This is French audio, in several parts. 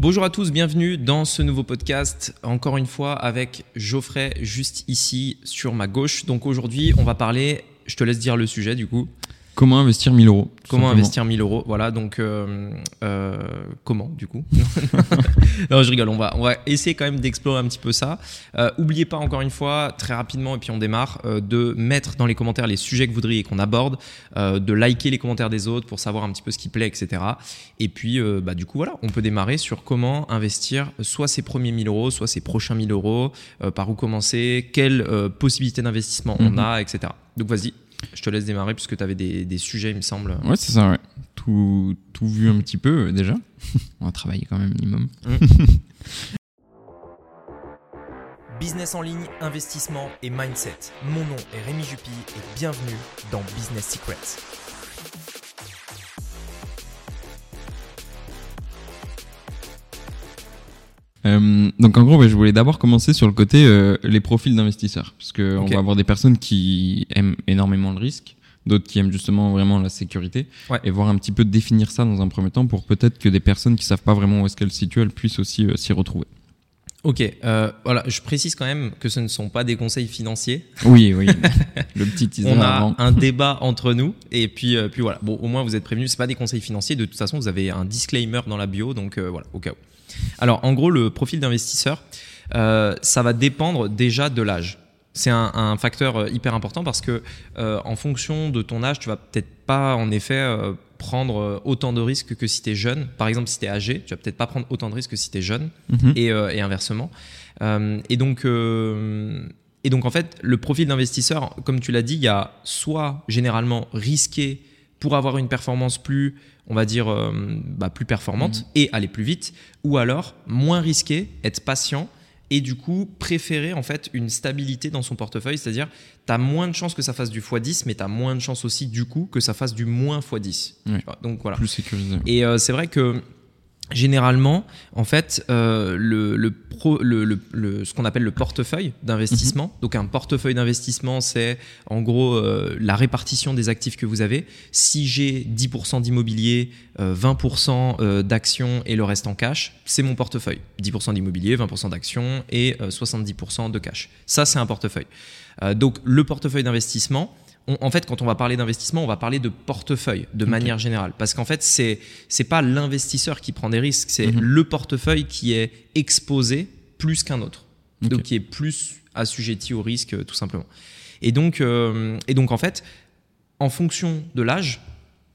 Bonjour à tous, bienvenue dans ce nouveau podcast, encore une fois avec Geoffrey juste ici sur ma gauche. Donc aujourd'hui, on va parler, je te laisse dire le sujet du coup. Comment investir 1000 euros Comment investir 1000 euros Voilà, donc euh, euh, comment du coup? Non, je rigole. On va, on va essayer quand même d'explorer un petit peu ça. Euh, oubliez pas encore une fois, très rapidement, et puis on démarre, de mettre dans les commentaires les sujets que vous voudriez qu'on aborde, de liker les commentaires des autres pour savoir un petit peu ce qui plaît, etc. Et puis, bah, du coup, voilà, on peut démarrer sur comment investir soit ses premiers 1000 euros, soit ses prochains 1000 euros, par où commencer, quelles possibilités d'investissement on mhm. a, etc. Donc vas-y, je te laisse démarrer puisque tu avais des, sujets, il me semble. Ouais, c'est ça, ouais. Tout, tout, vu un petit peu euh, déjà. On va travailler quand même minimum. Business en ligne, investissement et mindset. Mon nom est Rémi Jupy et bienvenue dans Business Secrets. Euh, donc en gros, je voulais d'abord commencer sur le côté euh, les profils d'investisseurs, parce qu'on va avoir des personnes qui aiment énormément le risque, d'autres qui aiment justement vraiment la sécurité, et voir un petit peu définir ça dans un premier temps pour peut-être que des personnes qui savent pas vraiment où est-ce qu'elles se situent, elles puissent aussi euh, s'y retrouver. Ok, voilà, je précise quand même que ce ne sont pas des conseils financiers. Oui, oui, le petit teaser On a un débat entre nous et puis, puis voilà. Bon, au moins vous êtes prévenus, c'est pas des conseils financiers. De toute façon, vous avez un disclaimer dans la bio, donc voilà, au cas où. Alors, en gros, le profil d'investisseur, euh, ça va dépendre déjà de l'âge. C'est un, facteur euh, hyper important parce que euh, en fonction de ton âge, tu vas peut-être pas en effet prendre autant de risques que si tu es jeune. Par exemple, si tu es âgé, tu vas peut-être pas prendre autant de risques que si tu es jeune mhm. et, inversement. et donc et donc en fait, le profil d'investisseur, comme tu l'as dit, il y a soit généralement risqué pour avoir une performance plus, on va dire, euh, bah, plus performante mhm. et aller plus vite, ou alors moins risqué, être patient et du coup préférer en fait une stabilité dans son portefeuille, c'est-à-dire tu as moins de chances que ça fasse du x10, mais tu as moins de chances aussi du coup que ça fasse du moins x10. Donc voilà. Plus sécurisé. Et euh, c'est vrai que Généralement, en fait, euh, le, le, ce qu'on appelle le portefeuille d'investissement. Mhm. Donc, un portefeuille d'investissement, c'est en gros euh, la répartition des actifs que vous avez. Si j'ai 10% d'immobilier, 20% euh, d'actions et le reste en cash, c'est mon portefeuille. 10% d'immobilier, 20% d'actions et 70% de cash. Ça, c'est un portefeuille. donc, le portefeuille d'investissement, en fait, quand on va parler d'investissement, on va parler de portefeuille de manière générale. Parce qu'en fait, c'est n'est pas l'investisseur qui prend des risques, c'est mhm. le portefeuille qui est exposé plus qu'un autre. Donc, qui est plus assujetti au risque, tout simplement. Et donc, euh, et donc en fait, en fonction de l'âge,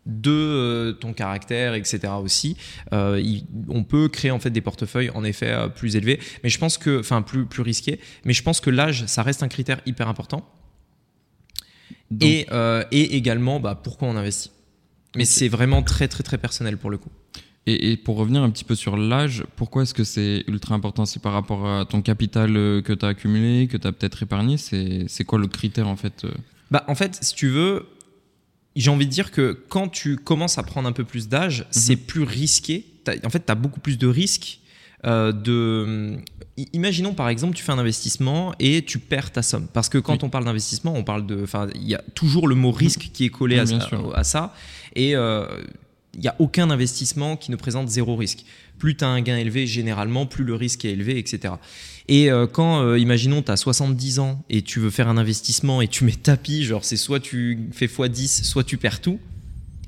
de euh, ton caractère, etc. aussi, euh, on peut créer en fait des portefeuilles en effet plus élevés, mais je pense que, enfin plus plus risqués. Mais je pense que l'âge, ça reste un critère hyper important et, euh, et, également bah, pourquoi on investit. Mais c'est vraiment très très très personnel pour le coup. Et, pour revenir un petit peu sur l'âge, pourquoi est-ce que c'est ultra important C'est par rapport à ton capital euh, que tu as accumulé, que tu as peut-être épargné? C'est quoi le critère en fait euh? bah, En fait, si tu veux, j'ai envie de dire que quand tu commences à prendre un peu plus d'âge, mhm. c'est plus risqué. En fait, tu as beaucoup plus de risques de imaginons par exemple, tu fais un investissement et tu perds ta somme. Parce que quand on parle d'investissement, on parle de. Enfin, il y a toujours le mot risque qui est collé à, ça, Et euh, il n'y a aucun investissement qui ne présente zéro risque. Plus tu as un gain élevé, généralement, plus le risque est élevé, etc. Et euh, quand, euh, imaginons, tu as 70 ans et tu veux faire un investissement et tu mets tapis, genre c'est soit tu fais x10, soit tu perds tout,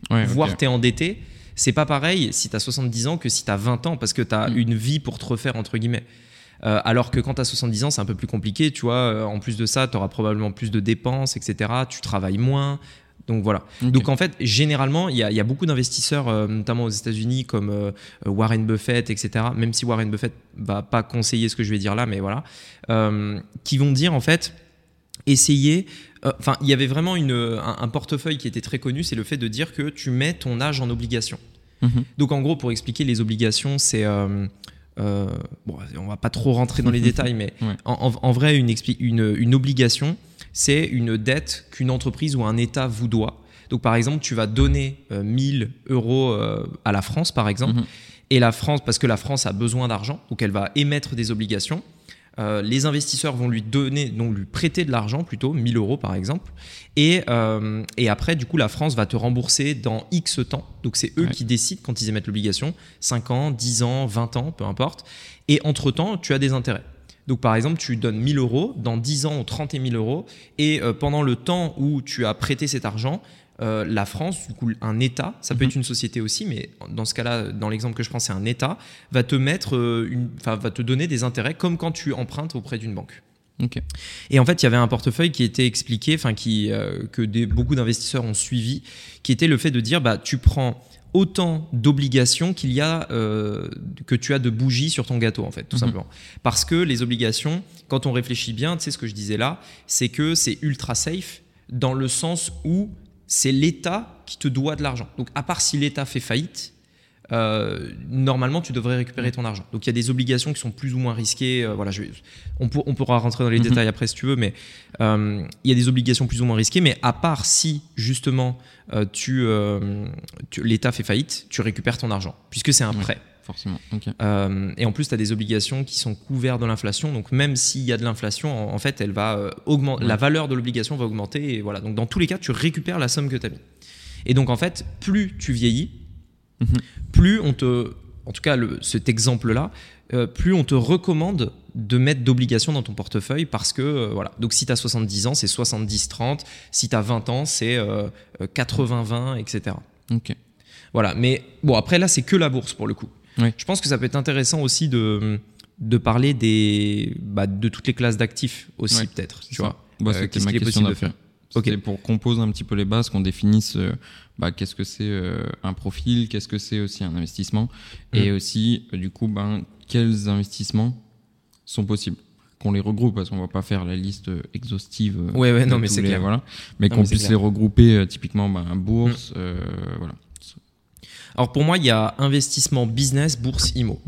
voire tu es endetté, c'est pas pareil si tu as 70 ans que si tu as 20 ans, parce que tu as mm. une vie pour te refaire, entre guillemets. Euh, alors que quand tu as 70 ans, c'est un peu plus compliqué, tu vois. Euh, en plus de ça, tu auras probablement plus de dépenses, etc. Tu travailles moins. Donc voilà. Donc en fait, généralement, il y, a beaucoup d'investisseurs, euh, notamment aux États-Unis, comme Warren Buffett, etc. Même si Warren Buffett va pas conseiller ce que je vais dire là, mais voilà, qui vont dire en fait, essayer. Enfin, il y avait vraiment un, portefeuille qui était très connu, c'est le fait de dire que tu mets ton âge en obligation. Mhm. Donc en gros, pour expliquer les obligations, c'est euh, bon, on va pas trop rentrer dans les détails, mais en, vrai, une, une, obligation, c'est une dette qu'une entreprise ou un État vous doit. Donc, par exemple, tu vas donner 1000 euh, euros euh, à la France, par exemple, mhm. et la France, parce que la France a besoin d'argent, donc elle va émettre des obligations. Euh, les investisseurs vont lui donner, donc lui prêter de l'argent plutôt, 1000 euros par exemple. Et, euh, et, après, du coup, la France va te rembourser dans X temps. Donc c'est eux qui décident quand ils émettent l'obligation, 5 ans, 10 ans, 20 ans, peu importe. Et entre-temps, tu as des intérêts. Donc par exemple, tu donnes 1000 euros, dans 10 ans, on 30 000 euros, et euh, pendant le temps où tu as prêté cet argent, euh, la France, du coup, un État, ça peut mhm. être une société aussi, mais dans ce cas-là, dans l'exemple que je prends, c'est un État, va te mettre, euh, une, va te donner des intérêts comme quand tu empruntes auprès d'une banque. Et en fait, il y avait un portefeuille qui était expliqué, enfin qui que des, beaucoup d'investisseurs ont suivi, qui était le fait de dire, bah, tu prends autant d'obligations qu'il y a euh, que tu as de bougies sur ton gâteau en fait tout mhm. simplement parce que les obligations quand on réfléchit bien tu sais ce que je disais là c'est que c'est ultra safe dans le sens où c'est l'État qui te doit de l'argent donc à part si l'État fait faillite euh, normalement tu devrais récupérer ton argent. Donc il y a des obligations qui sont plus ou moins risquées. Euh, voilà, je on, on, pourra rentrer dans les mhm. détails après si tu veux, mais euh, il y a des obligations plus ou moins risquées. Mais à part si justement tu, l'État fait faillite, tu récupères ton argent puisque c'est un prêt. Forcément. et en plus, tu as des obligations qui sont couvertes de l'inflation. Donc, même s'il y a de l'inflation, en, fait, elle va augmenter, la valeur de l'obligation va augmenter. Et voilà. Donc, dans tous les cas, tu récupères la somme que tu as mis. Et donc, en fait, plus tu vieillis, Mhm. Plus on te, en tout cas cet exemple-là, euh, plus on te recommande de mettre d'obligations dans ton portefeuille parce que euh, voilà. Donc si tu as 70 ans, c'est 70-30, si tu as 20 ans, c'est 80-20, euh, etc. Ok. Voilà, mais bon, après là, c'est que la bourse pour le coup. Je pense que ça peut être intéressant aussi de, de parler des, bah, de toutes les classes d'actifs aussi, peut-être. Tu vois, bah, C'était ma question de faire. Okay. pour qu'on pose un petit peu les bases, qu'on définisse bah, qu'est-ce que c'est euh, un profil, qu'est-ce que c'est aussi un investissement, et mm. aussi, euh, du coup, ben, quels investissements sont possibles qu'on les regroupe parce qu'on va pas faire la liste exhaustive. Ouais, ouais, non, mais c'est clair. Voilà, mais qu'on puisse les regrouper euh, typiquement ben, bourse, mm. voilà. Alors pour moi, il y a investissement business, bourse, IMO.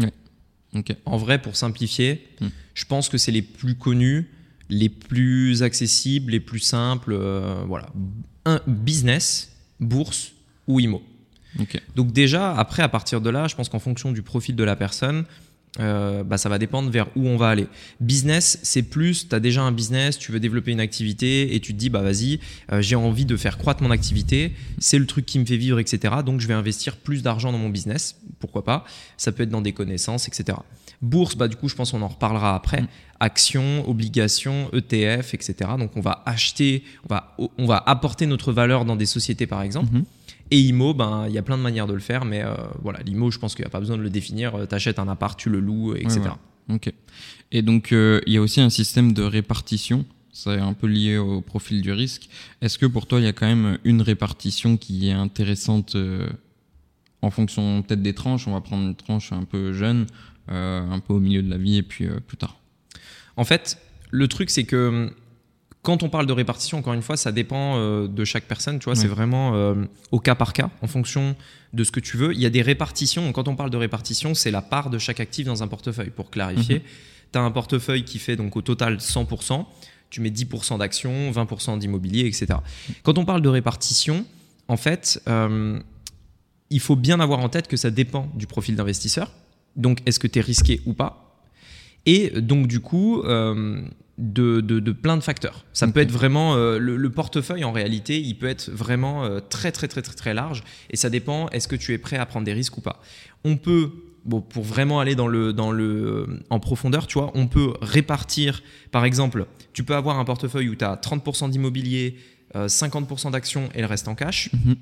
En vrai, pour simplifier, mm. je pense que c'est les plus connus, les plus accessibles, les plus simples. voilà. Un business, bourse ou IMO. Donc déjà, après, à partir de là, je pense qu'en fonction du profil de la personne, euh, bah, ça va dépendre vers où on va aller. Business, c'est plus, tu as déjà un business, tu veux développer une activité et tu te dis, bah vas-y, euh, j'ai envie de faire croître mon activité, c'est le truc qui me fait vivre, etc. Donc je vais investir plus d'argent dans mon business, pourquoi pas. Ça peut être dans des connaissances, etc. Bourse, bah, du coup, je pense qu'on en reparlera après. Mm. Actions, obligations, ETF, etc. Donc, on va acheter, on va, on va apporter notre valeur dans des sociétés, par exemple. Mm-hmm. Et IMO, ben, il y a plein de manières de le faire, mais euh, voilà, l'IMO, je pense qu'il n'y a pas besoin de le définir. Euh, tu achètes un appart, tu le loues, etc. Ok. Et donc, euh, il y a aussi un système de répartition. C'est un peu lié au profil du risque. Est-ce que pour toi, il y a quand même une répartition qui est intéressante en fonction peut-être des tranches? On va prendre une tranche un peu jeune, euh, un peu au milieu de la vie et puis euh, plus tard. En fait, le truc, c'est que quand on parle de répartition, encore une fois, ça dépend euh, de chaque personne. Tu vois, c'est vraiment au cas par cas, en fonction de ce que tu veux. Il y a des répartitions. Quand on parle de répartition, c'est la part de chaque actif dans un portefeuille. Pour clarifier, mhm. tu as un portefeuille qui fait donc au total 100%. Tu mets 10% d'actions, 20% d'immobilier, etc. Quand on parle de répartition, en fait, il faut bien avoir en tête que ça dépend du profil d'investisseur. Donc, est-ce que tu es risqué ou pas? Et donc, du coup, euh, de, plein de facteurs. Ça peut être vraiment euh, le, portefeuille en réalité, il peut être vraiment euh, très très très très très large et ça dépend. Est-ce que tu es prêt à prendre des risques ou pas On peut Bon, pour vraiment aller dans le, dans le, en profondeur, tu vois, on peut répartir, par exemple, tu peux avoir un portefeuille où tu as 30% d'immobilier, 50% d'actions et le reste en cash. Mm-hmm.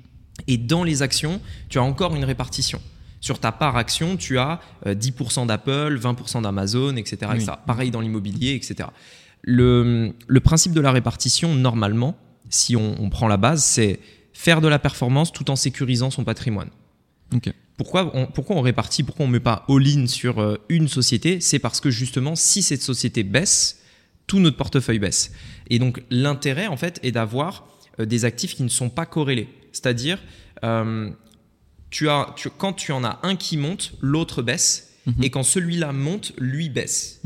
Et dans les actions, tu as encore une répartition. Sur ta part action, tu as 10% euh, d'Apple, 20% d'Amazon, etc., Pareil dans l'immobilier, etc. Le, principe de la répartition, normalement, si on, prend la base, c'est faire de la performance tout en sécurisant son patrimoine. Pourquoi, on, pourquoi on répartit Pourquoi on ne met pas all-in sur euh, une société? C'est parce que justement, si cette société baisse, tout notre portefeuille baisse. Et donc l'intérêt, en fait, est d'avoir euh, des actifs qui ne sont pas corrélés. C'est-à-dire, tu as, quand tu en as un qui monte, l'autre baisse. Mhm. Et quand celui-là monte, lui baisse.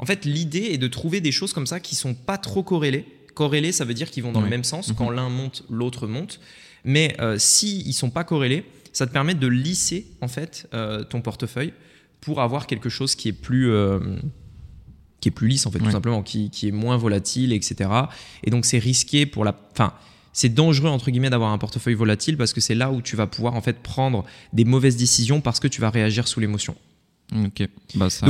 En fait, l'idée est de trouver des choses comme ça qui sont pas trop corrélées. Corrélées, ça veut dire qu'ils vont dans le même sens. Mhm. Quand l'un monte, l'autre monte. Mais euh, si ils sont pas corrélés, ça te permet de lisser en fait euh, ton portefeuille pour avoir quelque chose qui est plus euh, qui est plus lisse en fait tout simplement, qui, qui, est moins volatile, etc. Et donc c'est risqué pour la, enfin c'est dangereux entre guillemets d'avoir un portefeuille volatile parce que c'est là où tu vas pouvoir en fait prendre des mauvaises décisions parce que tu vas réagir sous l'émotion. Ok, bah ça.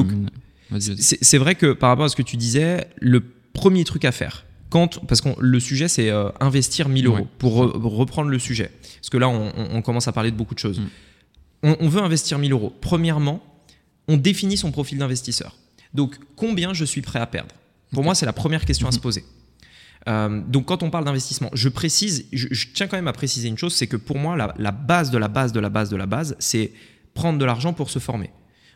C'est vrai que par rapport à ce que tu disais, le premier truc à faire, quand, parce que le sujet c'est euh, investir 1000 euros pour reprendre le sujet, parce que là on, commence à parler de beaucoup de choses. Mm. On, on, veut investir 1000 euros. Premièrement, on définit son profil d'investisseur. Donc combien je suis prêt à perdre? Pour moi c'est la première question à se mm-hmm. poser. Euh, donc quand on parle d'investissement, je précise, je, tiens quand même à préciser une chose, c'est que pour moi, la, base de la base de la base de la base, c'est prendre de l'argent pour se former.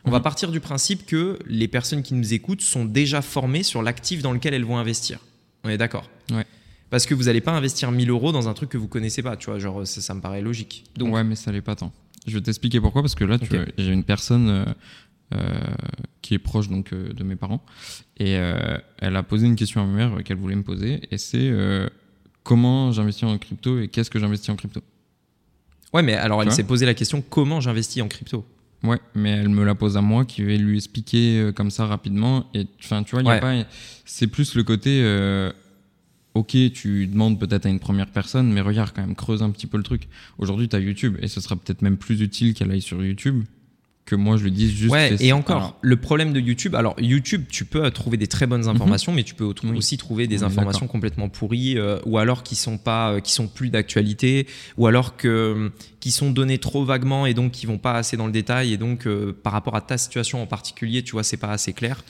On va mhm. partir du principe que les personnes qui nous écoutent sont déjà formées sur l'actif dans lequel elles vont investir. On est d'accord? Ouais. Parce que vous n'allez pas investir 1000 euros dans un truc que vous connaissez pas, tu vois, genre ça, me paraît logique. Donc... Ouais, mais ça l'est pas tant. Je vais t'expliquer pourquoi, parce que là, j'ai une personne euh, euh, qui est proche donc euh, de mes parents. Et elle a posé une question à ma mère qu'elle voulait me poser, et c'est comment j'investis en crypto et qu'est-ce que j'investis en crypto? Ouais, mais alors elle s'est posé la question comment j'investis en crypto? Ouais, mais elle me la pose à moi qui vais lui expliquer comme ça rapidement. Et enfin, tu vois, il a pas. C'est plus le côté. ok, tu demandes peut-être à une première personne, mais regarde quand même, creuse un petit peu le truc. Aujourd'hui, tu as YouTube et ce sera peut-être même plus utile qu'elle aille sur YouTube que moi je le dise juste. Ouais, et encore, le problème de YouTube, alors YouTube, tu peux trouver des très bonnes mhm. informations, mais tu peux aussi trouver des informations complètement pourries, euh, ou alors qui sont pas, euh, qui sont plus d'actualité, ou alors que qui sont données trop vaguement et donc qui vont pas assez dans le détail, et donc euh, par rapport à ta situation en particulier, tu vois, c'est pas assez clair.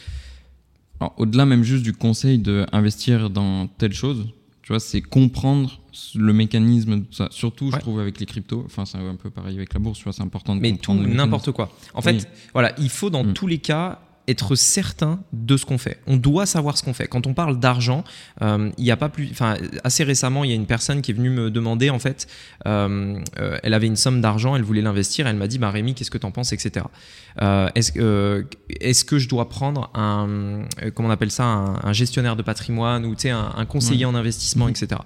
Au-delà même juste du conseil d'investir dans telle chose, tu vois, c'est comprendre le mécanisme ça. Surtout, je trouve, avec les cryptos. Enfin, c'est un peu pareil avec la bourse, tu vois, c'est important de Mais tout, n'importe quoi. En fait, voilà, il faut dans mm. tous les cas être certain de ce qu'on fait. On doit savoir ce qu'on fait. Quand on parle d'argent, euh, il n'y a pas plus. Enfin, assez récemment, il y a une personne qui est venue me demander, en fait, euh, euh, elle avait une somme d'argent, elle voulait l'investir, elle m'a dit, bah Rémi, qu'est-ce que tu en penses, etc. est-ce, est-ce que je dois prendre un, comment on appelle ça, un, gestionnaire de patrimoine ou un, un conseiller en investissement, etc.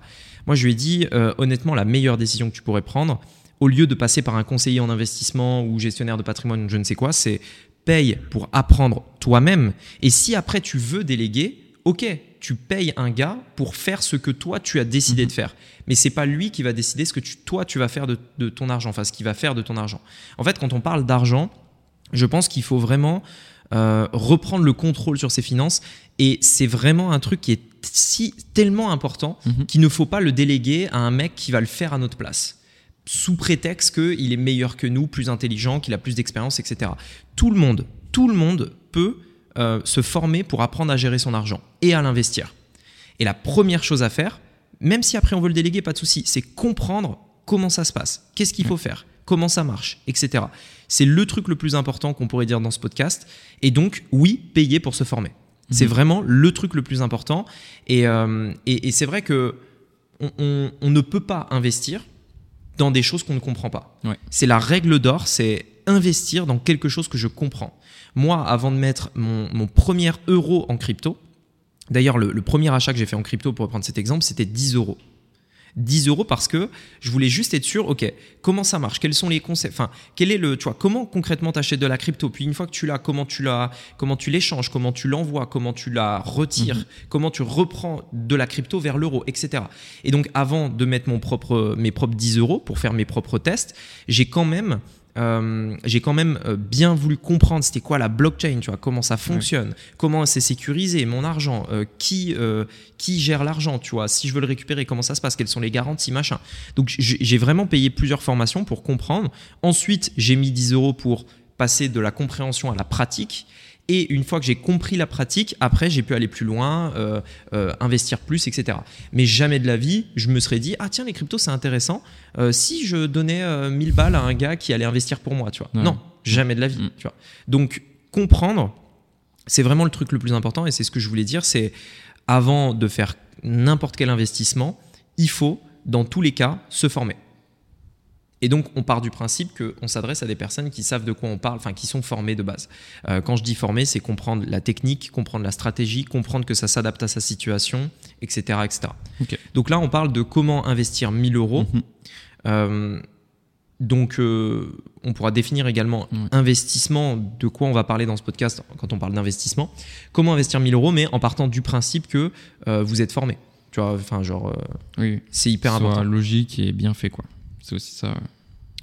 Moi, je lui ai dit, honnêtement, la meilleure décision que tu pourrais prendre, au lieu de passer par un conseiller en investissement ou gestionnaire de patrimoine, je ne sais quoi, c'est payes pour apprendre toi-même. Et si après tu veux déléguer, ok, tu payes un gars pour faire ce que toi tu as décidé de mhm. faire. Mais c'est pas lui qui va décider ce que tu, toi tu vas faire de, ton argent, enfin ce qu'il va faire de ton argent. En fait, quand on parle d'argent, je pense qu'il faut vraiment euh, reprendre le contrôle sur ses finances. Et c'est vraiment un truc qui est si tellement important mhm. qu'il ne faut pas le déléguer à un mec qui va le faire à notre place sous prétexte qu'il est meilleur que nous, plus intelligent, qu'il a plus d'expérience, etc. Tout le monde, tout le monde peut euh, se former pour apprendre à gérer son argent et à l'investir. Et la première chose à faire, même si après on veut le déléguer, pas de souci, c'est comprendre comment ça se passe, qu'est-ce qu'il faut faire, comment ça marche, etc. C'est le truc le plus important qu'on pourrait dire dans ce podcast. Et donc, oui, payer pour se former. C'est mhm. vraiment le truc le plus important. Et, euh, c'est vrai que on, ne peut pas investir dans des choses qu'on ne comprend pas. C'est la règle d'or, c'est investir dans quelque chose que je comprends. Moi, avant de mettre mon, premier euro en crypto, d'ailleurs le, le, premier achat que j'ai fait en crypto, pour reprendre cet exemple, c'était 10 euros. 10 euros parce que je voulais juste être sûr, ok, comment ça marche, quels sont les concepts, enfin, quel est le, tu vois, comment concrètement tu achètes de la crypto, puis une fois que tu l'as, comment tu l'as, comment tu l'échanges, comment tu l'envoies, comment tu la retires, mhm. comment tu reprends de la crypto vers l'euro, etc. Et donc, avant de mettre mon propre, mes propres 10 euros pour faire mes propres tests, j'ai quand même euh, j'ai quand même euh, bien voulu comprendre c'était quoi la blockchain, tu vois, comment ça fonctionne, comment c'est sécurisé, mon argent, euh, qui, qui gère l'argent, tu vois, si je veux le récupérer, comment ça se passe, quelles sont les garanties, machin. Donc j'ai vraiment payé plusieurs formations pour comprendre. Ensuite, j'ai mis 10 euros pour passer de la compréhension à la pratique. Et une fois que j'ai compris la pratique, après, j'ai pu aller plus loin, euh, euh, investir plus, etc. Mais jamais de la vie, je me serais dit, ah tiens, les cryptos, c'est intéressant. Euh, si je donnais 1000 balles à un gars qui allait investir pour moi, tu vois. Non, jamais de la vie, mm. tu vois. Donc, comprendre, c'est vraiment le truc le plus important. Et c'est ce que je voulais dire, c'est avant de faire n'importe quel investissement, il faut, dans tous les cas, se former. Et donc, on part du principe qu'on s'adresse à des personnes qui savent de quoi on parle, enfin, qui sont formées de base. Euh, quand je dis formées, c'est comprendre la technique, comprendre la stratégie, comprendre que ça s'adapte à sa situation, etc. etc. Donc là, on parle de comment investir 1000 euros. Mhm. Euh, donc, euh, on pourra définir également investissement, de quoi on va parler dans ce podcast quand on parle d'investissement. Comment investir 1000 euros, mais en partant du principe que vous êtes formé. Tu vois, enfin, genre, oui. c'est hyper important. logique et bien fait, quoi. C'est aussi ça.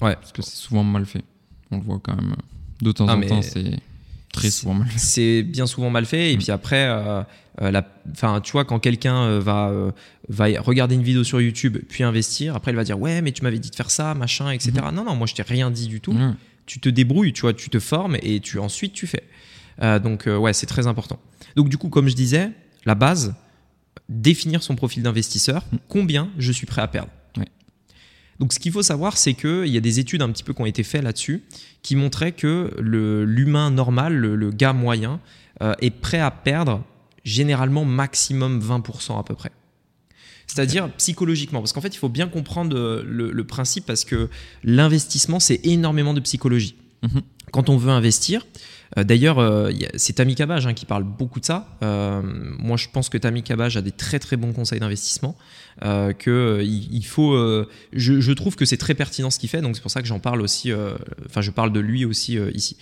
Ouais. Parce que c'est souvent mal fait. On le voit quand même. De temps Ah, en temps, c'est très souvent mal fait. C'est bien souvent mal fait. Et Mm. puis après, euh, euh, enfin, tu vois, quand quelqu'un euh, va, euh, va regarder une vidéo sur YouTube, puis investir, après, il va dire Ouais, mais tu m'avais dit de faire ça, machin, etc. Non, non, moi, je t'ai rien dit du tout. Ouais. Tu te débrouilles, tu vois, tu te formes et tu, ensuite, tu fais. Euh, donc, euh, ouais, c'est très important. Donc, du coup, comme je disais, la base, définir son profil d'investisseur, combien je suis prêt à perdre. Donc ce qu'il faut savoir, c'est qu'il y a des études un petit peu qui ont été faites là-dessus, qui montraient que l'humain normal, le, le gars moyen, euh, est prêt à perdre généralement maximum 20% à peu près. C'est-à-dire psychologiquement, parce qu'en fait, il faut bien comprendre euh, le, le principe, parce que l'investissement, c'est énormément de psychologie. Mhm. Quand on veut investir, euh, d'ailleurs, euh, c'est Tammy Cabage hein, qui parle beaucoup de ça. Euh, moi, je pense que Tammy Cabage a des très très bons conseils d'investissement. Euh, que euh, il, faut, euh, je, trouve que c'est très pertinent ce qu'il fait, donc c'est pour ça que j'en parle aussi. Enfin, je parle de lui aussi ici.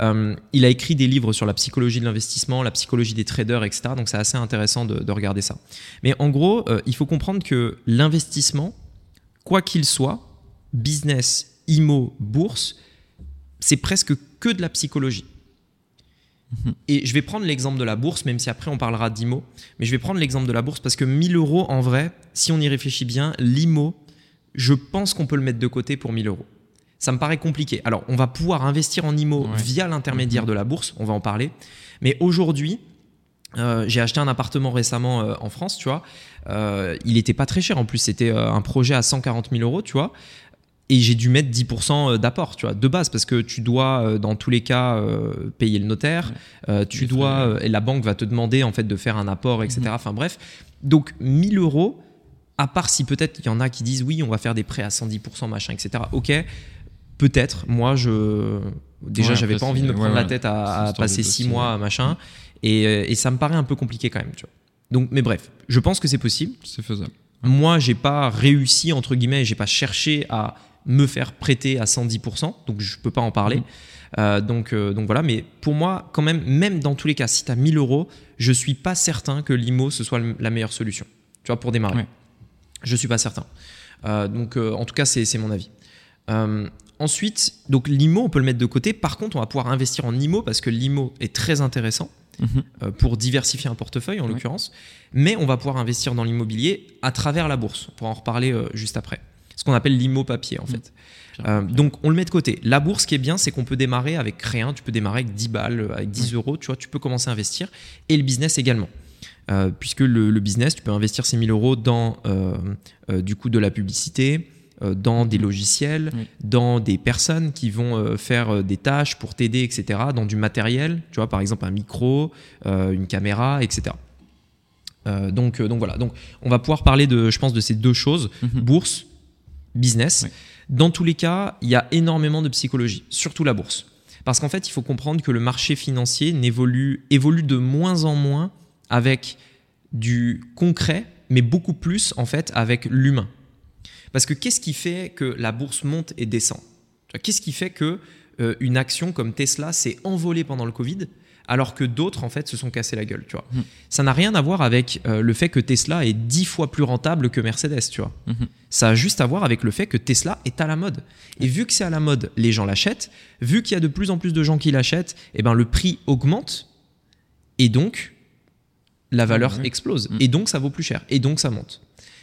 Il a écrit des livres sur la psychologie de l'investissement, la psychologie des traders, etc. Donc c'est assez intéressant de, de regarder ça. Mais en gros, il faut comprendre que l'investissement, quoi qu'il soit, business, IMO, bourse, c'est presque que de la psychologie. Et je vais prendre l'exemple de la bourse, même si après on parlera d'IMO, mais je vais prendre l'exemple de la bourse parce que 1000 euros, en vrai, si on y réfléchit bien, l'IMO, je pense qu'on peut le mettre de côté pour 1000 euros. Ça me paraît compliqué. Alors, on va pouvoir investir en IMO Ouais. via l'intermédiaire de la bourse, on va en parler. Mais aujourd'hui, euh, j'ai acheté un appartement récemment euh, en France, tu vois. Euh, il n'était pas très cher en plus, c'était un projet à 140 000 euros, tu vois. Et j'ai dû mettre 10% d'apport, tu vois, de base, parce que tu dois, euh, dans tous les cas, euh, payer le notaire. Euh, tu dois, euh, et la banque va te demander en fait de faire un apport, etc. Enfin bref. Donc 1000 euros, à part si peut-être il y en a qui disent oui, on va faire des prêts à 100%, machin, etc. Ok, peut-être. Moi, je déjà, Ouais, j'avais pas envie de me prendre ouais, la tête à, passer six dossier, mois, ouais. machin. Et, euh, et ça me paraît un peu compliqué quand même, tu vois. Donc, mais bref, je pense que c'est possible. C'est faisable. Moi, j'ai pas réussi entre guillemets, j'ai pas cherché à me faire prêter à 110%, donc je peux pas en parler. Mhm. Euh, donc, euh, donc voilà, mais pour moi, quand même, même dans tous les cas, si tu as 1000 euros, je suis pas certain que l'IMO ce soit la meilleure solution, tu vois, pour démarrer. Ouais. Je suis pas certain. Euh, donc, en tout cas, c'est mon avis. Ensuite, donc l'IMO, on peut le mettre de côté. Par contre, on va pouvoir investir en IMO parce que l'IMO est très intéressant Mhm. euh, pour diversifier un portefeuille en Ouais. l'occurrence, mais on va pouvoir investir dans l'immobilier à travers la bourse. On pourra en reparler juste après. Ce qu'on appelle l'immo papier en fait. Euh, donc on le met de côté. La bourse, ce qui est bien, c'est qu'on peut démarrer avec rien. Tu peux démarrer avec 10 balles, euh, avec 10 euros, tu vois, tu peux commencer à investir. Et le business également. Euh, puisque le, le business, tu peux investir ces 1000 euros dans euh, du coup de la publicité, dans des logiciels, Oui. dans des personnes qui vont faire des tâches pour t'aider, etc. Dans du matériel, tu vois, par exemple un micro, une caméra, etc. Euh, donc, donc voilà. Donc on va pouvoir parler de, je pense, de ces deux choses Mhm. bourse, business. Oui. Dans tous les cas, il y a énormément de psychologie, surtout la bourse. Parce qu'en fait, il faut comprendre que le marché financier évolue de moins en moins avec du concret, mais beaucoup plus en fait avec l'humain. Parce que qu'est-ce qui fait que la bourse monte et descend? Qu'est-ce qui fait que euh, une action comme Tesla s'est envolée pendant le Covid? Alors que d'autres en fait se sont cassés la gueule, tu vois. Mhm. Ça n'a rien à voir avec euh, le fait que Tesla est dix fois plus rentable que Mercedes, tu vois. Mhm. Ça a juste à voir avec le fait que Tesla est à la mode. Et vu que c'est à la mode, les gens l'achètent. Vu qu'il y a de plus en plus de gens qui l'achètent, eh ben le prix augmente et donc la valeur oui. explose. Et donc ça vaut plus cher. Et donc ça monte.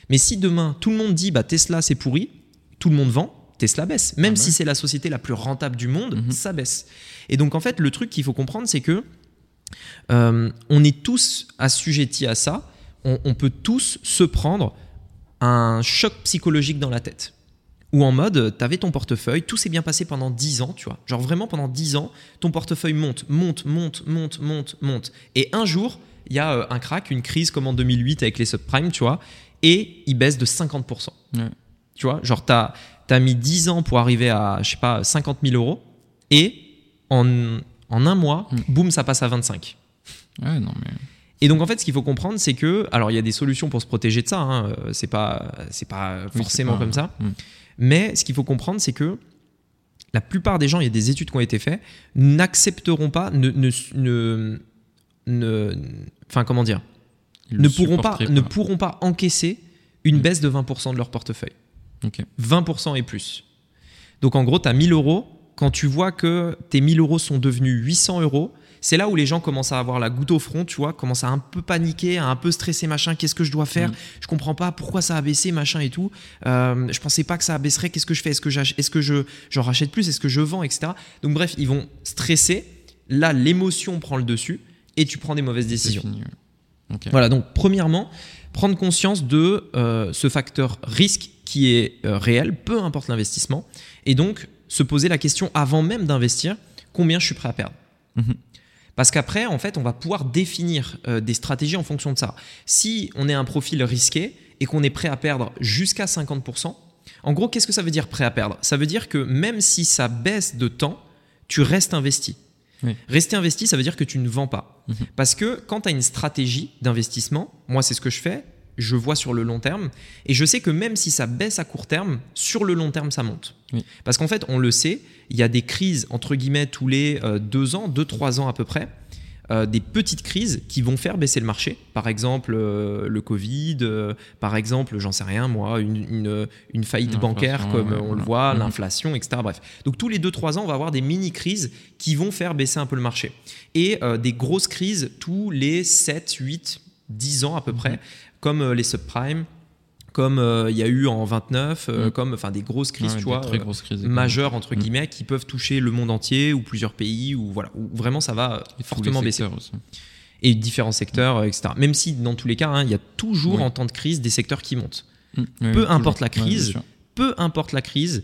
Mais si demain tout le monde dit bah Tesla c'est pourri, tout le monde vend, Tesla baisse. Même Ah si c'est la société la plus rentable du monde, Mhm. ça baisse. Et donc en fait le truc qu'il faut comprendre c'est que euh, on est tous assujettis à ça. On, on peut tous se prendre un choc psychologique dans la tête. Ou en mode, tu avais ton portefeuille, tout s'est bien passé pendant 10 ans, tu vois. Genre vraiment pendant 10 ans, ton portefeuille monte, monte, monte, monte, monte, monte. Et un jour, il y a euh, un crack, une crise comme en 2008 avec les subprimes, tu vois, et il baisse de 50%. Ouais. Tu vois, genre tu as, mis 10 ans pour arriver à, je sais pas, 50 000 euros, et en, en un mois, Mm. boum, ça passe à 25. Ouais, non, mais. Et donc en fait, ce qu'il faut comprendre, c'est que, alors il y a des solutions pour se protéger de ça. Hein, euh, c'est pas, c'est pas forcément pas- comme ça. Mm. Mais ce qu'il faut comprendre, c'est que la plupart des gens, il y a des études qui ont été faites, n'accepteront pas, ne, ne, ne, enfin comment dire, ne pourront pas, ne pourront pas encaisser une mm. baisse de 20% de leur portefeuille. 20% et plus. Donc en gros, tu as 1000 euros. Quand tu vois que tes 1000 euros sont devenus 800 euros, c'est là où les gens commencent à avoir la goutte au front, tu vois, commencent à un peu paniquer, à un peu stresser, machin. Qu'est-ce que je dois faire? Mm. Je comprends pas pourquoi ça a baissé, machin et tout. Euh, je pensais pas que ça baisserait. Qu'est-ce que je fais? Est-ce que, est-ce que je, j'en rachète plus? Est-ce que je vends, etc. Donc bref, ils vont stresser. Là, l'émotion prend le dessus et tu prends des mauvaises décisions. Voilà. Donc premièrement, prendre conscience de euh, ce facteur risque qui est euh, réel, peu importe l'investissement, et donc se poser la question avant même d'investir, combien je suis prêt à perdre. Mhm. Parce qu'après, en fait, on va pouvoir définir euh, des stratégies en fonction de ça. Si on est un profil risqué et qu'on est prêt à perdre jusqu'à 50%, en gros, qu'est-ce que ça veut dire prêt à perdre? Ça veut dire que même si ça baisse de temps, tu restes investi. Rester investi, ça veut dire que tu ne vends pas. Mhm. Parce que quand tu as une stratégie d'investissement, moi c'est ce que je fais, je vois sur le long terme, et je sais que même si ça baisse à court terme, sur le long terme ça monte. Parce qu'en fait, on le sait, il y a des crises, entre guillemets, tous les euh, deux ans, deux, trois ans à peu près. Euh, des petites crises qui vont faire baisser le marché. Par exemple, euh, le Covid, par exemple, j'en sais rien, moi, une, une, faillite bancaire comme on le voit, mhm. l'inflation, etc. Bref. Donc tous les 2-3 ans, on va avoir des mini-crises qui vont faire baisser un peu le marché. Et des grosses crises tous les 7, 8, 10 ans à peu mhm. près, comme les subprimes comme euh, il y a eu en 29, euh, mm. comme enfin des grosses crises, tu vois, euh, majeures entre mm. guillemets, qui peuvent toucher le monde entier ou plusieurs pays, ou voilà, où vraiment ça va fortement baisser. Et différents secteurs, etc. Même si dans tous les cas, hein, il y a toujours en temps de crise des secteurs qui montent. Mm. peu importe la crise, peu importe la crise,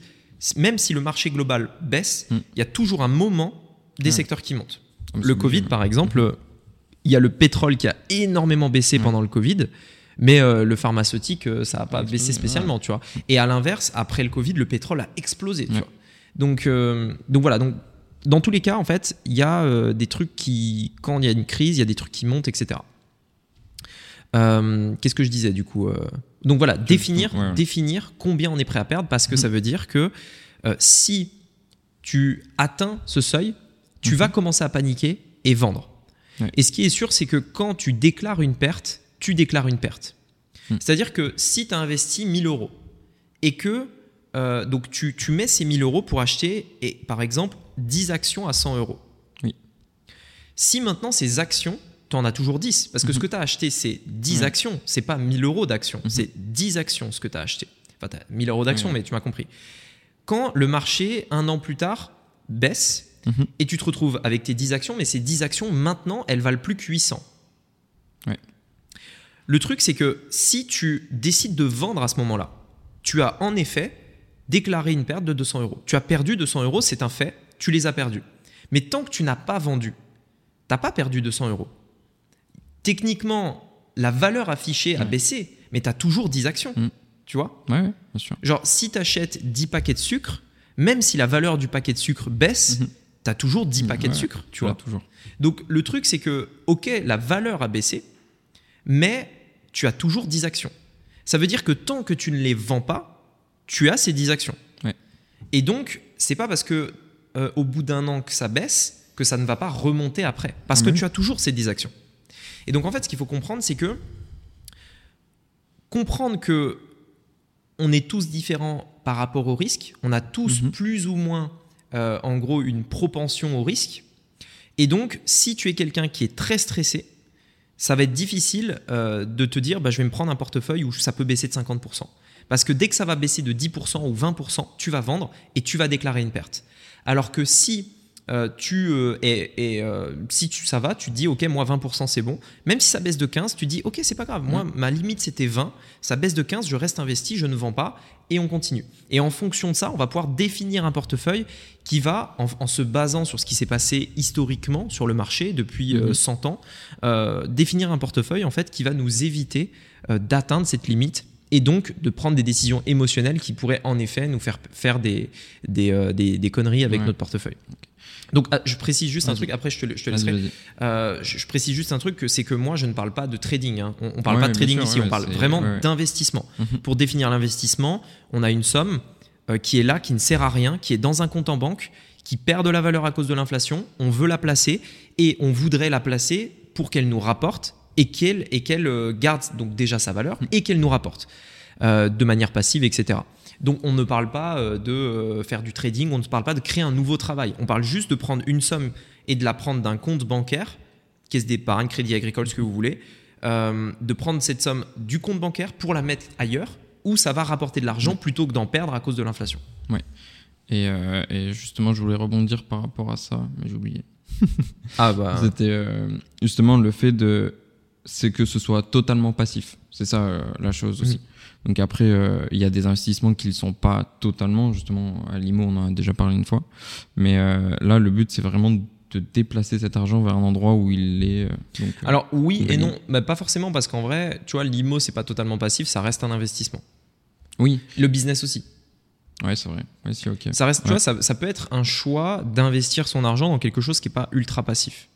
même si le marché global baisse, il y a toujours un moment des secteurs qui montent. Le Covid, par exemple, il y a le pétrole qui a énormément baissé pendant le Covid. Mais euh, le pharmaceutique, euh, ça n'a pas baissé spécialement, tu vois. Et à l'inverse, après le Covid, le pétrole a explosé, tu vois. Donc, euh, donc voilà, donc dans tous les cas, en fait, il y a des trucs qui, quand il y a une crise, il y a des trucs qui montent, etc. Qu'est-ce que je disais du coup Donc voilà, définir, définir combien on est prêt à perdre parce que ça mhm. veut dire que si tu atteins ce seuil, tu mhm. vas commencer à paniquer et vendre. Et ce qui est sûr, c'est que quand tu déclares une perte, tu déclares une perte. Hmm. C'est-à-dire que si tu as investi 1000 euros et que euh, donc tu, mets ces 1000 euros pour acheter, et, par exemple, 10 actions à 100 euros. Oui. Si maintenant ces actions, tu en as toujours 10, parce que ce mhm. que tu as acheté, c'est 10 actions, c'est pas 1000 euros d'actions, mhm. c'est 10 actions ce que tu as acheté. Enfin, tu as 1000 euros d'actions, mais tu m'as compris. Quand le marché, un an plus tard, baisse, mhm. et tu te retrouves avec tes 10 actions, mais ces 10 actions, maintenant, elles valent plus que 800. Le truc, c'est que si tu décides de vendre à ce moment-là, tu as en effet déclaré une perte de 200 euros. Tu as perdu 200 euros, c'est un fait, tu les as perdus. Mais tant que tu n'as pas vendu, tu n'as pas perdu 200 euros. Techniquement, la valeur affichée a baissé, mais tu as toujours 10 actions. Mm. Tu vois? Ouais, bien sûr. Genre, si tu achètes 10 paquets de sucre, même si la valeur du paquet de sucre baisse, mm-hmm. tu as toujours 10 paquets de sucre, tu vois? Toujours. Donc, le truc, c'est que, ok, la valeur a baissé, mais tu as toujours 10 actions. Ça veut dire que tant que tu ne les vends pas, tu as ces 10 actions. Et donc, c'est pas parce que euh, au bout d'un an que ça baisse que ça ne va pas remonter après. Parce que tu as toujours ces 10 actions. Et donc, en fait, ce qu'il faut comprendre, c'est que comprendre que on est tous différents par rapport au risque. On a tous mhm. plus ou moins, euh, en gros, une propension au risque. Et donc, si tu es quelqu'un qui est très stressé, ça va être difficile euh, de te dire bah, je vais me prendre un portefeuille où ça peut baisser de 50%. Parce que dès que ça va baisser de 10% ou 20%, tu vas vendre et tu vas déclarer une perte. Alors que si euh, tu euh, et, euh, si tu, ça va, tu dis ok moi 20% c'est bon. Même si ça baisse de 15, tu dis ok c'est pas grave. Moi mm. ma limite c'était 20, ça baisse de 15, je reste investi, je ne vends pas et on continue. Et en fonction de ça, on va pouvoir définir un portefeuille qui va en, se basant sur ce qui s'est passé historiquement sur le marché depuis 100 mm-hmm. ans, définir un portefeuille en fait qui va nous éviter d'atteindre cette limite et donc de prendre des décisions émotionnelles qui pourraient en effet nous faire faire des, des, des, conneries avec notre portefeuille. Donc, je précise juste un truc, après je te, je te laisserai. Euh, je, précise juste un truc, c'est que moi je ne parle pas de trading. Hein. On ne parle pas de trading ici, on parle vraiment d'investissement. Mhm. Pour définir l'investissement, on a une somme. qui est là, qui ne sert à rien, qui est dans un compte en banque, qui perd de la valeur à cause de l'inflation. On veut la placer et on voudrait la placer pour qu'elle nous rapporte et qu'elle et qu'elle garde donc déjà sa valeur et qu'elle nous rapporte de manière passive, etc. Donc on ne parle pas de faire du trading, on ne parle pas de créer un nouveau travail. On parle juste de prendre une somme et de la prendre d'un compte bancaire, caisse d'épargne, crédit agricole, ce que vous voulez, euh, de prendre cette somme du compte bancaire pour la mettre ailleurs où ça va rapporter de l'argent plutôt que d'en perdre à cause de l'inflation. Oui. Euh, et, justement, je voulais rebondir par rapport à ça, mais j'ai oublié. ah bah. C'était euh, justement le fait de. C'est que ce soit totalement passif. C'est ça la chose aussi. Mm. Donc après, il y a des investissements qui ne sont pas totalement, justement, à l'IMO, on en a déjà parlé une fois. Mais là, le but, c'est vraiment de déplacer cet argent vers un endroit où il est. Euh, euh, Alors oui et non, mais pas forcément parce qu'en vrai, tu vois, l'IMO c'est pas totalement passif, ça reste un investissement. Oui. Le business aussi. Ouais, c'est vrai. Ouais, si, ok. Ça reste, tu vois, ça, ça, peut être un choix d'investir son argent dans quelque chose qui est pas ultra passif.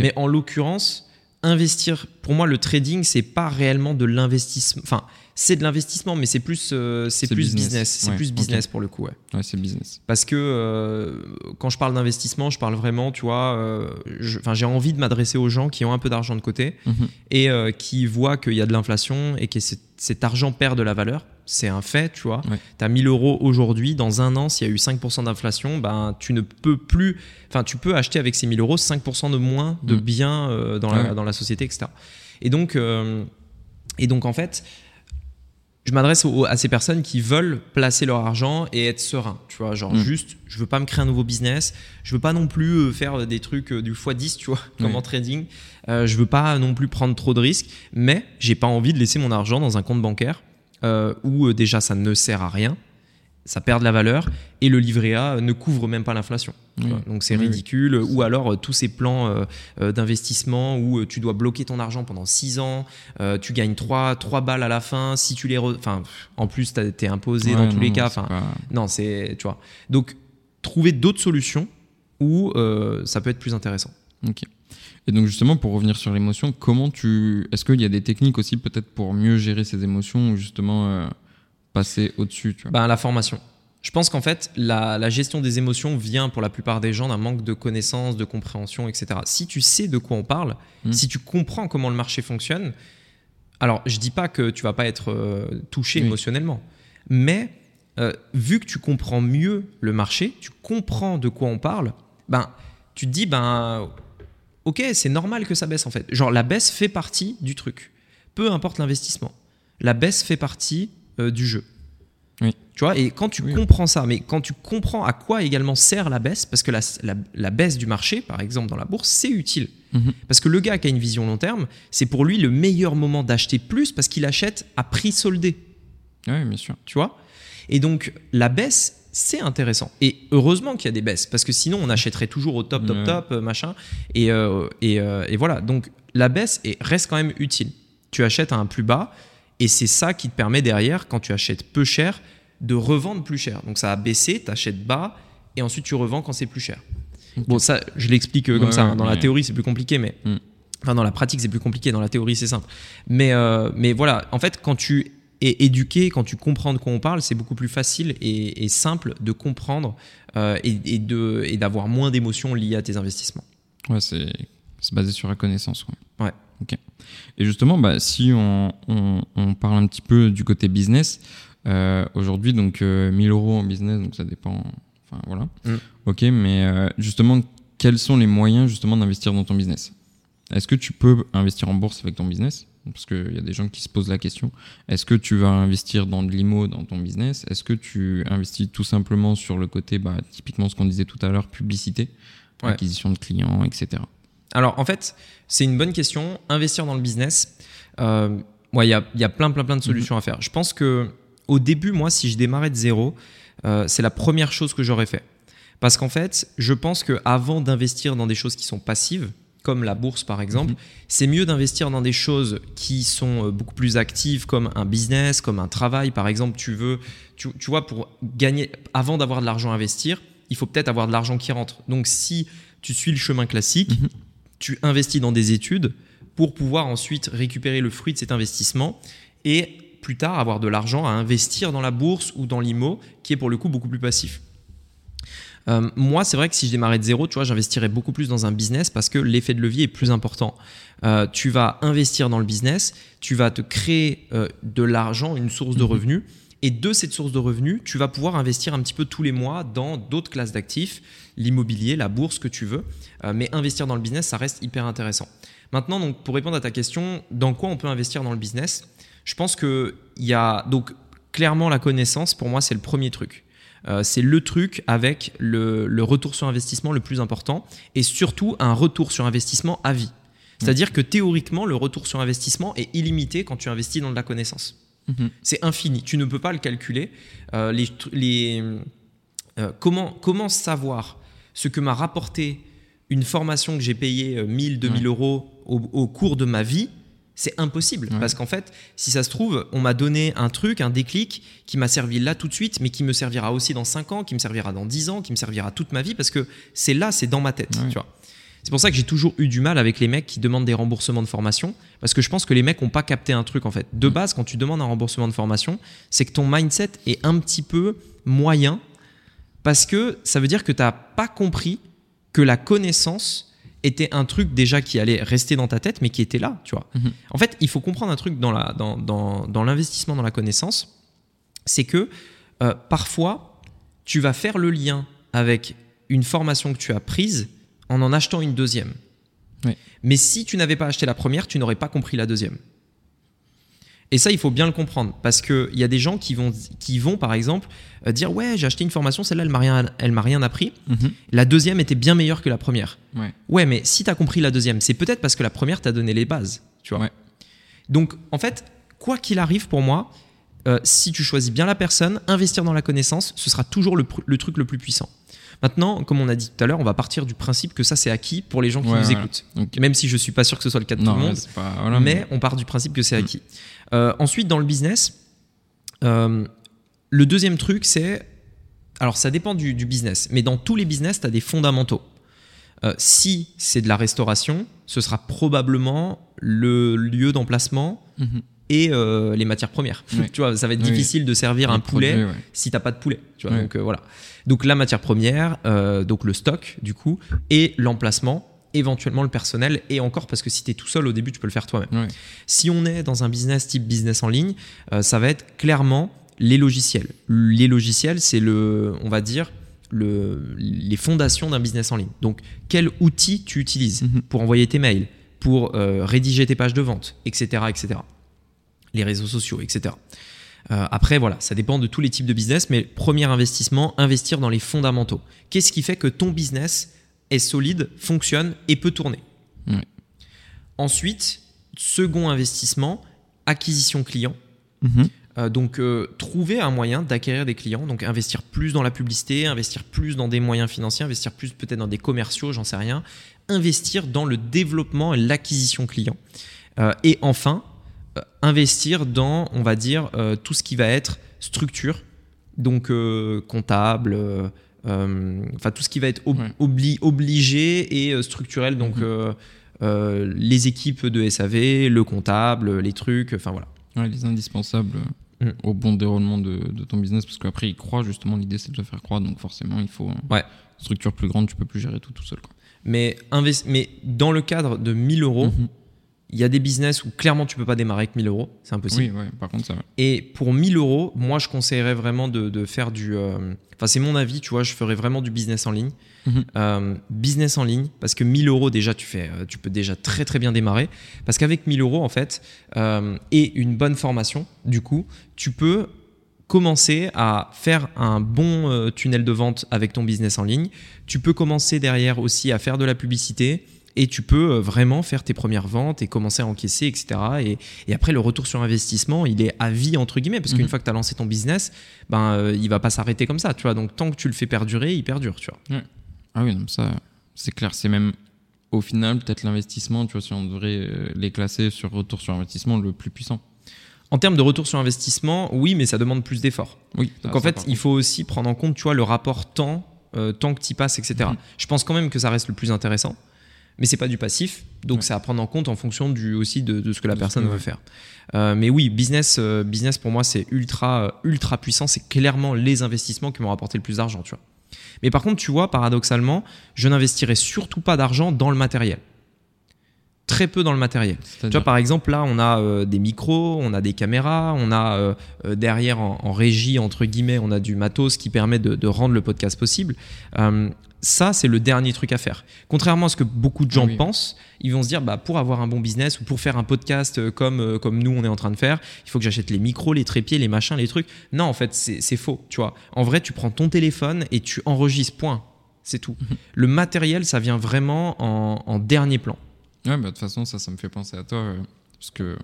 Mais en l'occurrence, investir, pour moi, le trading, c'est pas réellement de l'investissement. Enfin, c'est de l'investissement, mais c'est plus, euh, c'est plus business. C'est plus business pour le coup. Ouais, ouais c'est business. Parce que euh, quand je parle d'investissement, je parle vraiment, tu vois, euh, j'ai envie de m'adresser aux gens qui ont un peu d'argent de côté mhm. et qui voient qu'il y a de l'inflation et que cet argent perd de la valeur. C'est un fait, tu vois. Tu as 1000 euros aujourd'hui, dans un an, s'il y a eu 5% d'inflation, ben, tu ne peux plus. Enfin, tu peux acheter avec ces 1000 euros 5% de moins de mhm. biens dans, la, dans la société, etc. Et donc, et donc en fait, je m'adresse à ces personnes qui veulent placer leur argent et être serein. Tu vois, genre mm. juste, je veux pas me créer un nouveau business. Je veux pas non plus euh, faire des trucs euh, du x10, tu vois, comme en trading. Euh, je veux pas non plus prendre trop de risques, mais j'ai pas envie de laisser mon argent dans un compte bancaire euh, où déjà ça ne sert à rien ça perd de la valeur et le livret A ne couvre même pas l'inflation. Donc c'est ridicule. Ou alors euh, tous ces plans euh, euh, d'investissement où tu dois bloquer ton argent pendant 6 ans, tu gagnes 3, 3 balles à la fin, si tu les... Enfin, en plus, tu es imposé dans tous les cas. Enfin, Non, c'est... Tu vois. Donc, trouver d'autres solutions où ça peut être plus intéressant. Ok. Et donc justement, pour revenir sur l'émotion, comment tu... Est-ce qu'il y a des techniques aussi peut-être pour mieux gérer ces émotions ou justement passer au-dessus ben, La formation. Je pense qu'en fait, la, gestion des émotions vient pour la plupart des gens d'un manque de connaissances, de compréhension, etc. Si tu sais de quoi on parle, hmm. si tu comprends comment le marché fonctionne, alors je dis pas que tu vas pas être euh, touché émotionnellement, mais euh, vu que tu comprends mieux le marché, tu comprends de quoi on parle, ben tu te dis ben ok c'est normal que ça baisse en fait. Genre la baisse fait partie du truc, peu importe l'investissement. La baisse fait partie euh, du jeu. Oui. Tu vois, et quand tu comprends ça, mais quand tu comprends à quoi également sert la baisse, parce que la, la, baisse du marché, par exemple dans la bourse, c'est utile. Mhm. Parce que le gars qui a une vision long terme, c'est pour lui le meilleur moment d'acheter plus parce qu'il achète à prix soldé. Oui, bien sûr. Tu vois? Et donc, la baisse, c'est intéressant. Et heureusement qu'il y a des baisses, parce que sinon, on achèterait toujours au top, top, top, euh, machin. Et, euh, et, et, voilà. Donc, la baisse reste quand même utile. Tu achètes à un plus bas et c'est ça qui te permet derrière, quand tu achètes peu cher, de revendre plus cher. Donc ça a baissé, tu achètes bas, et ensuite tu revends quand c'est plus cher. Bon, ça, je l'explique euh, comme ça. Hein. Dans la théorie, c'est plus compliqué, mais. Hmm. Enfin, dans la pratique, c'est plus compliqué. Dans la théorie, c'est simple. Mais, euh, mais voilà, en fait, quand tu es éduqué, quand tu comprends de quoi on parle, c'est beaucoup plus facile et, simple de comprendre euh, et, et d'avoir moins d'émotions liées à tes investissements. Ouais, c'est basé sur la connaissance. Ouais. Ok. Et justement, bah, si on, on, parle un petit peu du côté business, euh, aujourd'hui, donc 1000 euh, euros en business, donc ça dépend. Enfin voilà. Mm. Ok, mais justement, quels sont les moyens justement d'investir dans ton business? Est-ce que tu peux investir en bourse avec ton business? Parce qu'il y a des gens qui se posent la question. Est-ce que tu vas investir dans de l'IMO dans ton business? Est-ce que tu investis tout simplement sur le côté, bah, typiquement ce qu'on disait tout à l'heure, publicité, acquisition de clients, etc. Alors en fait, c'est une bonne question. Investir dans le business, euh, il y, a, y, a, plein, plein, plein de solutions à faire. Je pense que au début, moi, si je démarrais de zéro, euh, c'est la première chose que j'aurais fait. Parce qu'en fait, je pense qu'avant d'investir dans des choses qui sont passives, comme la bourse par exemple, mhm. c'est mieux d'investir dans des choses qui sont euh, beaucoup plus actives, comme un business, comme un travail. Par exemple, tu veux, tu, tu vois, pour gagner, avant d'avoir de l'argent à investir, il faut peut-être avoir de l'argent qui rentre. Donc si tu suis le chemin classique, mhm tu investis dans des études pour pouvoir ensuite récupérer le fruit de cet investissement et plus tard avoir de l'argent à investir dans la bourse ou dans l'IMO, qui est pour le coup beaucoup plus passif. Euh, moi, c'est vrai que si je démarrais de zéro, tu vois, j'investirais beaucoup plus dans un business parce que l'effet de levier est plus important. Euh, tu vas investir dans le business, tu vas te créer euh, de l'argent, une source de mhm. revenus. Et de cette source de revenus, tu vas pouvoir investir un petit peu tous les mois dans d'autres classes d'actifs, l'immobilier, la bourse, que tu veux. mais investir dans le business, ça reste hyper intéressant. Maintenant, donc, pour répondre à ta question, dans quoi on peut investir dans le business? Je pense qu'il y a donc clairement la connaissance, pour moi, c'est le premier truc. Euh, c'est le truc avec le, retour sur investissement le plus important et surtout un retour sur investissement à vie. C'est-à-dire que théoriquement, le retour sur investissement est illimité quand tu investis dans de la connaissance. Mhm. C'est infini, tu ne peux pas le calculer. Euh, les, euh, comment, comment savoir ce que m'a rapporté une formation que j'ai payée 1000, 2000 euros au, cours de ma vie c'est impossible parce qu'en fait, si ça se trouve, on m'a donné un truc, un déclic qui m'a servi là tout de suite, mais qui me servira aussi dans 5 ans, qui me servira dans 10 ans, qui me servira toute ma vie parce que c'est là, c'est dans ma tête. Tu vois. C'est pour ça que j'ai toujours eu du mal avec les mecs qui demandent des remboursements de formation parce que je pense que les mecs n'ont pas capté un truc en fait. De base, quand tu demandes un remboursement de formation, c'est que ton mindset est un petit peu moyen parce que ça veut dire que tu n'as pas compris que la connaissance était un truc déjà qui allait rester dans ta tête, mais qui était là, tu vois. Mhm. En fait, il faut comprendre un truc dans, la, dans, dans, dans l'investissement dans la connaissance, c'est que euh, parfois, tu vas faire le lien avec une formation que tu as prise en en achetant une deuxième. Mais si tu n'avais pas acheté la première, tu n'aurais pas compris la deuxième. Et ça, il faut bien le comprendre parce qu'il y a des gens qui vont, qui vont par exemple, euh, dire Ouais, j'ai acheté une formation, celle-là, elle m'a rien, elle m'a rien appris. Mhm. La deuxième était bien meilleure que la première. Ouais, mais si tu as compris la deuxième, c'est peut-être parce que la première t'a donné les bases. Tu vois Donc, en fait, quoi qu'il arrive pour moi, euh, si tu choisis bien la personne, investir dans la connaissance, ce sera toujours le, truc le plus puissant. Maintenant, comme on a dit tout à l'heure, on va partir du principe que ça c'est acquis pour les gens qui nous écoutent. Même si je suis pas sûr que ce soit le cas de tout le monde, mais, on part du principe que c'est mm. acquis. Euh, ensuite, dans le business, euh, le deuxième truc, c'est. Alors, ça dépend du, business, mais dans tous les business, tu as des fondamentaux. Euh, si c'est de la restauration, ce sera probablement le lieu d'emplacement mhm. Et les matières premières. tu vois, ça va être difficile de servir un poulet si tu n'as pas de poulet. Tu vois, donc voilà. Donc la matière première, donc le stock du coup, et l'emplacement éventuellement le personnel et encore parce que si tu es tout seul au début tu peux le faire toi-même. Si on est dans un business type business en ligne, euh, ça va être clairement les logiciels. Les logiciels, c'est le, on va dire, le, les fondations d'un business en ligne. Donc, quel outil tu utilises mhm. pour envoyer tes mails, pour euh, rédiger tes pages de vente, etc., etc. Les réseaux sociaux, etc. Euh, après, voilà, ça dépend de tous les types de business, mais premier investissement, investir dans les fondamentaux. Qu'est-ce qui fait que ton business est solide, fonctionne et peut tourner. Ensuite, second investissement, acquisition client. Mhm. Euh, donc euh, trouver un moyen d'acquérir des clients, donc investir plus dans la publicité, investir plus dans des moyens financiers, investir plus peut-être dans des commerciaux, j'en sais rien, investir dans le développement et l'acquisition client. Euh, et enfin, investir dans, on va dire, tout ce qui va être structure, donc comptable, euh, enfin tout ce qui va être obligé et euh, structurel, donc mhm. euh, les équipes de SAV, le comptable, les trucs, enfin voilà. les indispensables mm. au bon déroulement de, ton business, parce qu'après ils croient justement, l'idée c'est de le faire croire, donc forcément il faut une structure plus grande, tu peux plus gérer tout tout seul. Quoi. Mais, mais dans le cadre de 1000 euros, mhm. Il y a des business où clairement tu peux pas démarrer avec 1000 euros, c'est impossible. Oui, par contre ça. Et pour 1000 euros, moi je conseillerais vraiment de, faire du. Euh, enfin, c'est mon avis, tu vois, je ferais vraiment du business en ligne. Mhm. Euh, business en ligne, parce que 1000 euros déjà, tu, fais, euh, tu peux déjà très très bien démarrer. Parce qu'avec 1000 euros, en fait, et une bonne formation, du coup, tu peux commencer à faire un bon tunnel de vente avec ton business en ligne. Tu peux commencer derrière aussi à faire de la publicité et tu peux euh, vraiment faire tes premières ventes et commencer à encaisser, etc. Et, après, le retour sur investissement, il est à vie, entre guillemets, parce qu'une mhm. fois que tu as lancé ton business, ben, euh, il va pas s'arrêter comme ça, tu vois. Donc, tant que tu le fais perdurer, il perdure, tu vois. Ah oui, ça, c'est clair. C'est même, au final, peut-être l'investissement, tu vois, si on devrait euh, les classer sur retour sur investissement, le plus puissant. En termes de retour sur investissement, oui, mais ça demande plus d'efforts. Oui, Donc en fait, il faut aussi prendre en compte, tu vois, le rapport temps, temps que tu y passes, etc. Mhm. Je pense quand même que ça reste le plus intéressant. Mais c'est pas du passif, donc c'est à prendre en compte en fonction du, aussi de, ce que la personne veut faire. Euh, mais oui, business, euh, business pour moi, c'est ultra, ultra puissant. C'est clairement les investissements qui m'ont rapporté le plus d'argent, tu vois. Mais par contre, tu vois, paradoxalement, je n'investirais surtout pas d'argent dans le matériel très peu dans le matériel. Tu vois, par exemple, là, on a euh, des micros, on a des caméras, on a euh, euh, derrière en, régie, entre guillemets, on a du matos qui permet de, rendre le podcast possible. ça, c'est le dernier truc à faire. Contrairement à ce que beaucoup de gens pensent, ils vont se dire, bah, pour avoir un bon business ou pour faire un podcast comme, comme nous, on est en train de faire, il faut que j'achète les micros, les trépieds, les machins, les trucs. Non, en fait, c'est faux. Tu vois, en vrai, tu prends ton téléphone et tu enregistres, point. C'est tout. Mhm. le matériel, ça vient vraiment en dernier plan. Ouais, bah, de toute façon, ça, ça me fait penser à toi. Euh, parce que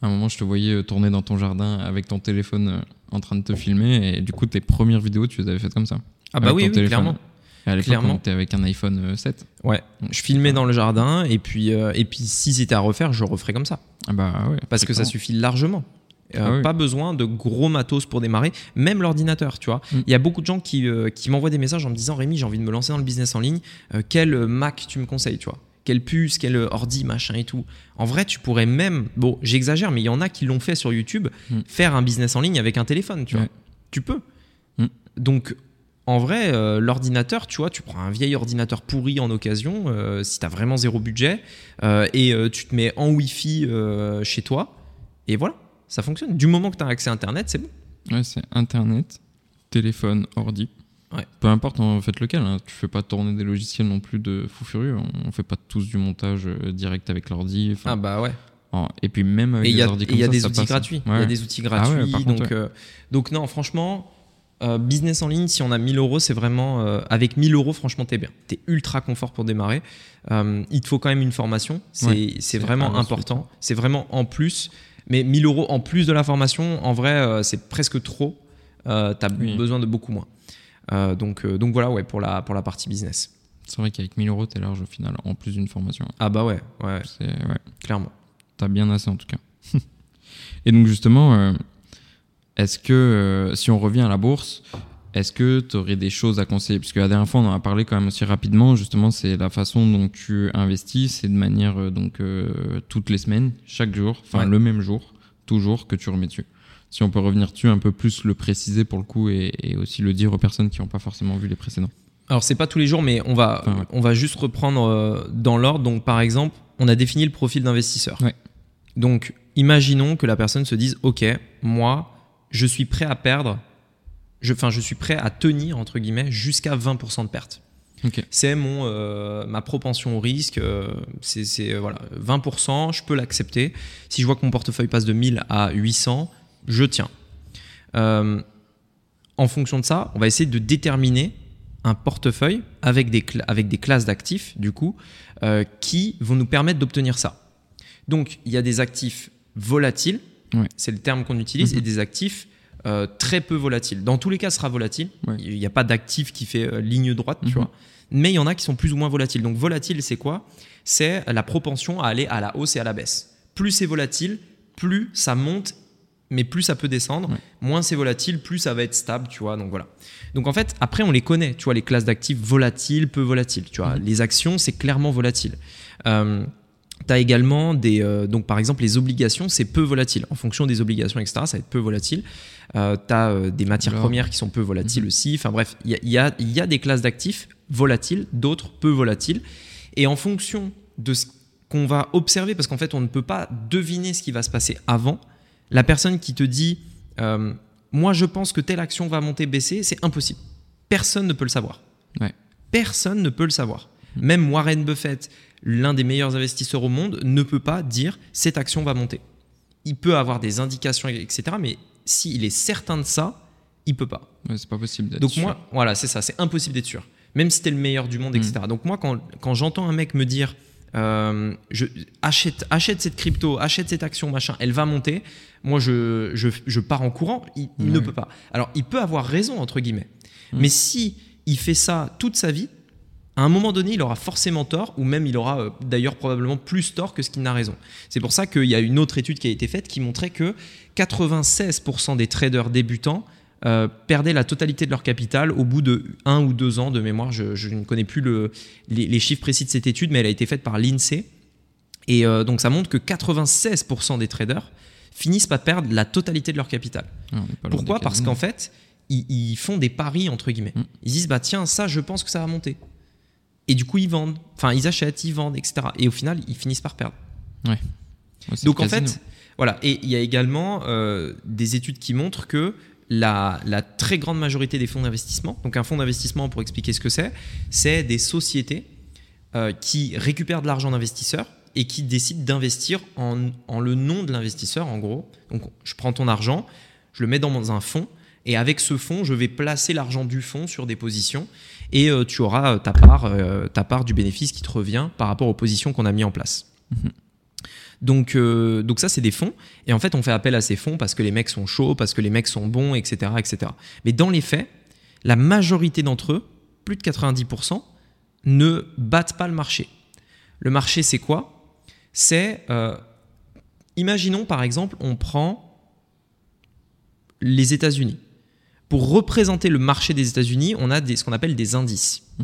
à un moment, je te voyais euh, tourner dans ton jardin avec ton téléphone euh, en train de te filmer. Et du coup, tes premières vidéos, tu les avais faites comme ça. Ah, bah oui, oui clairement. Et à l'époque, avec un iPhone 7. Ouais, je filmais dans le jardin et puis, et puis si c'était à refaire, je referais comme ça. Ah bah ouais. Parce que ça suffit largement. Ah pas besoin de gros matos pour démarrer, même l'ordinateur, tu vois. Mm. Il y a beaucoup de gens qui, qui m'envoient des messages en me disant Rémi, j'ai envie de me lancer dans le business en ligne, quel Mac tu me conseilles, tu vois? Quelle puce, quel ordi, machin et tout. En vrai, tu pourrais même, bon, j'exagère, mais il y en a qui l'ont fait sur YouTube, mm. faire un business en ligne avec un téléphone, tu vois. Tu peux. Mm. Donc, en vrai, euh, l'ordinateur, tu vois, tu prends un vieil ordinateur pourri en occasion, euh, si tu as vraiment zéro budget, euh, et tu te mets en Wi-Fi chez toi, et voilà, ça fonctionne. Du moment que tu as accès à Internet, c'est bon. Ouais, c'est Internet, téléphone, ordi. Peu importe en fait lequel, hein. tu fais pas tourner des logiciels non plus de fou furieux. On fait pas tous du montage euh, direct avec l'ordi. Ah bah ouais. Et puis même avec il y a, y a des outils gratuits. Il y a des outils gratuits. donc, euh, donc non, franchement, euh, business en ligne, si on a 1000 euros, c'est vraiment avec 1000 euros, franchement, t'es bien. T'es ultra confort pour démarrer. il te faut quand même une formation. C'est vraiment important. C'est vraiment en plus. Mais 1000 euros en plus de la formation, en vrai, c'est presque trop. T'as as besoin de beaucoup moins. Euh, donc, euh, donc voilà, ouais, pour la, pour la partie business. C'est vrai qu'avec 1000 euros, t'es large au final, en plus d'une formation. Ah bah ouais, ouais. ouais. Clairement. T'as bien assez en tout cas. Et donc justement, euh, est-ce que si on revient à la bourse, est-ce que tu aurais des choses à conseiller? Parce que la dernière fois, on en a parlé quand même aussi rapidement. Justement, c'est la façon dont tu investis. C'est de manière donc toutes les semaines, chaque jour, enfin le même jour, toujours que tu remets dessus si on peut revenir dessus un peu plus, le préciser pour le coup et, aussi le dire aux personnes qui n'ont pas forcément vu les précédents. Alors c'est pas tous les jours, mais on va, on va juste reprendre euh, dans l'ordre. Donc par exemple, on a défini le profil d'investisseur. Donc imaginons que la personne se dise, ok, moi, je suis prêt à perdre, je, enfin je suis prêt à tenir entre guillemets jusqu'à 20% de perte. C'est mon euh, ma propension au risque, euh, c'est voilà 20%, je peux l'accepter. Si je vois que mon portefeuille passe de 1000 à 800, je tiens. Euh, en fonction de ça, on va essayer de déterminer un portefeuille avec des, avec des classes d'actifs, du coup, euh, qui vont nous permettre d'obtenir ça. Donc, il y a des actifs volatiles, c'est le terme qu'on utilise, mhm. et des actifs euh, très peu volatiles. Dans tous les cas, ce sera volatile. Il n'y a pas d'actif qui fait ligne droite, tu mhm. vois. Mais il y en a qui sont plus ou moins volatiles. Donc, volatile, c'est quoi? C'est la propension à aller à la hausse et à la baisse. Plus c'est volatile, plus ça monte mais plus ça peut descendre, moins c'est volatile, plus ça va être stable, tu vois. Donc voilà. Donc en fait, après, on les connaît, tu vois, les classes d'actifs volatiles, peu volatiles, tu vois. Mhm. Les actions, c'est clairement volatile. Euh, tu as également des. Euh, donc par exemple, les obligations, c'est peu volatile. En fonction des obligations, etc., ça va être peu volatile. Euh, tu as euh, des matières premières qui sont peu volatiles mhm. aussi. Enfin bref, il y a, y a des classes d'actifs volatiles, d'autres peu volatiles. Et en fonction de ce qu'on va observer, parce qu'en fait, on ne peut pas deviner ce qui va se passer avant, la personne qui te dit euh, Moi, je pense que telle action va monter, baisser, c'est impossible. Personne ne peut le savoir. Personne ne peut le savoir. Hmm. Même Warren Buffett, l'un des meilleurs investisseurs au monde, ne peut pas dire cette action va monter. Il peut avoir des indications, etc. Mais s'il est certain de ça, il peut pas. c'est pas possible d'être Donc moi, voilà, c'est ça, c'est impossible d'être sûr. Même si tu es le meilleur du monde, etc. Hmm. Donc moi, quand, quand j'entends un mec me dire euh, je, achète, achète cette crypto, achète cette action, machin, elle va monter. Moi, je, je, pars en courant. Il, ne peut pas. Alors, il peut avoir raison, entre guillemets. Mais si il fait ça toute sa vie, à un moment donné, il aura forcément tort, ou même il aura euh, d'ailleurs probablement plus tort que ce qu'il n'a raison. C'est pour ça qu'il y a une autre étude qui a été faite qui montrait que 96% des traders débutants euh, perdaient la totalité de leur capital au bout de un ou deux ans de mémoire. Je, ne connais plus les, chiffres précis de cette étude, mais elle a été faite par l'INSEE. Et euh, donc ça montre que 96% des traders finissent par perdre la totalité de leur capital. Ah, Pourquoi Parce qu'en fait, ils, font des paris, entre guillemets. Mm. Ils disent, bah tiens, ça, je pense que ça va monter. Et du coup, ils vendent. Enfin, ils achètent, ils vendent, etc. Et au final, ils finissent par perdre. Ouais. donc en fait, voilà. Et il y a également euh, des études qui montrent que la, très grande majorité des fonds d'investissement, donc un fonds d'investissement, pour expliquer ce que c'est, c'est des sociétés euh, qui récupèrent de l'argent d'investisseurs et qui décident d'investir en, le nom de l'investisseur, en gros. Donc je prends ton argent, je le mets dans un fonds, et avec ce fonds, je vais placer l'argent du fonds sur des positions, et euh, tu auras ta part, ta part du bénéfice qui te revient par rapport aux positions qu'on a mis en place. Mhm. Donc, euh, donc ça, c'est des fonds. Et en fait, on fait appel à ces fonds parce que les mecs sont chauds, parce que les mecs sont bons, etc. etc. Mais dans les faits, la majorité d'entre eux, plus de 90%, ne battent pas le marché. Le marché, c'est quoi? C'est, euh, imaginons par exemple, on prend les États-Unis. Pour représenter le marché des États-Unis, on a des, ce qu'on appelle des indices. Mmh.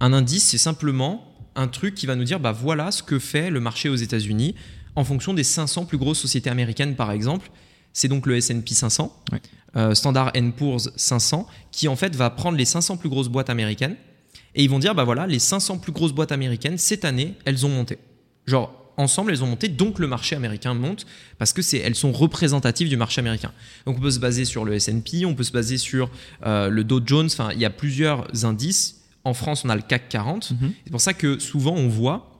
Un indice, c'est simplement un truc qui va nous dire, bah voilà ce que fait le marché aux États-Unis en fonction des 500 plus grosses sociétés américaines, par exemple. C'est donc le S&P 500, euh, Standard Poor's 500, qui en fait va prendre les 500 plus grosses boîtes américaines et ils vont dire, bah voilà, les 500 plus grosses boîtes américaines, cette année, elles ont monté. Genre, ensemble, elles ont monté, donc le marché américain monte parce que c'est, elles sont représentatives du marché américain. Donc on peut se baser sur le S&P, on peut se baser sur euh, le Dow Jones. Enfin, il y a plusieurs indices. En France, on a le CAC 40. Mhm. C'est pour ça que souvent on voit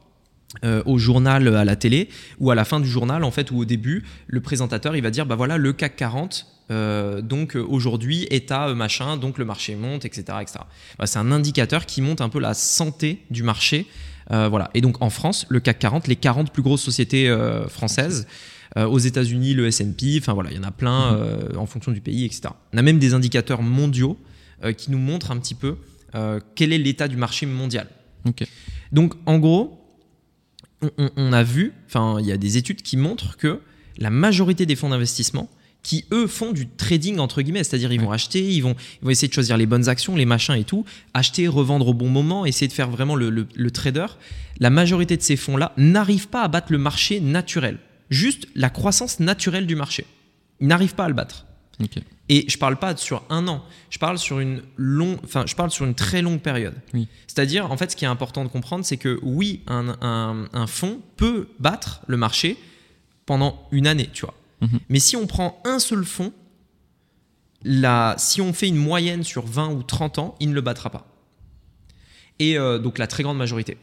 euh, au journal à la télé ou à la fin du journal en fait ou au début le présentateur il va dire bah voilà le CAC 40 euh, donc aujourd'hui état machin donc le marché monte etc etc bah, c'est un indicateur qui montre un peu la santé du marché euh, voilà. Et donc en France le CAC 40 les 40 plus grosses sociétés françaises aux États-Unis le S&P enfin voilà il y en a plein mm-hmm. en fonction du pays etc on a même des indicateurs mondiaux qui nous montrent un petit peu quel est l'état du marché mondial. Donc en gros on, a vu, enfin, il y a des études qui montrent que la majorité des fonds d'investissement qui eux font du trading entre guillemets, c'est-à-dire ils vont acheter, ils vont, essayer de choisir les bonnes actions, les machins et tout, acheter, revendre au bon moment, essayer de faire vraiment le, trader. La majorité de ces fonds-là n'arrivent pas à battre le marché naturel, juste la croissance naturelle du marché. Ils n'arrivent pas à le battre. Et je parle pas sur un an, je parle sur une longue, enfin, je parle sur une très longue période. C'est-à-dire, en fait, ce qui est important de comprendre, c'est que oui, un, un, fonds peut battre le marché pendant une année, tu vois. Mhm. Mais si on prend un seul fonds, la, si on fait une moyenne sur 20 ou 30 ans, il ne le battra pas. Et euh, donc la très grande majorité.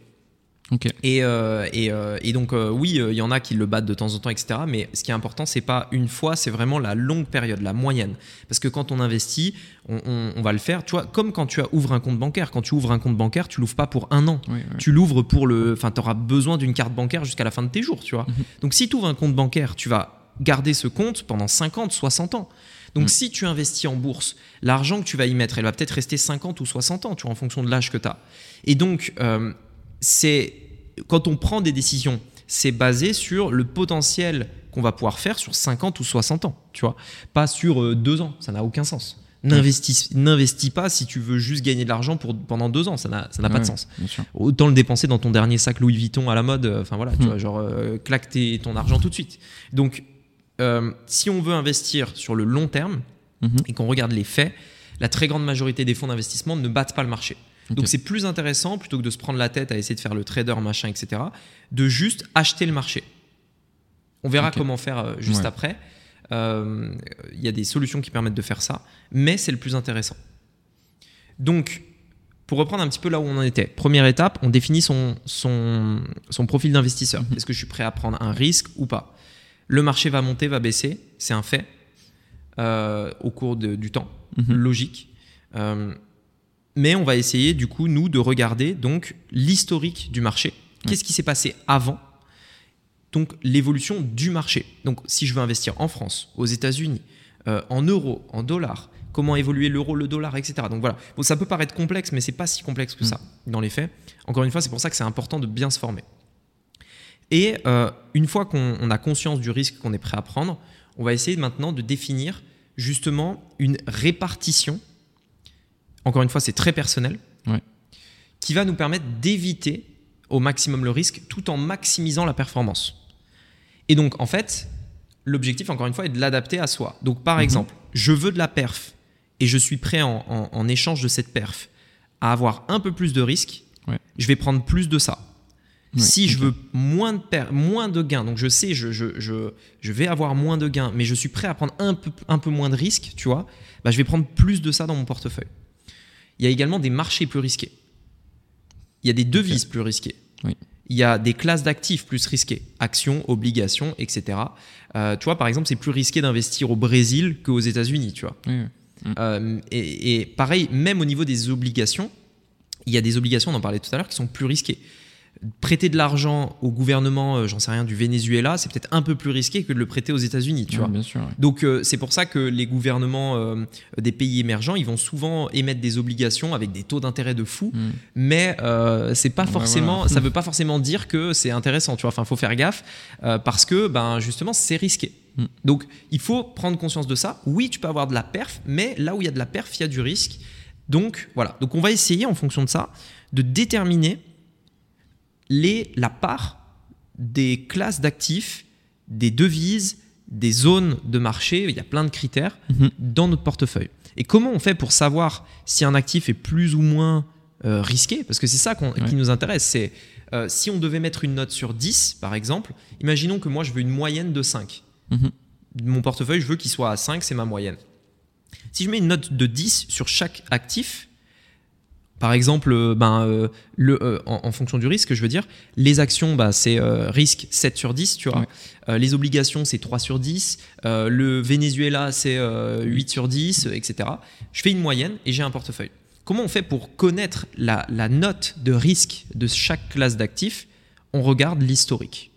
Et, euh, euh, et, donc, euh, oui, il y en a qui le battent de temps en temps, etc. Mais ce qui est important, c'est pas une fois, c'est vraiment la longue période, la moyenne. Parce que quand on investit, on, va le faire, tu vois, comme quand tu ouvres un compte bancaire. Quand tu ouvres un compte bancaire, tu l'ouvres pas pour un an. Tu l'ouvres pour le. Enfin, tu auras besoin d'une carte bancaire jusqu'à la fin de tes jours, tu vois. Mhm. Donc, si tu ouvres un compte bancaire, tu vas garder ce compte pendant 50, 60 ans. Donc, mhm. si tu investis en bourse, l'argent que tu vas y mettre, elle va peut-être rester 50 ou 60 ans, tu vois, en fonction de l'âge que tu as. Et donc, c'est quand on prend des décisions, c'est basé sur le potentiel qu'on va pouvoir faire sur 50 ou 60 ans, tu vois, pas sur euh, deux ans, ça n'a aucun sens. N'investis pas si tu veux juste gagner de l'argent pendant deux ans, ça n'a pas de sens. Autant le dépenser dans ton dernier sac Louis Vuitton à la mode, euh, enfin voilà, tu hmm. vois, genre euh, claque ton argent tout de suite. Donc, si on veut investir sur le long terme mhm. et qu'on regarde les faits, la très grande majorité des fonds d'investissement ne battent pas le marché. Donc c'est plus intéressant, plutôt que de se prendre la tête à essayer de faire le trader, machin, etc., de juste acheter le marché. On verra comment faire euh, juste après. Il euh, y a des solutions qui permettent de faire ça, mais c'est le plus intéressant. Donc, pour reprendre un petit peu là où on en était, première étape, on définit son, son, son profil d'investisseur. Mhm. Est-ce que je suis prêt à prendre un risque ou pas? Le marché va monter, va baisser, c'est un fait euh, au cours du temps, mhm. logique. Mais on va essayer du coup nous de regarder donc l'historique du marché. Qu'est-ce qui s'est passé avant donc l'évolution du marché? Donc si je veux investir en France, aux États-Unis, euh, en euros, en dollars, comment évoluer l'euro, le dollar, etc. Donc voilà, bon, ça peut paraître complexe, mais c'est pas si complexe que ça mm. dans les faits. Encore une fois, c'est pour ça que c'est important de bien se former. Et euh, une fois qu'on a conscience du risque qu'on est prêt à prendre, on va essayer maintenant de définir justement une répartition. Encore une fois, c'est très personnel. Qui va nous permettre d'éviter au maximum le risque tout en maximisant la performance. Et donc, en fait, l'objectif, encore une fois, est de l'adapter à soi. Donc, par mhm. exemple, je veux de la perf et je suis prêt en, échange de cette perf à avoir un peu plus de risque, je vais prendre plus de ça. si je veux moins de, moins de gains, donc je sais, je, je, je, vais avoir moins de gains, mais je suis prêt à prendre un peu, un peu moins de risques, tu vois, bah, je vais prendre plus de ça dans mon portefeuille. Il y a également des marchés plus risqués. Il y a des devises plus risquées. Il y a des classes d'actifs plus risquées, actions, obligations, etc. Euh, tu vois, par exemple, c'est plus risqué d'investir au Brésil qu'aux États-Unis, tu vois. Euh, et, pareil, même au niveau des obligations, il y a des obligations, on en parlait tout à l'heure, qui sont plus risquées prêter de l'argent au gouvernement, euh, j'en sais rien, du Venezuela, c'est peut-être un peu plus risqué que de le prêter aux États-Unis, tu vois. Bien sûr, Donc euh, c'est pour ça que les gouvernements euh, des pays émergents, ils vont souvent émettre des obligations avec des taux d'intérêt de fou, mm. mais c'est pas forcément, ça veut pas forcément dire que c'est intéressant, tu vois. Enfin, faut faire gaffe parce que, ben justement, c'est risqué. Mm. Donc il faut prendre conscience de ça. Oui, tu peux avoir de la perf, mais là où il y a de la perf, il y a du risque. Donc voilà. Donc on va essayer en fonction de ça de déterminer les, la part des classes d'actifs, des devises, des zones de marché, il y a plein de critères mhm. dans notre portefeuille. Et comment on fait pour savoir si un actif est plus ou moins euh, risqué? Parce que c'est ça qui nous intéresse. C'est euh, si on devait mettre une note sur 10, par exemple, imaginons que moi je veux une moyenne de 5. Mhm. Mon portefeuille, je veux qu'il soit à 5, c'est ma moyenne. Si je mets une note de 10 sur chaque actif, par exemple, euh, ben, euh, le, euh, en, fonction du risque, je veux dire, les actions, bah, c'est risque 7 sur 10, tu vois. les obligations, c'est 3 sur 10. le Venezuela, c'est 8 sur 10, etc. Je fais une moyenne et j'ai un portefeuille. Comment on fait pour connaître la, note de risque de chaque classe d'actifs? On regarde l'historique.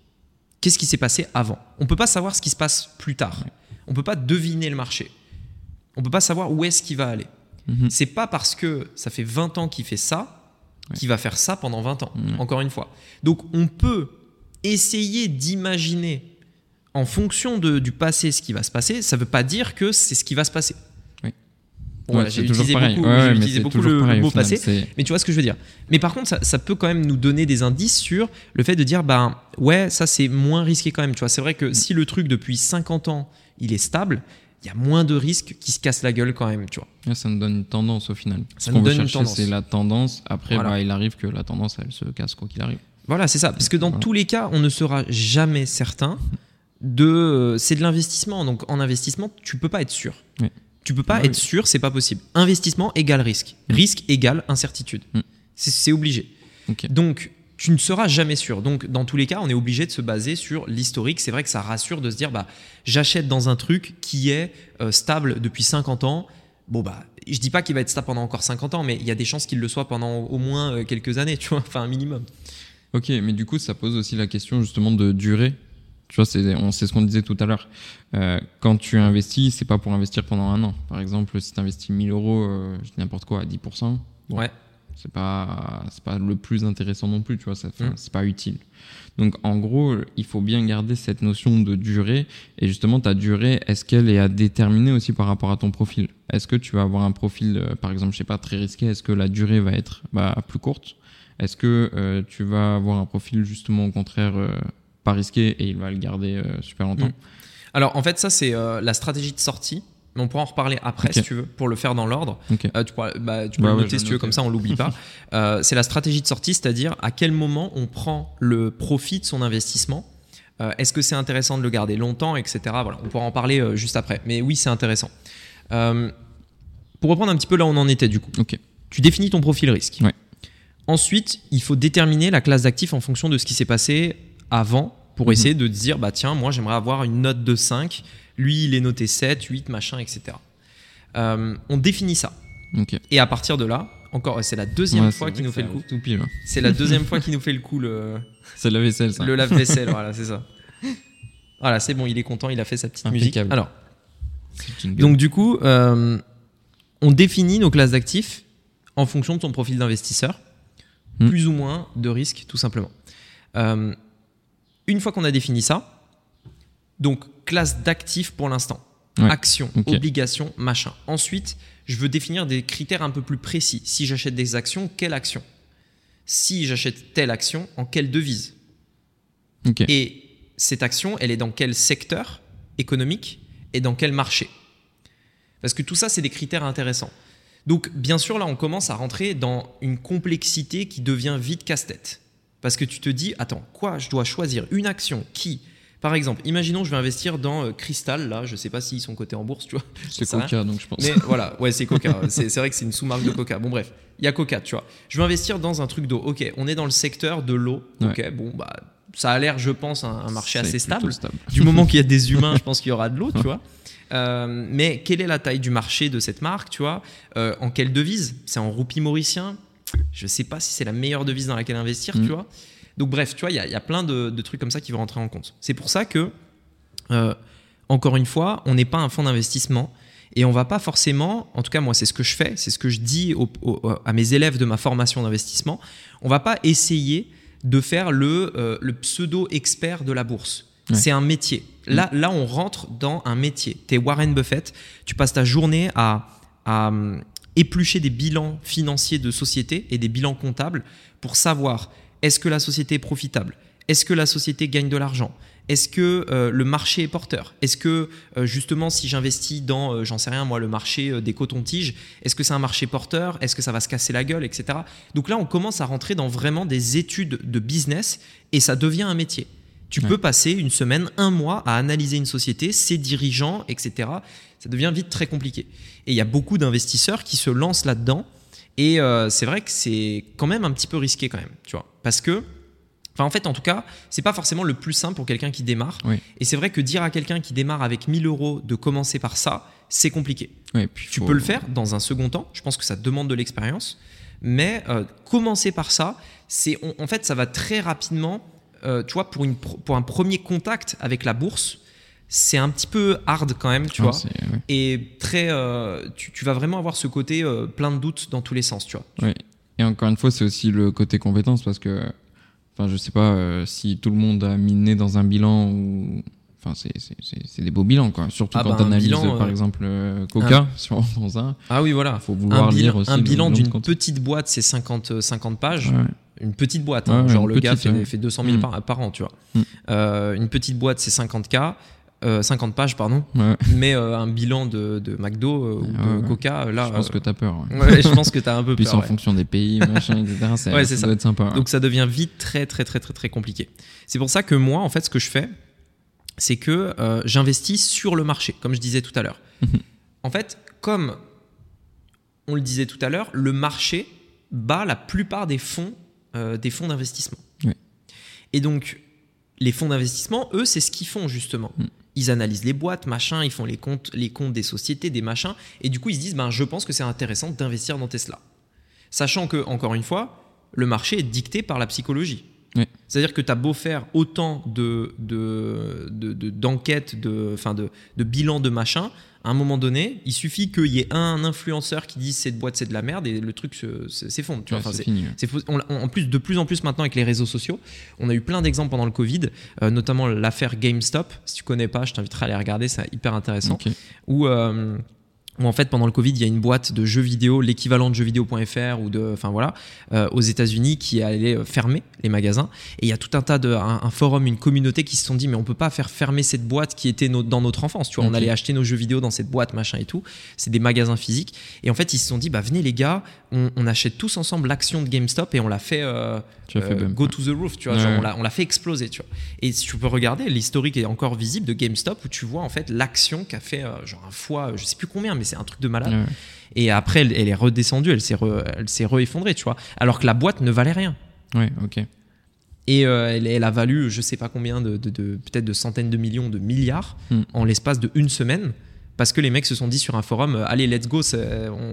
Qu'est-ce qui s'est passé avant? On ne peut pas savoir ce qui se passe plus tard. On ne peut pas deviner le marché. On ne peut pas savoir où est-ce qu'il va aller. Mhm. C'est pas parce que ça fait 20 ans qu'il fait ça qu'il va faire ça pendant 20 ans. Encore une fois. Donc on peut essayer d'imaginer en fonction de, du passé ce qui va se passer. Ça veut pas dire que c'est ce qui va se passer. j'ai utilisé beaucoup, le, mot passé, mais tu vois ce que je veux dire. Mais par contre, ça, peut quand même nous donner des indices sur le fait de dire, bah ouais, ça c'est moins risqué quand même. Tu vois, c'est vrai que mm. si le truc depuis 50 ans, il est stable, il y a moins de risques qui se cassent la gueule quand même, tu vois. ça nous donne une tendance au final. Ça nous donne une tendance. C'est la tendance. Après, bah, il arrive que la tendance, elle se casse quoi qu'il arrive. Voilà, c'est ça. Parce que dans tous les cas, on ne sera jamais certain de. Euh, c'est de l'investissement. Donc en investissement, tu peux pas être sûr. Oui. Tu peux pas être sûr, c'est pas possible. Investissement égale risque. Risque égale incertitude. Mm. C'est obligé. Donc tu ne seras jamais sûr. Donc, dans tous les cas, on est obligé de se baser sur l'historique. C'est vrai que ça rassure de se dire, bah, j'achète dans un truc qui est euh, stable depuis 50 ans. Bon, bah, je dis pas qu'il va être stable pendant encore 50 ans, mais il y a des chances qu'il le soit pendant au moins euh, quelques années, tu vois, enfin un minimum. Ok, mais du coup, ça pose aussi la question justement de durée. Tu vois, c'est, on sait ce qu'on disait tout à l'heure. Euh, quand tu investis, c'est pas pour investir pendant un an. Par exemple, si tu investis 1000 euros, je dis n'importe quoi, à 10%. ouais c'est pas c'est pas le plus intéressant non plus tu vois ça mm. c'est pas utile. Donc en gros il faut bien garder cette notion de durée. Et justement ta durée est-ce qu'elle est à déterminer aussi par rapport à ton profil? Est-ce que tu vas avoir un profil euh, par exemple je sais pas très risqué est-ce que la durée va être bah, plus courte? Est-ce que euh, tu vas avoir un profil justement au contraire euh, pas risqué et il va le garder super longtemps? Mm. alors en fait ça c'est la stratégie de sortie on pourra en reparler après si tu veux, pour le faire dans l'ordre. Euh, tu, pourras, bah, tu peux le noter si tu veux, comme ça on l'oublie pas. Euh, c'est la stratégie de sortie, c'est-à-dire à quel moment on prend le profit de son investissement. Euh, est-ce que c'est intéressant de le garder longtemps, etc. Voilà, on pourra en parler juste après. Mais oui, c'est intéressant. pour reprendre un petit peu là où on en était du coup. Tu définis ton profil risque. Ensuite, il faut déterminer la classe d'actifs en fonction de ce qui s'est passé avant pour mhm. essayer de dire bah tiens, moi j'aimerais avoir une note de 5 lui, il est noté 7, 8, machin, etc. Euh, on définit ça. Et à partir de là, encore, c'est la deuxième fois qu'il nous fait le coup. C'est la deuxième fois qu'il nous fait le coup. Le... C'est le lave-vaisselle, ça. Le lave-vaisselle, voilà, c'est ça. Voilà, c'est bon, il est content, il a fait sa petite musique. Alors, donc du coup, euh, on définit nos classes d'actifs en fonction de ton profil d'investisseur, hmm. plus ou moins de risque, tout simplement. Euh, une fois qu'on a défini ça, donc classe d'actifs pour l'instant. Action, obligation, machin. Ensuite, je veux définir des critères un peu plus précis. Si j'achète des actions, quelle action? Si j'achète telle action, en quelle devise? Et cette action, elle est dans quel secteur économique et dans quel marché? Parce que tout ça, c'est des critères intéressants. Donc, bien sûr, là, on commence à rentrer dans une complexité qui devient vite casse-tête. Parce que tu te dis, attends, quoi Je dois choisir une action qui, par exemple, imaginons je vais investir dans euh, Crystal, là, je sais pas s'ils sont cotés en bourse, tu vois. C'est Coca, donc je pense. Mais voilà, ouais, c'est Coca. c'est vrai que c'est une sous-marque de Coca. Bon, bref, il y a Coca, tu vois. Je vais investir dans un truc d'eau. Ok, on est dans le secteur de l'eau. Ok, bon, bah, ça a l'air, je pense, un, marché assez stable. Du moment qu'il y a des humains, je pense qu'il y aura de l'eau, tu vois. Euh, mais quelle est la taille du marché de cette marque, tu vois? Euh, En quelle devise? C'est en roupie mauricien? Je sais pas si c'est la meilleure devise dans laquelle investir, tu mm. vois. Donc bref, tu vois, il y, a plein de, trucs comme ça qui vont rentrer en compte. C'est pour ça que, euh, encore une fois, on n'est pas un fonds d'investissement et on va pas forcément, en tout cas moi c'est ce que je fais, c'est ce que je dis à mes élèves de ma formation d'investissement, on va pas essayer de faire le, euh, le pseudo expert de la bourse. C'est un métier. Là, là, on rentre dans un métier. Tu es Warren Buffett, tu passes ta journée à, à hum, éplucher des bilans financiers de sociétés et des bilans comptables pour savoir est-ce que la société est profitable? Est-ce que la société gagne de l'argent? Est-ce que euh, le marché est porteur? Est-ce que euh, justement si j'investis dans, euh, j'en sais rien moi, le marché des cotons-tiges, est-ce que c'est un marché porteur? Est-ce que ça va se casser la gueule, etc. Donc là, on commence à rentrer dans vraiment des études de business et ça devient un métier. Tu peux passer une semaine, un mois à analyser une société, ses dirigeants, etc. Ça devient vite très compliqué. Et il y a beaucoup d'investisseurs qui se lancent là-dedans et euh, c'est vrai que c'est quand même un petit peu risqué quand même, tu vois. Parce que, enfin en fait en tout cas, c'est pas forcément le plus simple pour quelqu'un qui démarre. Et c'est vrai que dire à quelqu'un qui démarre avec 1000 euros de commencer par ça, c'est compliqué. tu peux le faire dans un second temps, je pense que ça demande de l'expérience. Mais euh, commencer par ça, c'est en fait ça va très rapidement, euh, tu vois, pour, une, pour un premier contact avec la bourse, c'est un petit peu hard quand même, tu vois. Et très, euh, tu, vas vraiment avoir ce côté euh, plein de doutes dans tous les sens, tu vois. Oui. Et encore une fois, c'est aussi le côté compétence parce que, enfin, je sais pas euh, si tout le monde a miné dans un bilan ou. Enfin, c'est des beaux bilans, quoi. Surtout ah quand bah, tu analyses, par exemple, Coca, sur, dans un. Ah oui, voilà. faut vouloir lire aussi. Un bilan d'une petite boîte, c'est 50, 50 pages. Une petite boîte, hein. genre le gars fait, fait, 200 000 mm. par, par, an, tu vois. Mm. une petite boîte, c'est 50K. 50 euh, pages, pardon, mais euh, un bilan de, de McDo euh, ou de Coca, là. Je pense que tu as peur. Ouais. je pense que tu as un peu peur. Puis en fonction des pays, machin, etc. ça, ça, doit être sympa. Donc ça devient vite très, très, très, très, très compliqué. C'est pour ça que moi, en fait, ce que je fais, c'est que j'investis sur le marché, comme je disais tout à l'heure. En fait, comme on le disait tout à l'heure, le marché bat la plupart des fonds, des fonds d'investissement. Et donc, les fonds d'investissement, eux, c'est ce qu'ils font justement. Ils analysent les boîtes, machin, ils font les comptes, les comptes des sociétés, des machins, et du coup ils se disent, ben, je pense que c'est intéressant d'investir dans Tesla. Sachant que, encore une fois, le marché est dicté par la psychologie. C'est-à-dire que tu as beau faire autant de, d'enquêtes, de, de, de, de bilan de machin, à un moment donné, il suffit qu'il y ait un influenceur qui dise cette boîte c'est de la merde et le truc s'effondre. En plus, de plus en plus maintenant avec les réseaux sociaux, on a eu plein d'exemples pendant le Covid, euh, notamment l'affaire GameStop. Si tu connais pas, je t'inviterai à aller regarder, c'est hyper intéressant. Où euh, où en fait pendant le Covid il y a une boîte de jeux vidéo, l'équivalent de jeuxvideo.fr ou de, enfin voilà, euh, aux États-Unis qui allait fermer les magasins. Et il y a tout un tas de, un, forum, une communauté qui se sont dit mais on peut pas faire fermer cette boîte qui était dans notre enfance. Tu vois, on allait acheter nos jeux vidéo dans cette boîte machin et tout. C'est des magasins physiques. Et en fait ils se sont dit bah venez les gars, on, achète tous ensemble l'action de GameStop et on l'a fait, euh, euh, go to the roof. Tu vois, on l'a fait exploser. Tu vois. Et si tu peux regarder l'historique est encore visible de GameStop où tu vois en fait l'action qui a fait genre un fois, je sais plus combien mais c'est un truc de malade. Et après, elle, est redescendue, elle s'est re, re-effondrée, tu vois. Alors que la boîte ne valait rien. Ouais, ok. Et euh, elle, a valu, je sais pas combien, de, peut-être de centaines de millions, de milliards hmm. en l'espace de une semaine. Parce que les mecs se sont dit sur un forum, euh, allez, let's go,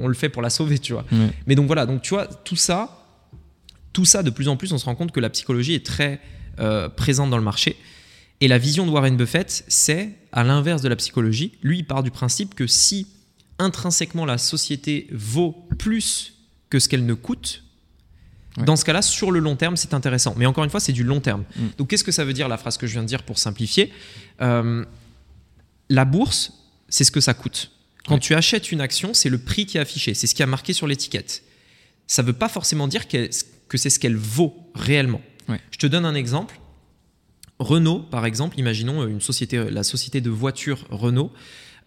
on, le fait pour la sauver, tu vois. Mais donc voilà, donc tu vois, tout ça, tout ça, de plus en plus, on se rend compte que la psychologie est très euh, présente dans le marché. Et la vision de Warren Buffett, c'est, à l'inverse de la psychologie, lui, il part du principe que si intrinsèquement la société vaut plus que ce qu'elle ne coûte, dans ce cas-là, sur le long terme, c'est intéressant. Mais encore une fois, c'est du long terme. Mm. Donc qu'est-ce que ça veut dire la phrase que je viens de dire pour simplifier? Euh, La bourse, c'est ce que ça coûte. Quand tu achètes une action, c'est le prix qui est affiché, c'est ce qui est marqué sur l'étiquette. Ça ne veut pas forcément dire que, c'est ce qu'elle vaut réellement. Je te donne un exemple. Renault, par exemple, imaginons une société, la société de voitures Renault, euh,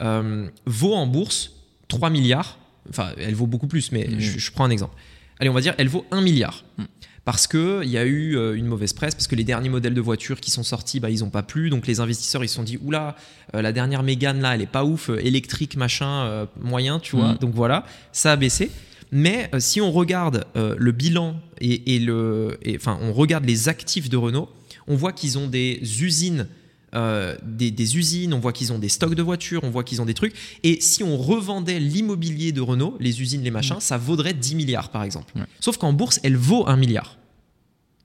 vaut en bourse 3 milliards. Enfin, elle vaut beaucoup plus, mais mmh. je, prends un exemple. Allez, on va dire, elle vaut 1 milliard. Mmh parce qu'il y a eu euh, une mauvaise presse, parce que les derniers modèles de voitures qui sont sortis, bah, ils n'ont pas plu. Donc les investisseurs, ils se sont dit, oula, euh, la dernière Mégane, là, elle est pas ouf, euh, électrique, machin, moyen, tu vois. Mm. Donc voilà, ça a baissé. Mais si on regarde le bilan et, le, enfin, on regarde les actifs de Renault, on voit qu'ils ont des usines euh, des, usines, on voit qu'ils ont des stocks de voitures, on voit qu'ils ont des trucs. Et si on revendait l'immobilier de Renault, les usines, les machins, mm. ça vaudrait 10 milliards par exemple. Sauf qu'en bourse, elle vaut 1 milliard.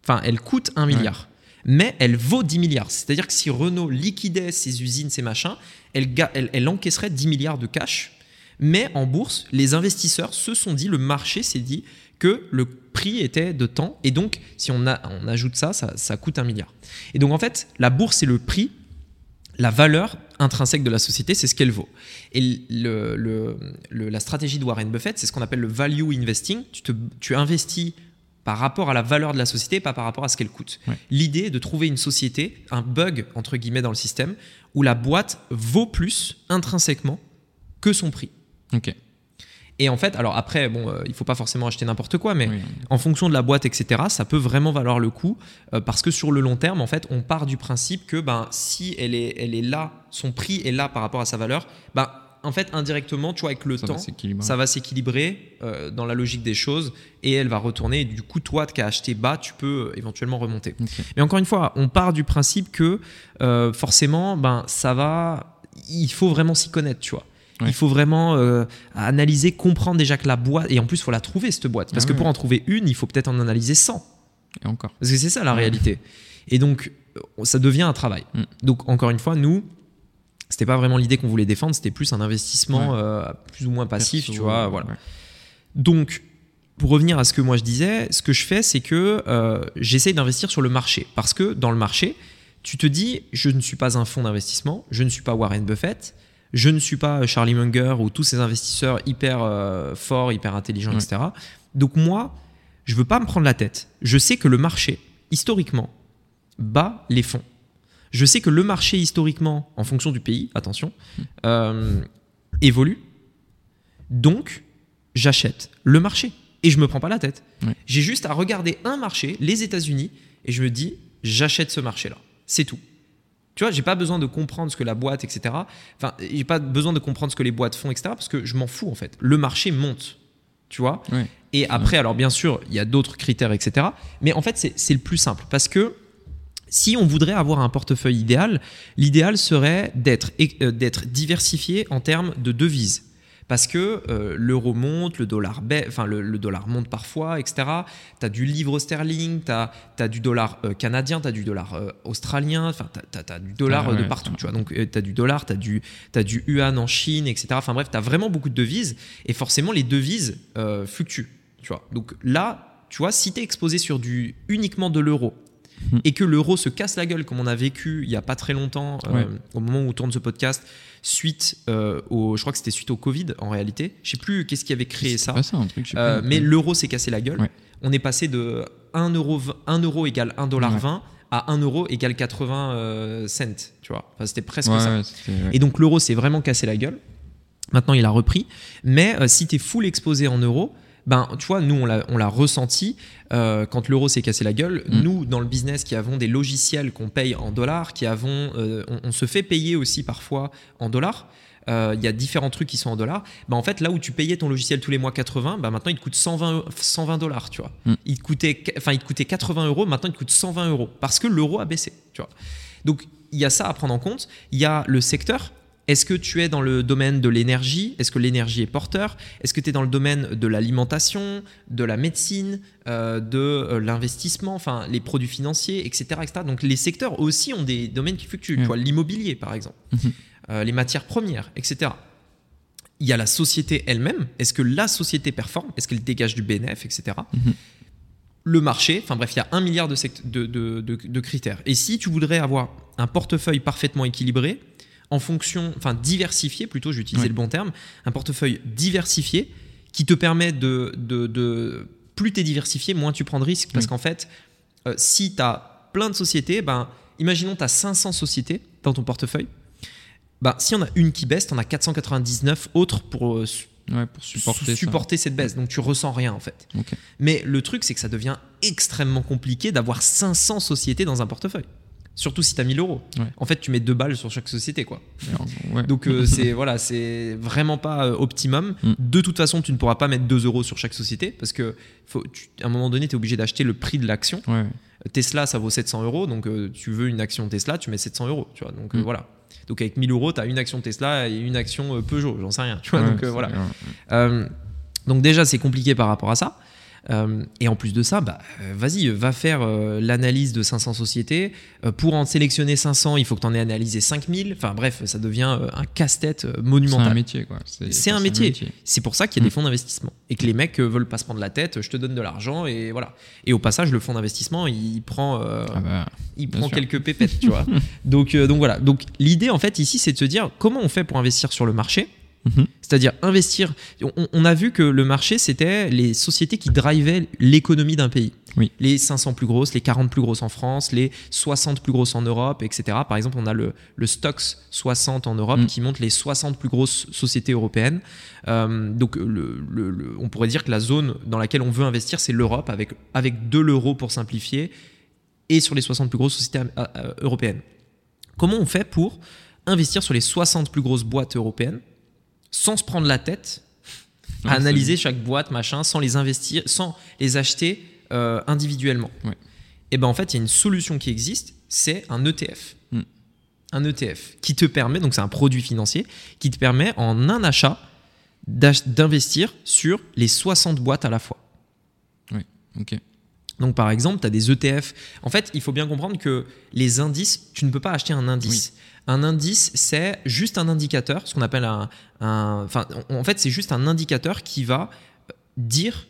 Enfin, elle coûte 1 milliard. Mais elle vaut 10 milliards. C'est-à-dire que si Renault liquidait ses usines, ses machins, elle, elle, encaisserait 10 milliards de cash. Mais en bourse, les investisseurs se sont dit, le marché s'est dit que le prix était de temps. Et donc, si on, a, on ajoute ça, ça, ça coûte un milliard. Et donc, en fait, la bourse, c'est le prix la valeur intrinsèque de la société, c'est ce qu'elle vaut. Et la stratégie de Warren Buffett, c'est ce qu'on appelle le value investing. Tu, investis par rapport à la valeur de la société, pas par rapport à ce qu'elle coûte. L'idée est de trouver une société, un bug entre guillemets dans le système, où la boîte vaut plus intrinsèquement que son prix. Ok. Et en fait, alors après, bon, euh, il faut pas forcément acheter n'importe quoi, mais en fonction de la boîte, etc., ça peut vraiment valoir le coup euh, parce que sur le long terme, en fait, on part du principe que ben, si elle est, elle est là, son prix est là par rapport à sa valeur, ben, en fait, indirectement, tu vois, avec le temps, ça va s'équilibrer euh, dans la logique des choses et elle va retourner. Et du coup, toi qui as acheté bas, tu peux éventuellement remonter. Mais encore une fois, on part du principe que forcément, ben, ça va. Il faut vraiment s'y connaître, tu vois. Il faut vraiment euh, analyser, comprendre déjà que la boîte, et en plus, il faut la trouver, cette boîte. Parce ah que pour en trouver une, il faut peut-être en analyser 100. Et encore. Parce que c'est ça la réalité. Et donc, euh, ça devient un travail. Mm. Donc, encore une fois, nous, c'était pas vraiment l'idée qu'on voulait défendre, c'était plus un investissement euh, plus ou moins passif, tu vois. Voilà. Donc, pour revenir à ce que moi je disais, ce que je fais, c'est que j'essaye d'investir sur le marché. Parce que dans le marché, tu te dis, je ne suis pas un fonds d'investissement, je ne suis pas Warren Buffett, je ne suis pas Charlie Munger ou tous ces investisseurs hyper euh, forts, hyper intelligents, etc. Donc moi, je veux pas me prendre la tête. Je sais que le marché, historiquement, bat les fonds. Je sais que le marché, historiquement, en fonction du pays, attention, euh, évolue. Donc, j'achète le marché. Et je me prends pas la tête. J'ai juste à regarder un marché, les États-Unis, et je me dis, j'achète ce marché-là. C'est tout. Tu vois, j'ai pas besoin de comprendre ce que la boîte, etc. Enfin, j'ai pas besoin de comprendre ce que les boîtes font, etc. Parce que je m'en fous en fait. Le marché monte, tu vois. Et après, alors bien sûr, il y a d'autres critères, etc. Mais en fait, c'est le plus simple parce que si on voudrait avoir un portefeuille idéal, l'idéal serait d'être euh, diversifié en termes de devises parce que euh, l'euro monte, le dollar, enfin, le, dollar monte parfois, etc. Tu as du livre sterling, tu as, du dollar euh, canadien, tu as du dollar euh, australien, enfin, tu as, du dollar de partout. Tu vois. Donc, tu as du dollar, tu as du, as du yuan en Chine, etc. Enfin bref, tu as vraiment beaucoup de devises et forcément, les devises fluctuent. Tu vois. Donc là, tu vois, si tu es exposé sur du, uniquement de l'euro, hmm. et que l'euro se casse la gueule comme on a vécu il n'y a pas très longtemps, au moment où tourne ce podcast, suite euh, au, je crois que c'était suite au Covid en réalité. Je sais plus qu'est-ce qui avait créé ça. Euh, mais l'euro s'est cassé la gueule. On est passé de 1 euro, 1 euro égale 1 dollar 20 à 1 euro égale 80 euh, cents, tu vois. Enfin, c'était presque ça. Et donc l'euro s'est vraiment cassé la gueule. Maintenant, il a repris. Mais si tu es full exposé en euros, ben, tu vois, nous, on l'a ressenti euh, quand l'euro s'est cassé la gueule. Mm. Nous, dans le business, qui avons des logiciels qu'on paye en dollars, qui avons, euh, on, se fait payer aussi parfois en dollars. Euh, il y a différents trucs qui sont en dollars. Ben, en fait, là où tu payais ton logiciel tous les mois 80, ben, maintenant il te coûte 120, 120 dollars, tu vois. Mm. Il, te coûtait, enfin, il te coûtait 80 euros, maintenant il te coûte 120 euros parce que l'euro a baissé, tu vois. Donc, il y a ça à prendre en compte. Il y a le secteur est-ce que tu es dans le domaine de l'énergie? Est-ce que l'énergie est porteur? Est-ce que tu es dans le domaine de l'alimentation, de la médecine, euh, de euh, l'investissement, enfin les produits financiers, etc., etc. Donc les secteurs aussi ont des domaines qui fluctuent. Tu vois, l'immobilier par exemple, mhm. euh, les matières premières, etc. Il y a la société elle-même. Est-ce que la société performe? Est-ce qu'elle dégage du bénéfice, etc. Mhm. Le marché, enfin bref, il y a un milliard de, de, de, de critères. Et si tu voudrais avoir un portefeuille parfaitement équilibré, en fonction, enfin diversifié plutôt, j'ai utilisé le bon terme, un portefeuille diversifié qui te permet de, de, de plus tu es diversifié, moins tu prends de risques. Parce qu'en fait, euh, si tu as plein de sociétés, ben, imaginons tu as 500 sociétés dans ton portefeuille. Ben, si on a une qui baisse, tu en as 499 autres pour, euh, pour supporter, supporter cette baisse. Donc tu ressens rien en fait. Mais le truc, c'est que ça devient extrêmement compliqué d'avoir 500 sociétés dans un portefeuille. Surtout si tu as 1000 euros. En fait, tu mets deux balles sur chaque société. quoi. Donc, euh, c'est voilà, c'est vraiment pas euh, optimum. Mm. De toute façon, tu ne pourras pas mettre 2 euros sur chaque société parce que faut, à un moment donné, tu es obligé d'acheter le prix de l'action. Tesla, ça vaut 700 euros. Donc, euh, tu veux une action Tesla, tu mets 700 euros. Tu vois, donc, mm. voilà. Donc, avec 1000 euros, tu as une action Tesla et une action Peugeot. J'en sais rien. Tu vois, donc, voilà. donc, déjà, c'est compliqué par rapport à ça. Euh, et en plus de ça, bah, euh, vas-y, va faire euh, l'analyse de 500 sociétés. pour en sélectionner 500, il faut que tu en aies analysé 5000. Enfin bref, ça devient un casse-tête monumental. C'est un métier, quoi. C'est un métier. C'est pour ça qu'il y a des mm. fonds d'investissement. Et que les mecs veulent pas se prendre la tête, je te donne de l'argent et voilà. Et au passage, le fonds d'investissement, il prend, ah bah, il prend quelques pépettes, tu vois. donc, donc voilà. Donc l'idée, en fait, ici, c'est de se dire comment on fait pour investir sur le marché Mhm. C'est-à-dire investir. On, a vu que le marché, c'était les sociétés qui drivaient l'économie d'un pays. Les 500 plus grosses, les 40 plus grosses en France, les 60 plus grosses en Europe, etc. Par exemple, on a le, le Stoxx 60 en Europe mhm. qui montre les 60 plus grosses sociétés européennes. Euh, donc, le, on pourrait dire que la zone dans laquelle on veut investir, c'est l'Europe, avec, avec de l'euro pour simplifier, et sur les 60 plus grosses sociétés euh, euh, européennes. Comment on fait pour investir sur les 60 plus grosses boîtes européennes sans se prendre la tête à analyser chaque boîte, machin, sans les investir, sans les acheter euh, individuellement. Et ben en fait, il y a une solution qui existe, c'est un ETF. Hmm. Un ETF qui te permet, donc c'est un produit financier, qui te permet en un achat d'investir sur les 60 boîtes à la fois. Oui, ok. Donc par exemple, tu as des ETF. En fait, il faut bien comprendre que les indices, tu ne peux pas acheter un indice. Un indice, c'est juste un indicateur, ce qu'on appelle un, Enfin, en fait, c'est juste un indicateur qui va dire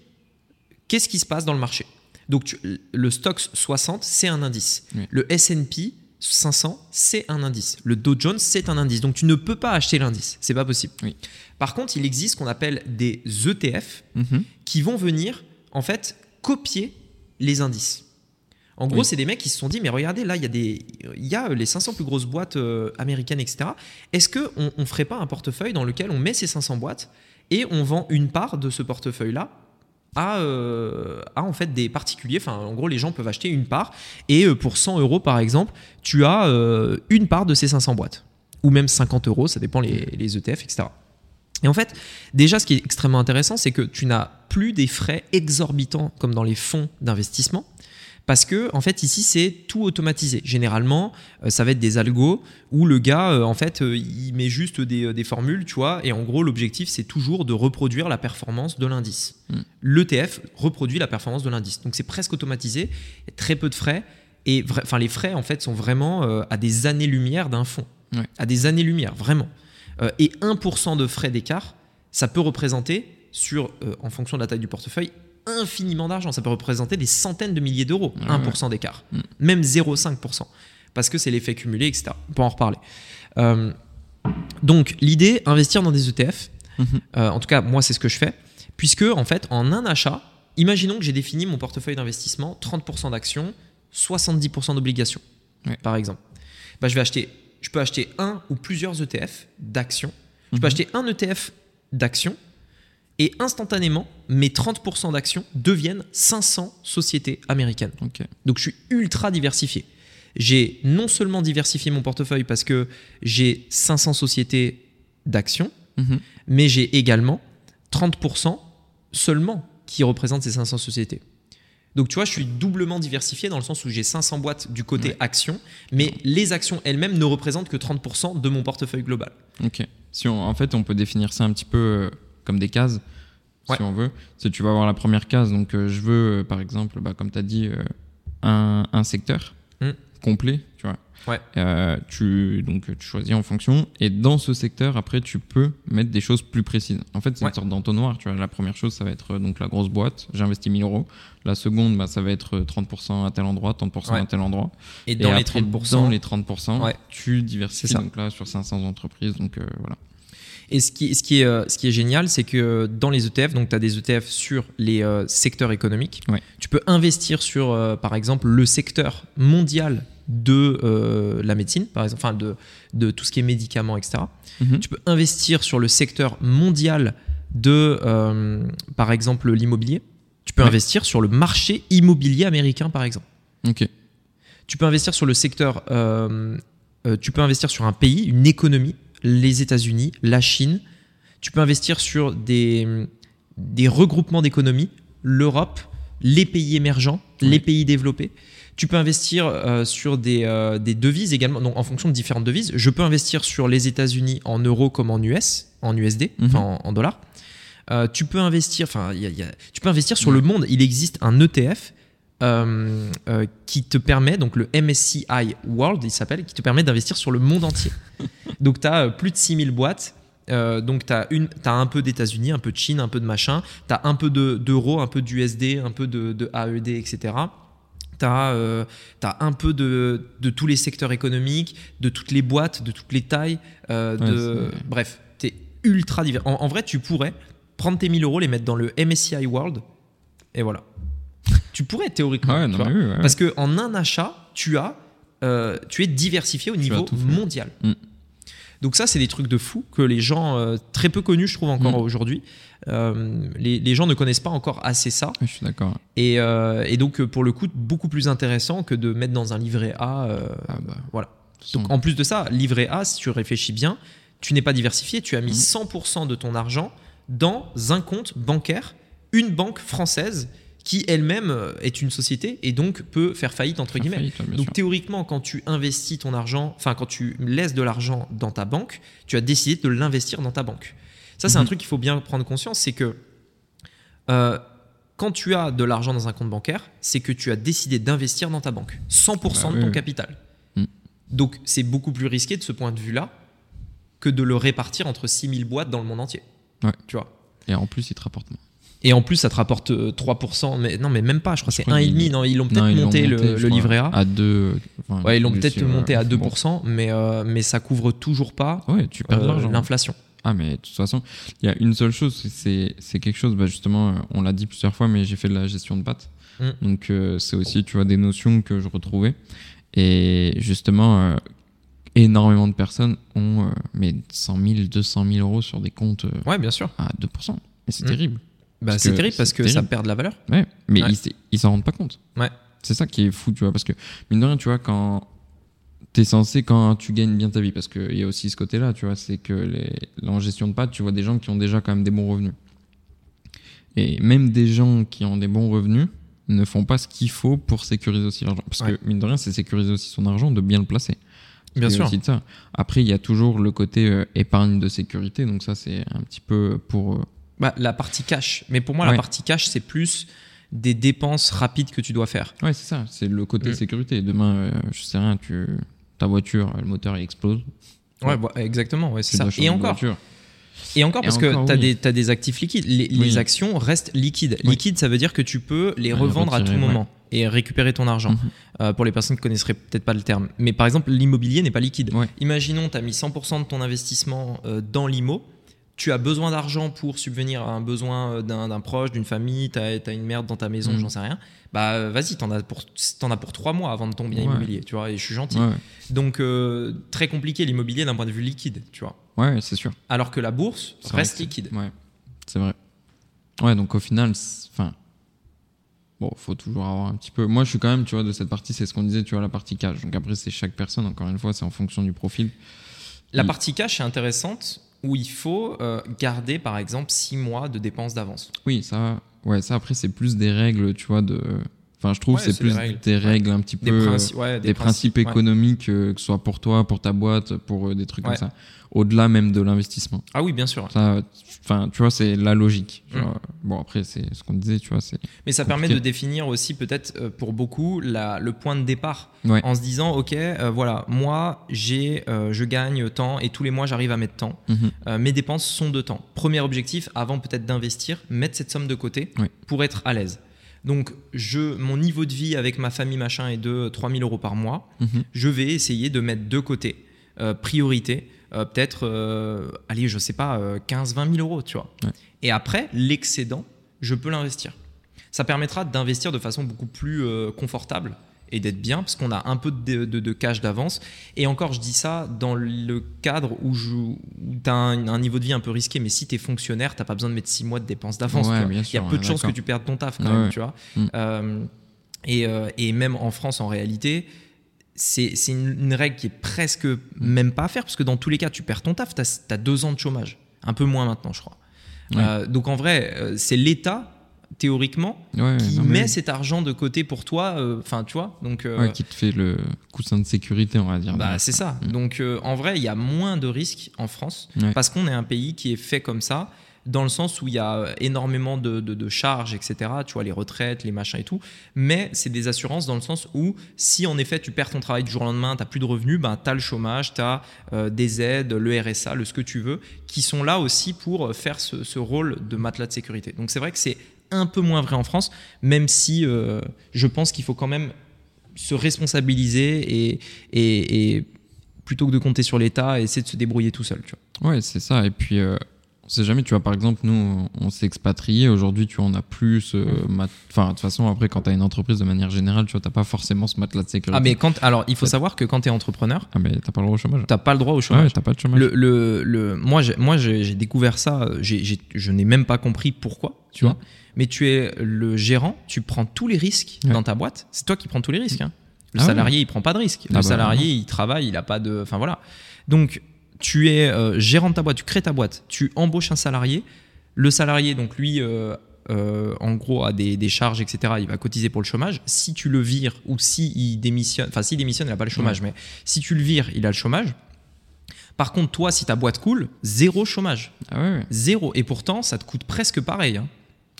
qu'est-ce qui se passe dans le marché. Donc le Stoxx 60, c'est un indice. Le S&P 500, c'est un indice. Le Dow Jones, c'est un indice. Donc tu ne peux pas acheter l'indice. C'est pas possible. Par contre, il existe ce qu'on appelle des ETF mhm. qui vont venir en fait copier les indices. En gros, c'est des mecs qui se sont dit, mais regardez, là, il y, a des, il y a les 500 plus grosses boîtes euh, américaines, etc. Est-ce qu'on ne ferait pas un portefeuille dans lequel on met ces 500 boîtes et on vend une part de ce portefeuille-là à, euh, à, en fait des particuliers? Enfin, en gros, les gens peuvent acheter une part et euh, pour 100 euros, par exemple, tu as une part de ces 500 boîtes ou même 50 euros, ça dépend les, les ETF, etc. Et en fait, déjà, ce qui est extrêmement intéressant, c'est que tu n'as plus des frais exorbitants comme dans les fonds d'investissement. Parce que, en fait, ici, c'est tout automatisé. Généralement, euh, ça va être des algos où le gars, euh, en fait, euh, il met juste des, formules, tu vois, et en gros, l'objectif, c'est toujours de reproduire la performance de l'indice. Hmm. L'ETF reproduit la performance de l'indice. Donc, c'est presque automatisé, très peu de frais. Et enfin, les frais, en fait, sont vraiment à des années-lumière d'un fonds. À des années-lumière, vraiment. et 1% de frais d'écart, ça peut représenter, sur, en fonction de la taille du portefeuille, infiniment d'argent. Ça peut représenter des centaines de milliers d'euros, 1% d'écart, mm. même 0,5%, parce que c'est l'effet cumulé, etc. On peut en reparler. Euh, donc l'idée, investir dans des ETF, mm-hmm. euh, en tout cas moi c'est ce que je fais, puisque en fait en un achat, imaginons que j'ai défini mon portefeuille d'investissement, 30% d'actions, 70% d'obligations, par exemple. Bah, je vais acheter, je peux acheter un ou plusieurs ETF d'actions. Je peux mm-hmm. acheter un ETF d'actions et instantanément, mes 30% d'actions deviennent 500 sociétés américaines. Donc je suis ultra diversifié. J'ai non seulement diversifié mon portefeuille parce que j'ai 500 sociétés d'actions, mhm. mais j'ai également 30% seulement qui représentent ces 500 sociétés. Donc tu vois, je suis doublement diversifié dans le sens où j'ai 500 boîtes du côté actions, mais les actions elles-mêmes ne représentent que 30% de mon portefeuille global. Ok. Si en fait, on peut définir ça un petit peu euh, comme des cases, si on veut. Si tu vas avoir la première case, donc euh, je veux, euh, par exemple, bah, comme tu as dit, euh, un, un, secteur mm. complet, tu vois. Euh, tu, donc, tu choisis en fonction. Et dans ce secteur, après, tu peux mettre des choses plus précises. En fait, c'est une sorte d'entonnoir. Tu vois, la première chose, ça va être donc la grosse boîte. J'investis 1000 euros. La seconde, bah, ça va être 30% à tel endroit, 30% à tel endroit. Et dans les 30%, dans les 30%, tu diversifies donc là sur 500 entreprises. Donc voilà. Et ce qui, ce qui, est, euh, ce qui est génial, c'est que dans les ETF, donc tu as des ETF sur les euh, secteurs économiques, tu peux investir sur, par exemple, le secteur mondial de la médecine, par exemple, enfin de, de tout ce qui est médicaments, etc. Mhm. Tu peux investir sur le secteur mondial de, par exemple, l'immobilier. Tu peux investir sur le marché immobilier américain, par exemple. Ok. Tu peux investir sur le secteur, euh, euh, tu peux investir sur un pays, une économie, les États-Unis, la Chine. Tu peux investir sur des, des regroupements d'économies, l'Europe, les pays émergents, les pays développés. Tu peux investir euh, sur des, des, devises également, donc en fonction de différentes devises. Je peux investir sur les États-Unis en euros comme en US, en USD, mhm. en dollars. Euh, tu peux investir, enfin, tu peux investir sur le monde. Il existe un ETF euh, euh, qui te permet, donc le MSCI World, il s'appelle, qui te permet d'investir sur le monde entier. donc, tu as plus de 6000 boîtes. donc, tu as, as, un peu d'États-Unis, un peu de Chine, un peu de machin. Tu as un peu d'euros, un peu d'USD, un peu de, de, AED, etc. Tu as, un peu de, de, tous les secteurs économiques, de toutes les boîtes, de toutes les tailles. de, bref, tu es ultra divers. en, vrai, tu pourrais prendre tes 1000 euros, les mettre dans le MSCI World, et voilà. Tu pourrais théoriquement. Parce que en un achat, tu as, euh, tu es diversifié au niveau mondial. Mm. Donc ça, c'est des trucs de fou que les gens, euh, très peu connus, je trouve encore mm. aujourd'hui, euh, les, gens ne connaissent pas encore assez ça. Je suis d'accord. Et, donc, pour le coup, beaucoup plus intéressant que de mettre dans un livret A. Ah bah. Voilà. Donc, en plus de ça, livret A, si tu réfléchis bien, tu n'es pas diversifié, tu as mis 100% mm. de ton argent dans un compte bancaire, une banque française qui elle-même euh, est une société et donc peut faire faillite entre guillemets. donc théoriquement, quand tu investis ton argent, enfin quand tu laisses de l'argent dans ta banque, tu as décidé de l'investir dans ta banque. Ça, c'est un mhm. truc qu'il faut bien prendre conscience, c'est que euh, quand tu as de l'argent dans un compte bancaire, c'est que tu as décidé d'investir dans ta banque, 100% bah de ton capital. Mm. Donc c'est beaucoup plus risqué de ce point de vue-là que de le répartir entre 6000 boîtes dans le monde entier. Ouais. Tu vois? Et en plus, il te rapporte moins. Et en plus, ça te rapporte 3%. Euh, mais non, mais même pas. Je crois que c'est 1,5. Non, ils l'ont peut-être monté, le, livret A. À 2. ouais, ils l'ont peut-être monté à 2%, mais, euh, mais ça couvre toujours pas ouais, tu perds euh, l'inflation. Ah, mais de toute façon, il y a une seule chose, c'est quelque chose, bah justement, on l'a dit plusieurs fois, mais j'ai fait de la gestion de pattes. Mm. Donc, c'est aussi, tu vois, des notions que je retrouvais. Et justement, énormément de personnes ont euh, mais 100 000, 200 000 euros sur des comptes euh, ouais, bien sûr. à 2%. Et c'est mmh. terrible. Bah, c'est terrible parce que ça perd de la valeur. Ouais, mais ils s'en rendent pas compte. Ouais. C'est ça qui est fou, tu vois, parce que mine de rien, tu vois, quand tu es censé, quand tu gagnes bien ta vie, parce qu'il y a aussi ce côté-là, tu vois, c'est que les, en gestion de pâtes, tu vois des gens qui ont déjà quand même des bons revenus. Et même des gens qui ont des bons revenus ne font pas ce qu'il faut pour sécuriser aussi l'argent. Parce que mine de rien, c'est sécuriser aussi son argent de bien le placer. Bien sûr. ça. Après, il y a toujours le côté euh, épargne de sécurité. Donc ça, c'est un petit peu pour... Euh, bah, la partie cash. Mais pour moi, la partie cash, c'est plus des dépenses rapides que tu dois faire. Ouais, c'est ça. C'est le côté mm. sécurité. Demain, euh, je sais rien, tu... ta voiture, le moteur, il explose. Ouais, bah, exactement. Ouais, c'est ça. Et encore. Et encore parce que tu as, as, des actifs liquides. Les, actions restent liquides. Liquide, ça veut dire que tu peux les revendre à tout moment et récupérer ton argent. Mhm. Euh, pour les personnes qui connaisseraient peut-être pas le terme. Mais par exemple, l'immobilier n'est pas liquide. Imaginons, tu as mis 100% de ton investissement euh, dans l'IMO. Tu as besoin d'argent pour subvenir à un besoin euh, d'un proche, d'une famille, tu as, une merde dans ta maison, mhm. j'en sais rien. Bah vas-y, t'en as pour en as pour trois mois avant de ton bien immobilier, tu vois. Et je suis gentil. Donc très compliqué l'immobilier d'un point de vue liquide, tu vois. Ouais, c'est sûr. Alors que la bourse reste liquide. Ouais, c'est vrai. Ouais, donc au final, enfin, bon, faut toujours avoir un petit peu. Moi, je suis quand même, tu vois, de cette partie, c'est ce qu'on disait, tu vois, la partie cash. Donc après, c'est chaque personne, encore une fois, c'est en fonction du profil. La partie cash est intéressante où il faut euh, garder, par exemple, six mois de dépenses d'avance. Oui, ça, ouais, ça après, c'est plus des règles, tu vois, de. Enfin, je trouve c'est plus des règles un petit peu, des, principes, économiques, que ce soit pour toi, pour ta boîte, pour des trucs comme ça au-delà même de l'investissement. Ah oui, bien sûr. Enfin, tu vois, c'est la logique. Mm. Bon, après, c'est ce qu'on disait, tu vois. Mais ça permet de définir aussi, peut-être euh, pour beaucoup, la, le point de départ. En se disant, OK, euh, voilà, moi, j'ai, euh, je gagne tant et tous les mois, j'arrive à mettre tant. Mhm. mes dépenses sont de temps. Premier objectif, avant peut-être d'investir, mettre cette somme de côté pour être à l'aise. Donc, je, mon niveau de vie avec ma famille, machin, est de 3000 euros par mois. Mhm. Je vais essayer de mettre de côté, priorité, euh, peut-être, euh, allez, je sais pas, 15-20 euh, 000 euros, tu vois. Et après, l'excédent, je peux l'investir. Ça permettra d'investir de façon beaucoup plus confortable et d'être bien parce qu'on a un peu de, cash d'avance. Et encore, je dis ça dans le cadre où, tu as un, niveau de vie un peu risqué, mais si tu es fonctionnaire, tu pas besoin de mettre 6 mois de dépenses d'avance. Il y a peu de chances que tu perdes ton taf quand même, tu vois. Mm. et, et, même en France, en réalité, c'est une, règle qui est presque même pas à faire, parce que dans tous les cas, tu perds ton taf, tu as, deux ans de chômage. Un peu moins maintenant, je crois. Euh, donc en vrai, euh, c'est l'État, théoriquement, qui met cet argent de côté pour toi. Euh, enfin, tu vois. Donc, qui te fait le coussin de sécurité, on va dire. Bah, c'est ça. Mm. Donc en vrai, il y a moins de risques en France, parce qu'on est un pays qui est fait comme ça dans le sens où il y a énormément de, charges, etc. Tu vois, les retraites, les machins et tout. Mais c'est des assurances dans le sens où si en effet tu perds ton travail du jour au lendemain, tu n'as plus de revenus, ben, tu as le chômage, tu as euh, des aides, le RSA, le ce que tu veux, qui sont là aussi pour faire ce, rôle de matelas de sécurité. Donc c'est vrai que c'est un peu moins vrai en France, même si euh, je pense qu'il faut quand même se responsabiliser et, plutôt que de compter sur l'État, essayer de se débrouiller tout seul. Tu vois. Ouais, c'est ça. Et puis, euh, sait jamais, tu vois, par exemple, nous, on s'est expatrié. Aujourd'hui, tu en as plus. Euh, enfin, de toute façon, après, quand tu as une entreprise de manière générale, tu vois, t'as pas forcément ce matelas de sécurité. Ah, mais quand. Alors, il faut savoir que quand tu es entrepreneur. Ah, mais t'as pas le droit au chômage. T'as pas le droit au chômage. Ouais, t'as pas de chômage. Le, le, moi, j'ai, moi, j'ai découvert ça. je n'ai même pas compris pourquoi, tu vois. Mais tu es le gérant, tu prends tous les risques dans ta boîte. C'est toi qui prends tous les risques. Hein. Le ah salarié, il prend pas de risques. Le ah bah, salarié, il travaille, il a pas de. Enfin, voilà. Donc, tu es euh, gérant de ta boîte, tu crées ta boîte, tu embauches un salarié. Le salarié, donc lui, euh, euh, en gros, a des, charges, etc. Il va cotiser pour le chômage. Si tu le vires ou si il démissionne, enfin, s'il démissionne, il n'a pas le chômage, mais si tu le vires, il a le chômage. Par contre, toi, si ta boîte coule, zéro chômage. Ah zéro. Et pourtant, ça te coûte presque pareil. Hein.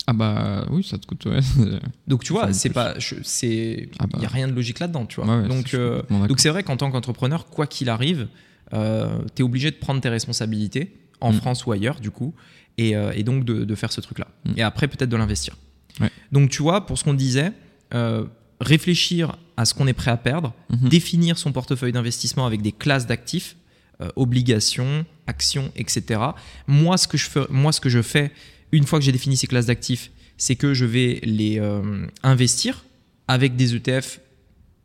Ah bah oui, ça te coûte. Ouais. Donc tu vois, c'est pas, c'est, il ah n'y a bah. rien de logique là-dedans, tu vois. donc, donc c'est vrai qu'en tant qu'entrepreneur, quoi qu'il arrive, euh, tu es obligé de prendre tes responsabilités en mm. France ou ailleurs, du coup, et, euh, donc de, faire ce truc-là. Mm. Et après, peut-être de l'investir. Donc, tu vois, pour ce qu'on disait, euh, réfléchir à ce qu'on est prêt à perdre, mm-hmm. définir son portefeuille d'investissement avec des classes d'actifs, obligations, actions, etc. Moi ce, que je fais, moi, ce que je fais, une fois que j'ai défini ces classes d'actifs, c'est que je vais les investir avec des ETF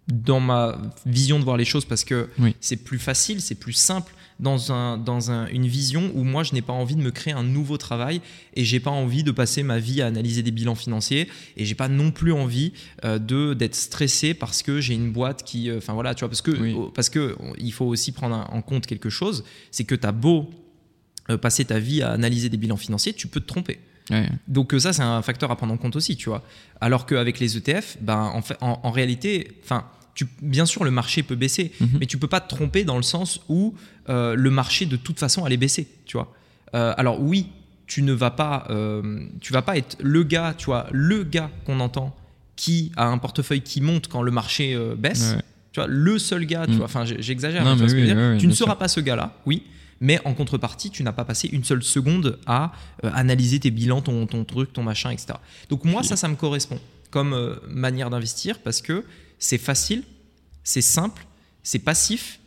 dans ma vision de voir les choses parce que c'est plus facile, c'est plus simple dans, un, dans un, une vision où moi je n'ai pas envie de me créer un nouveau travail et j'ai pas envie de passer ma vie à analyser des bilans financiers et j'ai pas non plus envie euh, de d'être stressé parce que j'ai une boîte qui euh, enfin voilà tu vois parce que parce que il faut aussi prendre en compte quelque chose c'est que tu as beau euh, passer ta vie à analyser des bilans financiers tu peux te tromper. Donc ça, c'est un facteur à prendre en compte aussi, tu vois. Alors qu'avec les ETF, ben, en, fait, en, en réalité, enfin, bien sûr, le marché peut baisser, mhm. mais tu peux pas te tromper dans le sens où euh, le marché de toute façon allait baisser, tu vois. Euh, alors oui, tu ne vas pas, euh, tu vas pas être le gars, tu vois, le gars qu'on entend qui a un portefeuille qui monte quand le marché baisse. Tu vois, le seul gars, tu mhm. vois. Enfin, j'exagère. tu ne seras pas ce gars-là, oui. Mais en contrepartie, tu n'as pas passé une seule seconde à analyser tes bilans, ton, ton, truc, ton machin, etc. Donc moi, ça, ça me correspond comme manière d'investir parce que c'est facile, c'est simple, c'est passif.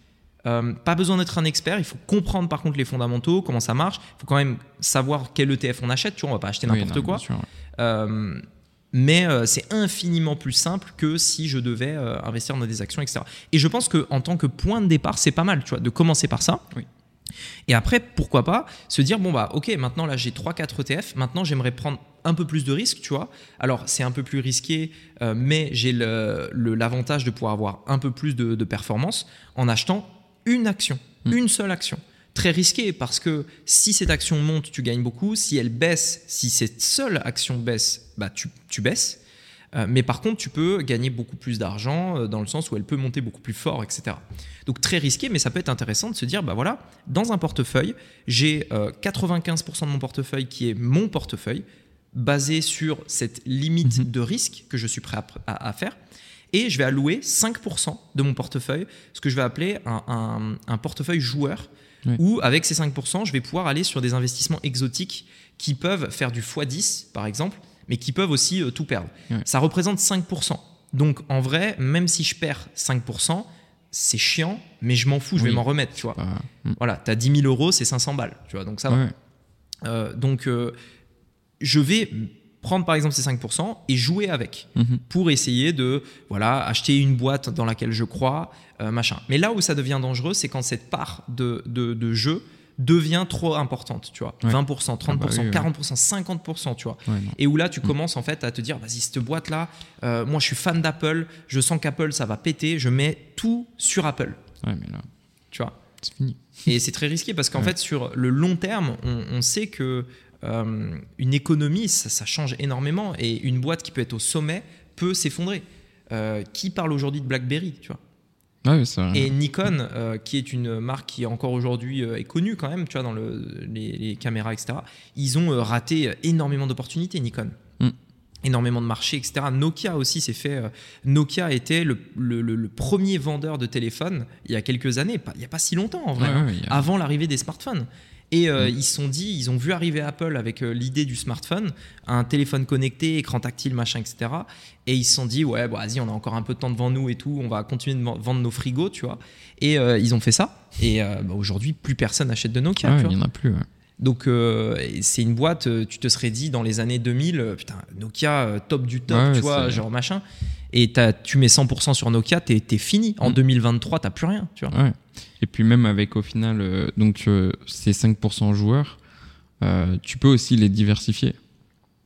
Euh, pas besoin d'être un expert, il faut comprendre par contre les fondamentaux, comment ça marche. Il faut quand même savoir quel ETF on achète, tu vois, on va pas acheter n'importe quoi. Euh, mais euh, c'est infiniment plus simple que si je devais investir dans des actions, etc. Et je pense qu'en tant que point de départ, c'est pas mal, tu vois, de commencer par ça. Oui. Et après, pourquoi pas se dire, bon, bah, ok, maintenant là j'ai 3-4 ETF, maintenant j'aimerais prendre un peu plus de risques, tu vois. Alors, c'est un peu plus risqué, euh, mais j'ai l'avantage de pouvoir avoir un peu plus de, performance en achetant une action, hmm. une seule action. Très risqué parce que si cette action monte, tu gagnes beaucoup. Si elle baisse, si cette seule action baisse, bah, tu, tu baisses. Euh, mais par contre, tu peux gagner beaucoup plus d'argent euh, dans le sens où elle peut monter beaucoup plus fort, etc. Donc très risqué, mais ça peut être intéressant de se dire, bah voilà, dans un portefeuille, j'ai 95% de mon portefeuille qui est mon portefeuille, basé sur cette limite mhm. de risque que je suis prêt à, faire. Et je vais allouer 5% de mon portefeuille, ce que je vais appeler un, portefeuille joueur, où avec ces 5%, je vais pouvoir aller sur des investissements exotiques qui peuvent faire du x10, par exemple, mais qui peuvent aussi euh, tout perdre. Ça représente 5%. Donc en vrai, même si je perds 5%, c'est chiant, mais je m'en fous, je vais m'en remettre, tu vois. Hmm. Voilà, tu as 10 000 euros, c'est 500 balles, tu vois, donc ça va. Euh, donc euh, je vais prendre par exemple ces 5% et jouer avec mhm. pour essayer de voilà acheter une boîte dans laquelle je crois, machin. Mais là où ça devient dangereux, c'est quand cette part de, de, de jeu devient trop importante, tu vois. 20%, 30%, 40%, 50%, tu vois. et où là, tu mm. commences en fait à te dire, vas-y, cette boîte-là, euh, moi je suis fan d'Apple, je sens qu'Apple, ça va péter, je mets tout sur Apple. Ouais, mais là, tu vois. C'est fini. Et c'est très risqué parce qu'en fait, sur le long terme, on, sait que euh, une économie, ça, change énormément et une boîte qui peut être au sommet peut s'effondrer. Euh, qui parle aujourd'hui de BlackBerry, tu vois? Et Nikon, euh, qui est une marque qui encore aujourd'hui euh, est connue quand même, tu vois, dans le, les, caméras, etc. Ils ont euh, raté énormément d'opportunités, Nikon. Mm. Énormément de marchés, etc. Nokia aussi s'est fait. Nokia était le, le, premier vendeur de téléphones il y a quelques années, pas, il n'y a pas si longtemps en vrai, hein, avant l'arrivée des smartphones. Et euh, mm. ils se sont dit, ils ont vu arriver Apple avec euh, l'idée du smartphone, un téléphone connecté, écran tactile, machin, etc. Et ils se sont dit, ouais, bah, vas-y, on a encore un peu de temps devant nous et tout, on va continuer de vendre nos frigos, tu vois. Et euh, ils ont fait ça. Et bah, aujourd'hui, plus personne n'achète de Nokia. il n'y en a plus. Donc c'est une boîte, tu te serais dit dans les années 2000, putain, Nokia top du top, tu vois, genre machin. Et tu mets 100% sur Nokia, t'es es fini. En 2023, mm. t'as plus rien, tu vois. Et puis même avec au final, euh, donc euh, ces 5% joueurs, euh, tu peux aussi les diversifier.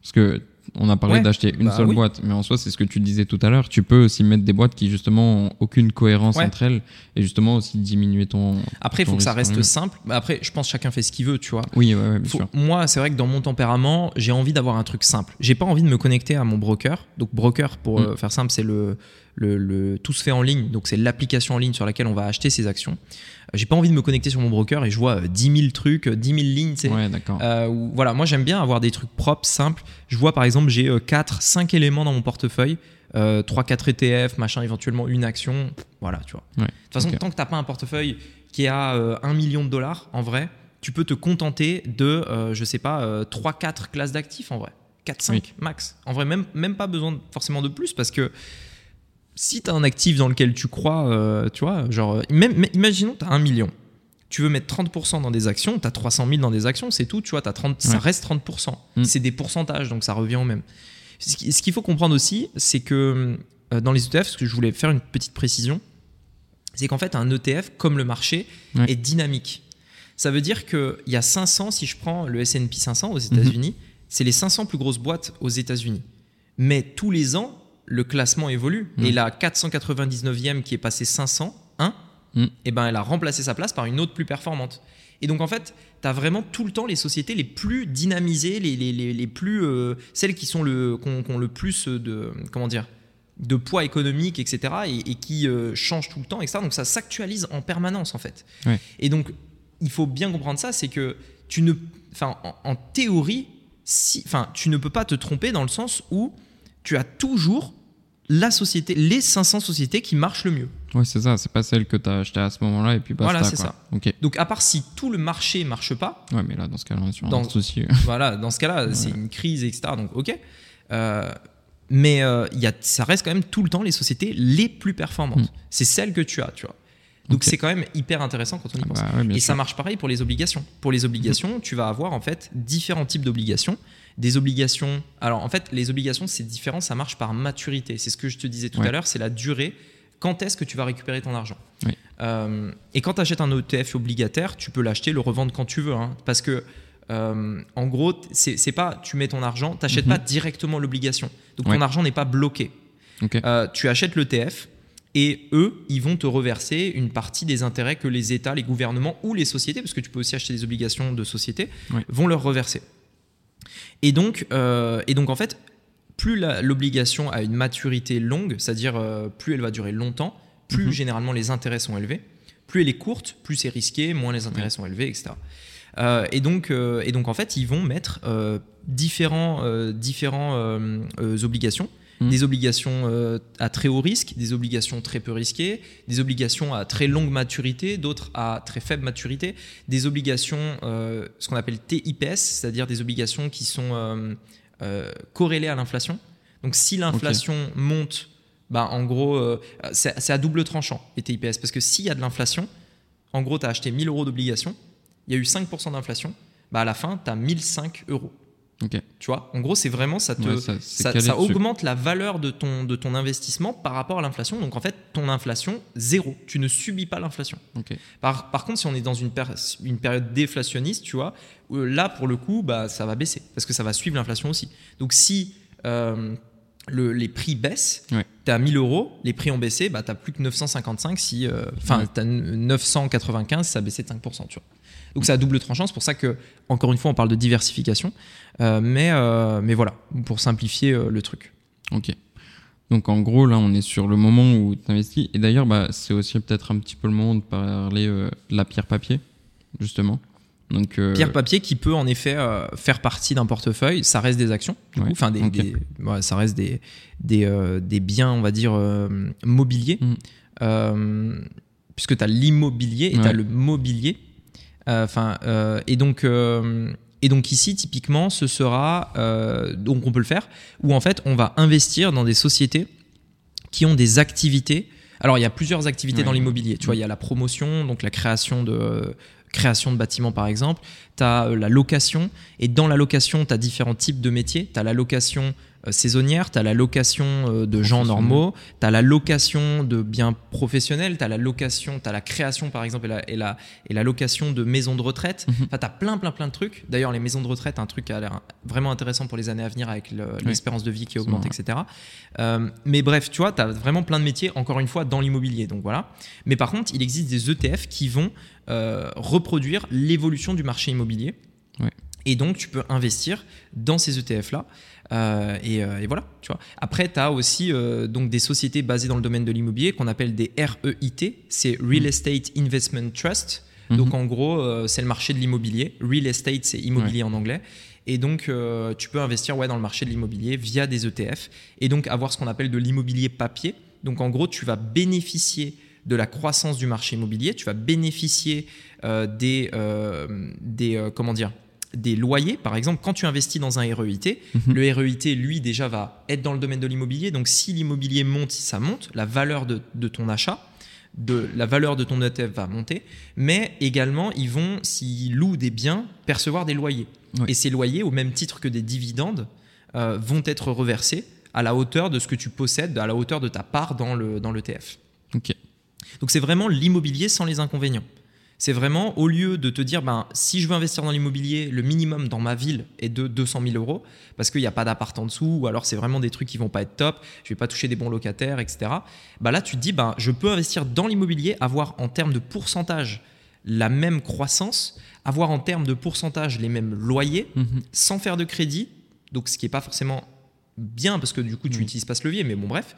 Parce que on a parlé d'acheter une bah seule boîte, mais en soi, c'est ce que tu disais tout à l'heure. Tu peux aussi mettre des boîtes qui, justement, ont aucune cohérence entre elles et justement aussi diminuer ton. Après, il faut que ça reste simple. Après, je pense que chacun fait ce qu'il veut, tu vois. Oui, ouais, bien sûr. Moi, c'est vrai que dans mon tempérament, j'ai envie d'avoir un truc simple. J'ai pas envie de me connecter à mon broker. Donc, broker, pour mm. faire simple, c'est le, le, le, tout se fait en ligne. Donc, c'est l'application en ligne sur laquelle on va acheter ses actions j'ai pas envie de me connecter sur mon broker et je vois 10 euh, 000 trucs, 10 000 lignes. Ouais, d'accord. Euh, voilà, moi j'aime bien avoir des trucs propres, simples. Je vois par exemple, j'ai 4, euh, 5 éléments dans mon portefeuille. 3-4 ETF, machin, éventuellement une action. Voilà, tu vois. de toute façon, tant que tu n'as pas un portefeuille qui a 1 million de dollars, en vrai, tu peux te contenter de, je sais pas, 3-4 classes d'actifs en vrai. 4-5 max. En vrai, même, même pas besoin forcément de plus parce que si tu as un actif dans lequel tu crois, euh, tu vois, genre, même, imaginons tu as un million. Tu veux mettre 30% dans des actions, tu as 300 000 dans des actions, c'est tout, tu vois, as 30, ça reste 30%. Mm. C'est des pourcentages, donc ça revient au même. Ce qu'il faut comprendre aussi, c'est que euh, dans les ETF, ce que je voulais faire une petite précision, c'est qu'en fait, un ETF, comme le marché, est dynamique. Ça veut dire qu'il y a 500, si je prends le SP 500 aux. États-Unis, c'est les 500 plus grosses boîtes aux États-Unis. Mais tous les ans, le classement évolue. Et mm. la 499e qui est passée 501, mm. et ben elle a remplacé sa place par une autre plus performante. Et donc en fait, tu as vraiment tout le temps les sociétés les plus dynamisées, les, les, les, plus euh, celles qui sont le qui ont, le plus de comment dire de poids économique, etc. et, qui euh, changent tout le temps, etc. Donc ça s'actualise en permanence en fait. Et donc il faut bien comprendre ça, c'est que tu ne, enfin en, en théorie, si, enfin tu ne peux pas te tromper dans le sens où tu as toujours la société, les 500 sociétés qui marchent le mieux. Oui, c'est ça, c'est pas celle que tu as achetée à ce moment-là et puis basta. Voilà, c'est ça. Donc, à part si tout le marché marche pas. Ouais, mais là, dans ce cas-là, on est sur un souci. Voilà, dans ce cas-là, c'est une crise, etc. Donc, ok. Euh, mais euh, y a, ça reste quand même tout le temps les sociétés les plus performantes. Hmm. C'est celles que tu as, tu vois. Donc c'est quand même hyper intéressant quand on y ah pense. Bah et ça marche pareil pour les obligations. Pour les obligations, tu vas avoir en fait différents types d'obligations des obligations. Alors en fait, les obligations, c'est différent, ça marche par maturité. C'est ce que je te disais tout à l'heure, c'est la durée. Quand est-ce que tu vas récupérer ton argent euh, Et quand tu achètes un ETF obligataire, tu peux l'acheter, le revendre quand tu veux. Hein. parce que, euh, en gros, c'est pas tu mets ton argent, tu n'achètes mhm. pas directement l'obligation. Donc ton argent n'est pas bloqué. Euh, tu achètes l'ETF et eux, ils vont te reverser une partie des intérêts que les États, les gouvernements ou les sociétés, parce que tu peux aussi acheter des obligations de société, vont leur reverser. Et donc, euh, et donc en fait, plus l'obligation a une maturité longue, c'est-à-dire plus elle va durer longtemps, plus mhm. généralement les intérêts sont élevés. Plus elle est courte, plus c'est risqué, moins les intérêts sont élevés, etc. et, donc, et donc, en fait, ils vont mettre différents, différents obligations Mm. des obligations euh, à très haut risque, des obligations très peu risquées, des obligations à très longue maturité, d'autres à très faible maturité, des obligations, euh, ce qu'on appelle TIPS, c'est-à-dire des obligations qui sont euh, corrélées à l'inflation. Donc si l'inflation monte, bah, en gros, c'est à double tranchant, les TIPS, parce que s'il y a de l'inflation, en gros, tu as acheté 1000 euros d'obligations, il y a eu 5% d'inflation, bah, à la fin, tu as 1005 euros. Tu vois, en gros, c'est vraiment ça te, ça, augmente la valeur de ton, de ton investissement par rapport à l'inflation. Donc en fait, ton inflation zéro, tu ne subis pas l'inflation. Par, par, contre, si on est dans une, une période déflationniste, tu vois, euh, là pour le coup, bah ça va baisser parce que ça va suivre l'inflation aussi. Donc si euh, le, les prix baissent, tu as 1000 euros, les prix ont baissé, bah, tu n'as plus que 955 si. Euh, enfin, tu as 995 ça a baissé de 5%. Tu vois. Donc c'est à double tranchant. C'est pour ça que, encore une fois, on parle de diversification. Euh, mais, euh, mais voilà, pour simplifier euh, le truc. Ok. Donc en gros, là, on est sur le moment où tu investis. Et d'ailleurs, bah, c'est aussi peut-être un petit peu le moment de parler de la pierre papier, justement. Donc, Pierre papier qui peut en effet faire partie d'un portefeuille, ça reste des actions, enfin des, ça reste des, des, des, biens, on va dire, mobiliers, mm. puisque tu as l'immobilier et tu as le mobilier. Enfin, et donc et donc ici, typiquement, ce sera, euh, donc on peut le faire, où en fait, on va investir dans des sociétés qui ont des activités. Alors, il y a plusieurs activités dans l'immobilier. Tu vois, il y a la promotion, donc la création de, création de bâtiments par exemple, tu as euh, la location, et dans la location, tu as différents types de métiers. Tu as la location euh, saisonnière, tu as la location euh, de gens normaux, tu as la location de biens professionnels, tu as la location, tu as la création par exemple et la, et la, location de maisons de retraite. Mhm. tu as plein, plein, plein de trucs. D'ailleurs, les maisons de retraite, un truc qui a l'air vraiment intéressant pour les années à venir avec l'espérance de vie qui augmente, etc. Euh, mais bref, tu vois, tu as vraiment plein de métiers, encore une fois, dans l'immobilier. Donc voilà. Mais par contre, il existe des ETF qui vont reproduire l'évolution du marché immobilier. Et donc, tu peux investir dans ces ETF-là. Euh, euh, et, voilà, tu vois. Après, tu as aussi euh, donc des sociétés basées dans le domaine de l'immobilier qu'on appelle des REIT, c'est Real mm. Estate Investment Trust. Mm-hmm. Donc en gros, c'est le marché de l'immobilier. Real estate, c'est immobilier en anglais. Et donc, tu peux investir ouais, dans le marché de l'immobilier via des ETF et donc avoir ce qu'on appelle de l'immobilier papier. Donc, en gros, tu vas bénéficier de la croissance du marché immobilier, tu vas bénéficier des, des comment dire, des loyers. Par exemple, quand tu investis dans un REIT, mhm. le REIT, lui, déjà va être dans le domaine de l'immobilier. Donc, si l'immobilier monte, ça monte, la valeur de, ton achat, de la valeur de ton ETF va monter. Mais également, ils vont, s'ils louent des biens, percevoir des loyers. Et ces loyers, au même titre que des dividendes, euh, vont être reversés à la hauteur de ce que tu possèdes, à la hauteur de ta part dans l'ETF. Le, dans Donc, c'est vraiment l'immobilier sans les inconvénients. C'est vraiment, au lieu de te dire, ben, si je veux investir dans l'immobilier, le minimum dans ma ville est de 200 000 euros, parce qu'il n'y a pas d'appart en dessous, ou alors c'est vraiment des trucs qui vont pas être top, je vais pas toucher des bons locataires, etc. Ben là, tu te dis, ben, je peux investir dans l'immobilier, avoir en termes de pourcentage la même croissance, avoir en termes de pourcentage les mêmes loyers, mhm. sans faire de crédit, donc ce qui n'est pas forcément bien, parce que du coup, tu n'utilises pas ce levier, mais bon, bref.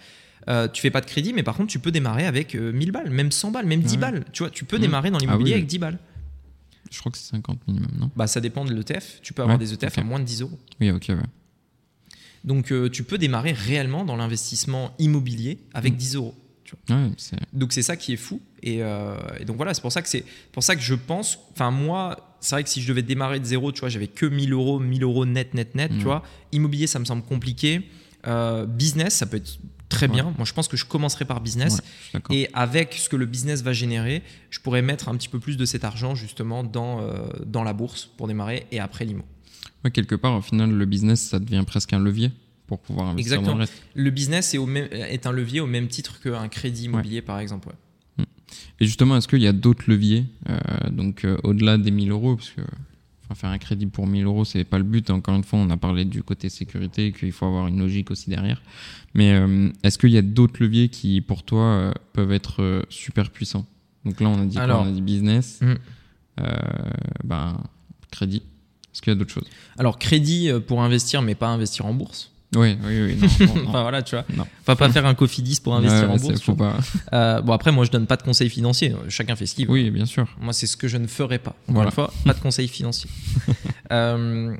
Euh, tu fais pas de crédit, mais par contre, tu peux démarrer avec 1000 euh, balles, même 100 balles, même 10 balles. Tu vois, tu peux mmh. démarrer dans l'immobilier ah avec 10 balles. Je crois que c'est 50 minimum, non? Bah, ça dépend de l'ETF. Tu peux avoir des ETF à moins de 10 euros. Oui, ok, ouais. Donc, euh, tu peux démarrer réellement dans l'investissement immobilier avec 10 mmh. euros. donc, c'est ça qui est fou. Et, donc, voilà, c'est pour ça que c'est pour ça que je pense. Enfin, moi, c'est vrai que si je devais démarrer de zéro, tu vois, j'avais que 1000 euros, 1000 euros net, net, net, tu mmh. vois. Immobilier, ça me semble compliqué. business, ça peut être très bien. Moi, je pense que je commencerai par business. et avec ce que le business va générer, je pourrais mettre un petit peu plus de cet argent justement dans, euh, dans la bourse pour démarrer et après l'IMO. Ouais, quelque part, au final, le business, ça devient presque un levier pour pouvoir investir Exactement. dans le reste. Le business est, au même, est un levier au même titre qu'un crédit immobilier, par exemple. Hmm. Et justement, est-ce qu'il y a d'autres leviers, euh, donc euh, au-delà des 1000 euros, parce que faire un crédit pour 1000 euros, c'est pas le but. Encore une fois, on a parlé du côté sécurité, qu'il faut avoir une logique aussi derrière. Mais euh, est-ce qu'il y a d'autres leviers qui, pour toi, euh, peuvent être euh, super puissants? Donc là, on a dit quoi? On a dit business, hmm. ben, crédit. Est-ce qu'il y a d'autres choses? Alors, crédit pour investir, mais pas investir en bourse. Oui, oui, oui. enfin voilà, tu vois. Non. va pas faire un Cofidis pour investir en bourse. Faut pas. Euh, bon après, moi je donne pas de conseils financiers. Chacun fait ce qu'il veut. Oui, bien sûr. Moi c'est ce que je ne ferai pas. Encore une fois, pas de conseils financiers. euh,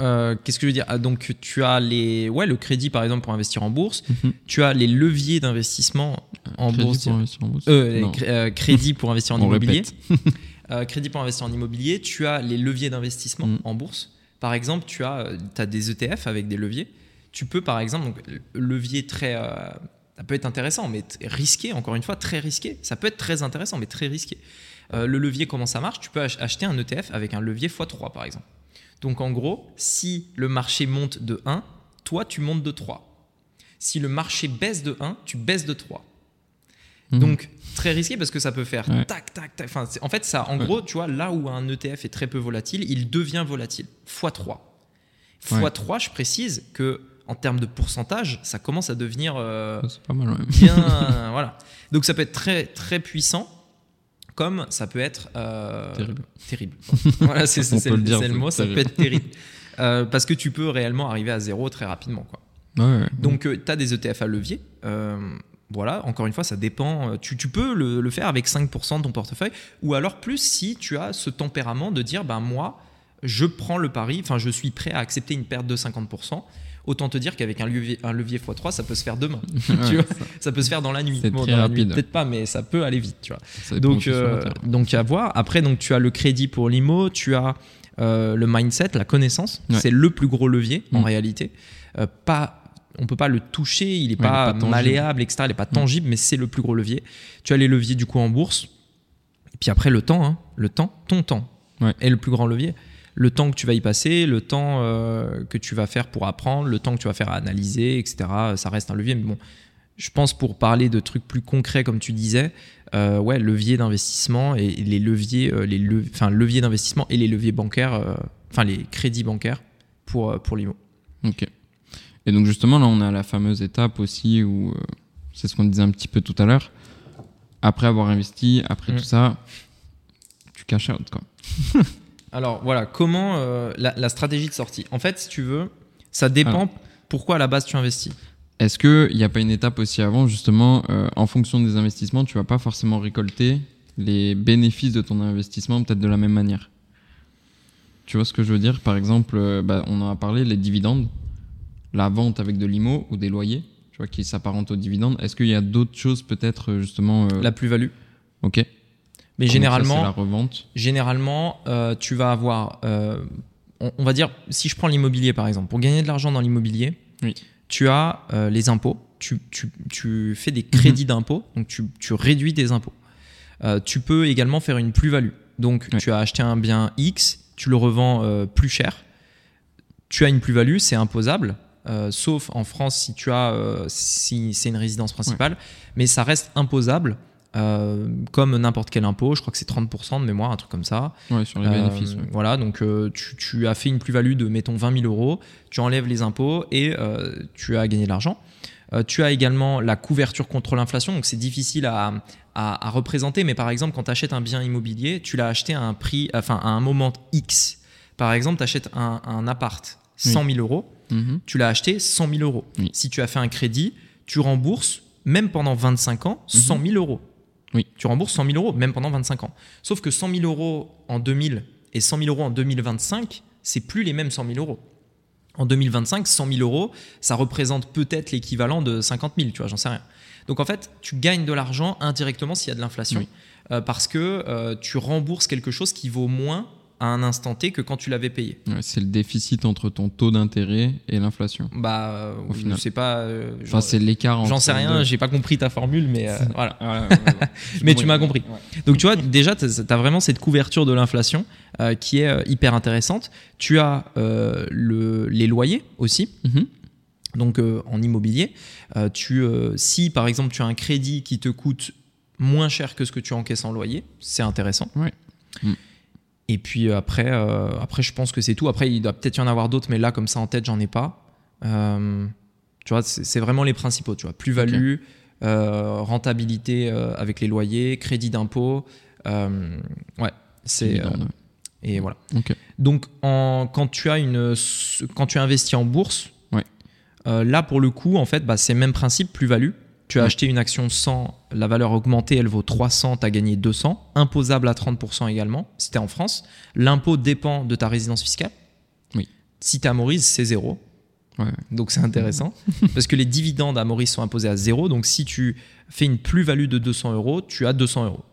euh, Qu'est-ce que je veux dire? Ah, Donc tu as les, ouais, le crédit par exemple pour investir en bourse. Mhm. Tu as les leviers d'investissement en, en bourse? Crédit pour investir en immobilier. crédit pour investir en immobilier. Tu as les leviers d'investissement mhm. en bourse. Par exemple, tu as, as des ETF avec des leviers tu peux par exemple, donc, levier très. Euh, ça peut être intéressant, mais risqué, encore une fois, très risqué. Ça peut être très intéressant, mais très risqué. Euh, le levier, comment ça marche? Tu peux acheter un ETF avec un levier x3, par exemple. Donc en gros, si le marché monte de 1, toi, tu montes de 3. Si le marché baisse de 1, tu baisses de 3. Mhm. Donc très risqué parce que ça peut faire tac, tac, tac. Enfin, en fait, ça, en gros, tu vois, là où un ETF est très peu volatile, il devient volatile. x3. x3, je précise que en termes de pourcentage, ça commence à devenir euh, pas mal, bien. voilà. Donc ça peut être très très puissant, comme ça peut être euh, terrible. terrible. voilà, c'est le, le, mot. Ça peut être terrible euh, parce que tu peux réellement arriver à zéro très rapidement, quoi. Donc tu as des ETF à levier. Voilà, encore une fois, ça dépend. Tu, tu peux le, le, faire avec 5% de ton portefeuille, ou alors plus si tu as ce tempérament de dire, ben moi, je prends le pari, enfin je suis prêt à accepter une perte de 50%. Autant te dire qu'avec un levier, un levier x3, ça peut se faire demain. tu vois ça peut se faire dans la nuit. C'est très rapide. Peut-être pas, mais ça peut aller vite. Tu vois. Donc, euh, donc à voir. Après, donc tu as le crédit pour l'IMO, tu as euh, le mindset, la connaissance. C'est le plus gros levier en mm. réalité. Euh, pas on peut pas le toucher, il n'est pas, malléable, etc. Il n'est pas mm. tangible, mais c'est le plus gros levier. Tu as les leviers du coup en bourse. Et puis après, le temps, hein. le temps, ton temps est le plus grand levier le temps que tu vas y passer, le temps euh, que tu vas faire pour apprendre, le temps que tu vas faire à analyser, etc. Ça reste un levier. Mais bon, je pense pour parler de trucs plus concrets, comme tu disais, euh, ouais, levier d'investissement et les leviers, euh, les leviers d'investissement et les leviers bancaires, enfin les crédits bancaires pour, pour l'IMO. Ok. Et donc justement, là, on a la fameuse étape aussi où, c'est ce qu'on disait un petit peu tout à l'heure, après avoir investi, après mmh. tout ça, tu caches out, quoi. Alors voilà, comment euh, la, stratégie de sortie? En fait, si tu veux, ça dépend pourquoi à la base tu investis. Est-ce qu'il n'y a pas une étape aussi avant, justement, euh, en fonction des investissements, tu vas pas forcément récolter les bénéfices de ton investissement peut-être de la même manière? Tu vois ce que je veux dire? Par exemple, euh, bah, on en a parlé, les dividendes, la vente avec de l'IMO ou des loyers, tu vois, qui s'apparentent aux dividendes. Est-ce qu'il y a d'autres choses peut-être justement La plus-value. Ok. Mais généralement, la revente généralement, euh, tu vas avoir, euh, on, va dire, si je prends l'immobilier par exemple, pour gagner de l'argent dans l'immobilier, tu as euh, les impôts, tu, tu, tu, fais des crédits mhm. d'impôts, donc tu, tu, réduis des impôts. tu peux également faire une plus-value. Donc tu as acheté un bien X, tu le revends plus cher, tu as une plus-value, c'est imposable. Sauf en France si tu as si c'est une résidence principale, mais ça reste imposable euh, comme n'importe quel impôt, je crois que c'est 30% de mémoire, un truc comme ça. sur les bénéfices. Euh, voilà, donc euh, tu, as fait une plus-value de, mettons, 20 000 euros, tu enlèves les impôts et tu as gagné de l'argent. tu as également la couverture contre l'inflation, donc c'est difficile à, à, représenter, mais par exemple, quand tu achètes un bien immobilier, tu l'as acheté à un prix, enfin à un moment X. Par exemple, tu achètes un, un, appart 100 000 euros, mhm. tu l'as acheté 100 000 euros. Si tu as fait un crédit, tu rembourses, même pendant 25 ans, 100 000 euros. Oui. Tu rembourses 100 000 euros, même pendant 25 ans. Sauf que 100 000 euros en 2000 et 100 000 euros en 2025, c'est plus les mêmes 100 000 euros. En 2025, 100 000 euros, ça représente peut-être l'équivalent de 50 000, tu vois, j'en sais rien. Donc en fait, tu gagnes de l'argent indirectement s'il y a de l'inflation. Euh, parce que euh, tu rembourses quelque chose qui vaut moins à un instant T que quand tu l'avais payé. c'est le déficit entre ton taux d'intérêt et l'inflation. Bah, au final. C'est pas. Euh, enfin, c'est l'écart. J'en sais rien, j'ai pas compris ta formule, mais euh, voilà. mais tu m'as compris. Donc tu vois, déjà, tu as, vraiment cette couverture de l'inflation euh, qui est hyper intéressante. Tu as le, les loyers aussi. Mm-hmm. Donc en immobilier, tu, si par exemple tu as un crédit qui te coûte moins cher que ce que tu encaisses en loyer, c'est intéressant. Mm. Et puis euh, après, euh, après, je pense que c'est tout. Après, il doit peut-être y en avoir d'autres, mais là, comme ça en tête, j'en ai pas. Euh, tu vois, c'est vraiment les principaux. Tu vois, plus-value, rentabilité avec les loyers, crédit d'impôt. ouais, c'est. et voilà. Donc, en, quand tu as une, quand tu investis en bourse, là, pour le coup, en fait, bah, c'est le même principe, plus-value. Tu as acheté une action 100, la valeur augmentée, elle vaut 300, tu as gagné 200, imposable à 30% également, si tu es en France. L'impôt dépend de ta résidence fiscale. Oui. Si tu es à Maurice, c'est zéro. Donc c'est intéressant parce que les dividendes à Maurice sont imposés à zéro. Donc si tu fais une plus-value de 200 euros, tu as 200 euros.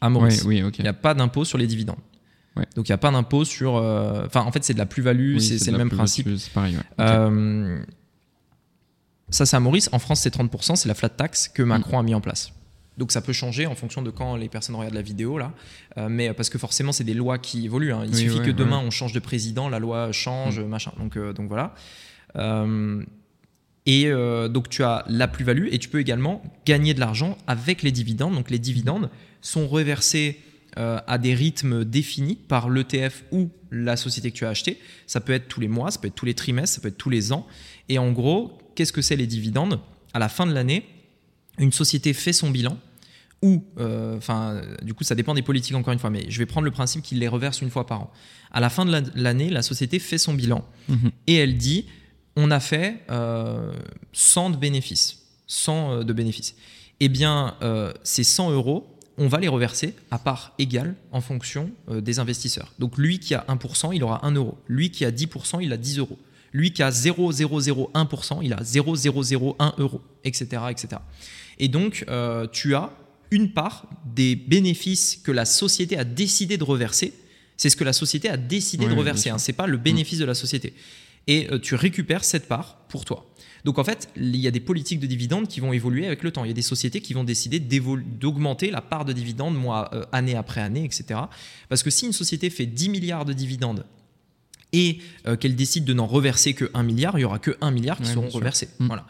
À Maurice, il n'y a pas d'impôt sur les dividendes. Donc il n'y a pas d'impôt sur. Euh, en fait, c'est de la plus-value, c'est le même principe. C'est pareil. Euh, ça, c'est à Maurice. En France, c'est 30%, c'est la flat tax que Macron a mis en place. Donc ça peut changer en fonction de quand les personnes regardent la vidéo là, euh, mais parce que forcément c'est des lois qui évoluent. Hein. Il suffit que demain on change de président, la loi change, mm. machin. Donc euh, donc voilà. Euh, et donc tu as la plus-value et tu peux également gagner de l'argent avec les dividendes. Donc les dividendes sont reversés à des rythmes définis par l'ETF ou la société que tu as acheté. Ça peut être tous les mois, ça peut être tous les trimestres, ça peut être tous les ans. Et en gros, qu'est-ce que c'est les dividendes À la fin de l'année, une société fait son bilan ou, euh, enfin, du coup, ça dépend des politiques encore une fois, mais je vais prendre le principe qu'il les reverse une fois par an. À la fin de l'année, la société fait son bilan mhm. et elle dit on a fait 100 euh, de bénéfices. 100 euh, de bénéfices. Eh bien, ces 100 euros, on va les reverser à part égale en fonction des investisseurs. Donc, lui qui a 1%, il aura 1 euro. Lui qui a 10%, il a 10 euros. Lui qui a 0,001%, il a 0,001 euro, etc. etc. Et donc, tu as une part des bénéfices que la société a décidé de reverser. C'est ce que la société a décidé de reverser. Hein. Ce n'est pas le bénéfice de la société. Et euh, tu récupères cette part pour toi. Donc en fait, il y a des politiques de dividendes qui vont évoluer avec le temps. Il y a des sociétés qui vont décider d'augmenter la part de dividendes mois, euh, année après année, etc. Parce que si une société fait 10 milliards de dividendes et euh, qu'elle décide de n'en reverser que 1 milliard, il n'y aura que 1 milliard qui seront reversés. Mm. Voilà.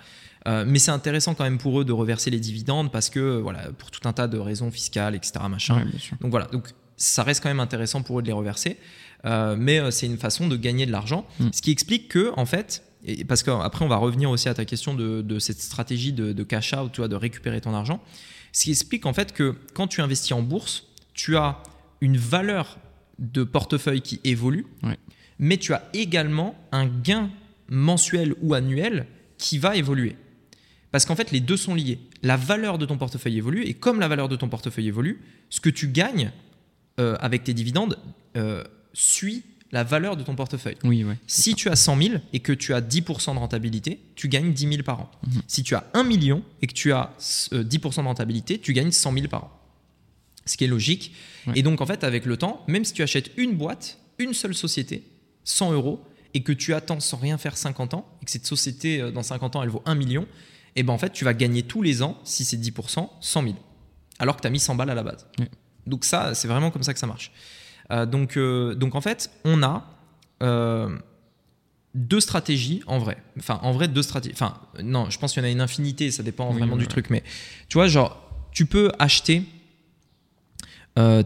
Euh, mais c'est intéressant quand même pour eux de reverser les dividendes parce que voilà pour tout un tas de raisons fiscales, etc. Machin. donc voilà, donc ça reste quand même intéressant pour eux de les reverser, euh, mais euh, c'est une façon de gagner de l'argent, mm. ce qui explique que en fait, et parce qu'après on va revenir aussi à ta question de, cette stratégie de, cash out, tu vois, de récupérer ton argent, ce qui explique en fait que quand tu investis en bourse, tu as une valeur de portefeuille qui évolue, mais tu as également un gain mensuel ou annuel qui va évoluer. Parce qu'en fait, les deux sont liés. La valeur de ton portefeuille évolue, et comme la valeur de ton portefeuille évolue, ce que tu gagnes euh, avec tes dividendes euh, suit la valeur de ton portefeuille. Oui, si tu as 100 000 et que tu as 10% de rentabilité, tu gagnes 10 000 par an. Mhm. Si tu as 1 million et que tu as 10% euh, de rentabilité, tu gagnes 100 000 par an. Ce qui est logique. Et donc, en fait, avec le temps, même si tu achètes une boîte, une seule société, 100 euros, et que tu attends sans rien faire 50 ans, et que cette société, dans 50 ans, elle vaut 1 million, et eh ben en fait, tu vas gagner tous les ans, si c'est 10%, 100 000. Alors que tu as mis 100 balles à la base. Donc ça, c'est vraiment comme ça que ça marche. Euh, donc, euh, donc en fait, on a euh, deux stratégies en vrai. Enfin, en vrai, deux stratégies. Enfin, non, je pense qu'il y en a une infinité, ça dépend vraiment du truc. Mais tu vois, genre, tu peux acheter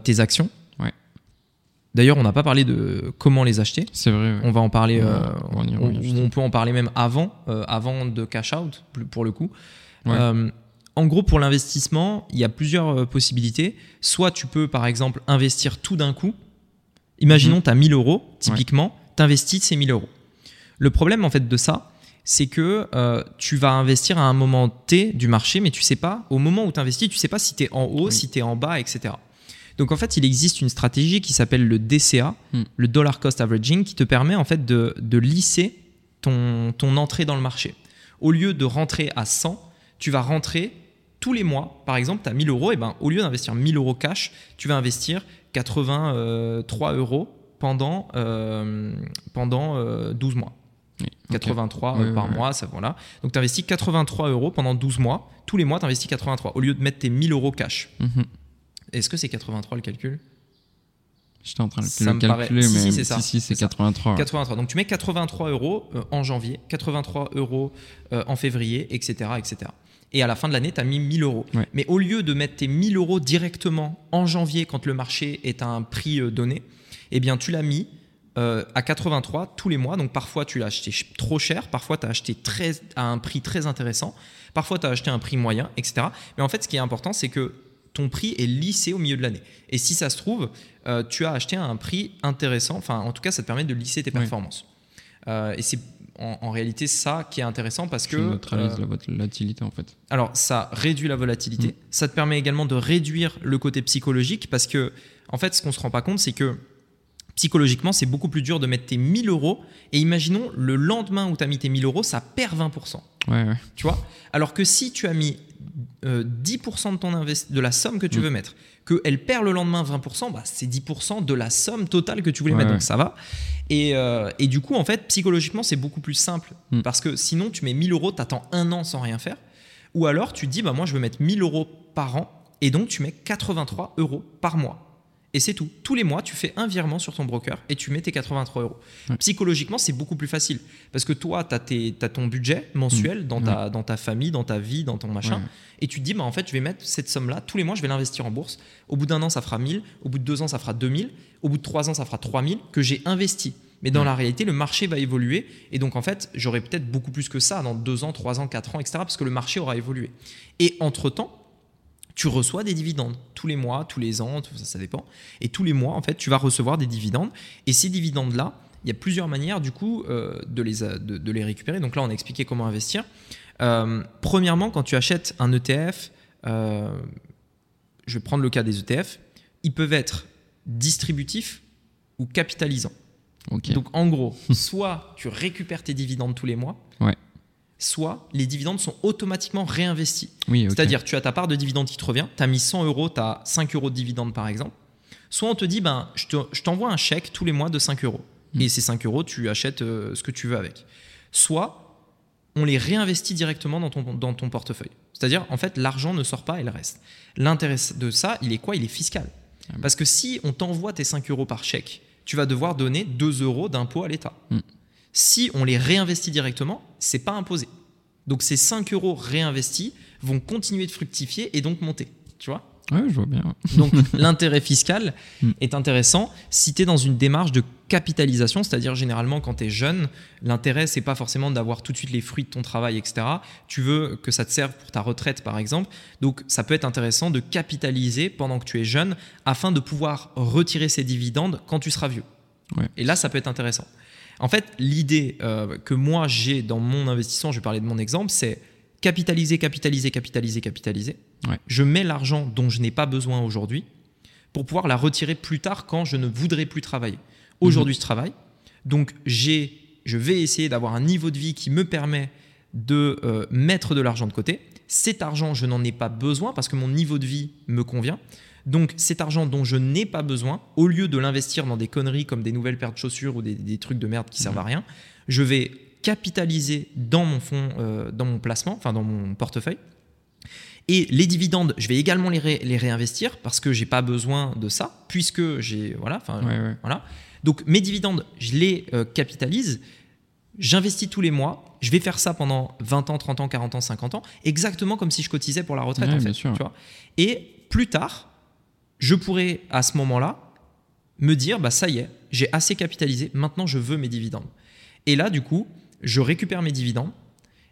tes actions D'ailleurs, on n'a pas parlé de comment les acheter. C'est vrai. On va en parler. Euh, on, peut en parler même avant, euh, avant de cash out pour le coup. Euh, en gros, pour l'investissement, il y a plusieurs possibilités. Soit tu peux, par exemple, investir tout d'un coup. Imaginons, tu as 1000 euros, typiquement, tu investis ces 1000 euros. Le problème, en fait, de ça, c'est que tu vas investir à un moment T du marché, mais tu sais pas, au moment où tu investis, tu sais pas si tu es en haut, si tu es en bas, etc. Donc en fait, il existe une stratégie qui s'appelle le DCA, hmm. le Dollar Cost Averaging, qui te permet en fait de, lisser ton, ton entrée dans le marché. Au lieu de rentrer à 100, tu vas rentrer tous les mois. Par exemple, tu as 1000 euros, et ben, au lieu d'investir 1000 euros cash, tu vas investir 83 euros pendant, euh, pendant 12 euh, mois. 83 euh, par mois, ça voilà. Donc tu investis 83 euros pendant 12 mois. Tous les mois, tu investis 83 au lieu de mettre tes 1000 euros cash. Mhm. Est-ce que c'est 83 le calcul? J'étais en train de le calculer, mais si, c'est ça. Si, c'est 83. 83. Donc tu mets 83 euros euh, en janvier, 83 euros euh, en février, etc., etc. Et à la fin de l'année, tu as mis 1000 euros. Mais au lieu de mettre tes 1000 euros directement en janvier quand le marché est à un prix euh, donné, eh bien tu l'as mis à 83 tous les mois. Donc parfois tu l'as acheté trop cher, parfois tu as acheté très, à un prix très intéressant, parfois tu as acheté à un prix moyen, etc. Mais en fait, ce qui est important, c'est que ton prix est lissé au milieu de l'année. Et si ça se trouve, euh, tu as acheté à un prix intéressant, enfin en tout cas ça te permet de lisser tes performances. et c'est en, réalité ça qui est intéressant parce que. Ça neutralise la volatilité en fait. Alors ça réduit la volatilité. Mm. Ça te permet également de réduire le côté psychologique parce que en fait ce qu'on se rend pas compte c'est que psychologiquement c'est beaucoup plus dur de mettre tes 1000 euros et imaginons le lendemain où tu as mis tes 1000 euros ça perd 20%. Ouais, ouais. Tu vois? Alors que si tu as mis 10% euh, de, ton de la somme que tu mm. veux mettre, qu'elle perd le lendemain 20%, bah, c'est 10% de la somme totale que tu voulais mettre, donc ça va. Et, euh, et, du coup, en fait, psychologiquement, c'est beaucoup plus simple, mm. parce que sinon, tu mets 1000 euros, tu attends un an sans rien faire, ou alors tu dis, bah, moi, je veux mettre 1000 euros par an, et donc tu mets 83 euros par mois. Et c'est tout. Tous les mois, tu fais un virement sur ton broker et tu mets tes 83 euros. Psychologiquement, c'est beaucoup plus facile. Parce que toi, tu as, ton budget mensuel mmh. dans, ta, dans ta famille, dans ta vie, dans ton machin. Et tu te dis, bah, en fait, je vais mettre cette somme-là. Tous les mois, je vais l'investir en bourse. Au bout d'un an, ça fera 1000. Au bout de deux ans, ça fera 2000. Au bout de trois ans, ça fera 3000 que j'ai investi. Mais dans la réalité, le marché va évoluer. Et donc, en fait, j'aurai peut-être beaucoup plus que ça dans deux ans, trois ans, quatre ans, etc. Parce que le marché aura évolué. Et entre-temps, tu reçois des dividendes tous les mois, tous les ans, ça, ça dépend. Et tous les mois, en fait, tu vas recevoir des dividendes. Et ces dividendes-là, il y a plusieurs manières, du coup, euh, de, les, de, les récupérer. Donc là, on a expliqué comment investir. Euh, premièrement, quand tu achètes un ETF, euh, je vais prendre le cas des ETF, ils peuvent être distributifs ou capitalisants. Donc en gros, soit tu récupères tes dividendes tous les mois, ouais soit les dividendes sont automatiquement réinvestis. C'est-à-dire, tu as ta part de dividendes qui te revient, tu as mis 100 euros, tu as 5 euros de dividendes par exemple. Soit on te dit, ben, je t'envoie un chèque tous les mois de 5 euros. Hmm. Et ces 5 euros, tu achètes euh, ce que tu veux avec. Soit on les réinvestit directement dans ton, dans ton portefeuille. C'est-à-dire, en fait, l'argent ne sort pas, il reste. L'intérêt de ça, il est quoi? Il est fiscal. Ah Parce que si on t'envoie tes 5 euros par chèque, tu vas devoir donner 2 euros d'impôt à l'État. Hmm. Si on les réinvestit directement, c'est pas imposé. Donc ces 5 euros réinvestis vont continuer de fructifier et donc monter. Tu vois? Oui, je vois bien. Donc l'intérêt fiscal hmm. est intéressant si tu es dans une démarche de capitalisation, c'est-à-dire généralement quand tu es jeune, l'intérêt c'est pas forcément d'avoir tout de suite les fruits de ton travail, etc. Tu veux que ça te serve pour ta retraite par exemple. Donc ça peut être intéressant de capitaliser pendant que tu es jeune afin de pouvoir retirer ces dividendes quand tu seras vieux. Et là ça peut être intéressant. En fait, l'idée euh, que moi j'ai dans mon investissement, je vais parler de mon exemple, c'est capitaliser, capitaliser, capitaliser, capitaliser. Je mets l'argent dont je n'ai pas besoin aujourd'hui pour pouvoir la retirer plus tard quand je ne voudrais plus travailler. Aujourd'hui, mhm. je travaille, donc j'ai, je vais essayer d'avoir un niveau de vie qui me permet de euh, mettre de l'argent de côté. Cet argent, je n'en ai pas besoin parce que mon niveau de vie me convient. Donc cet argent dont je n'ai pas besoin, au lieu de l'investir dans des conneries comme des nouvelles paires de chaussures ou des, trucs de merde qui servent à mmh. rien, je vais capitaliser dans mon fonds, euh, dans mon placement, enfin dans mon portefeuille. Et les dividendes, je vais également les, réinvestir parce que j'ai pas besoin de ça, puisque j'ai voilà, voilà. Donc mes dividendes, je les euh, capitalise. J'investis tous les mois. Je vais faire ça pendant 20 ans, 30 ans, 40 ans, 50 ans, exactement comme si je cotisais pour la retraite en fait. Tu vois Et plus tard, je pourrais à ce moment-là me dire bah ça y est, j'ai assez capitalisé, maintenant je veux mes dividendes. Et là du coup, je récupère mes dividendes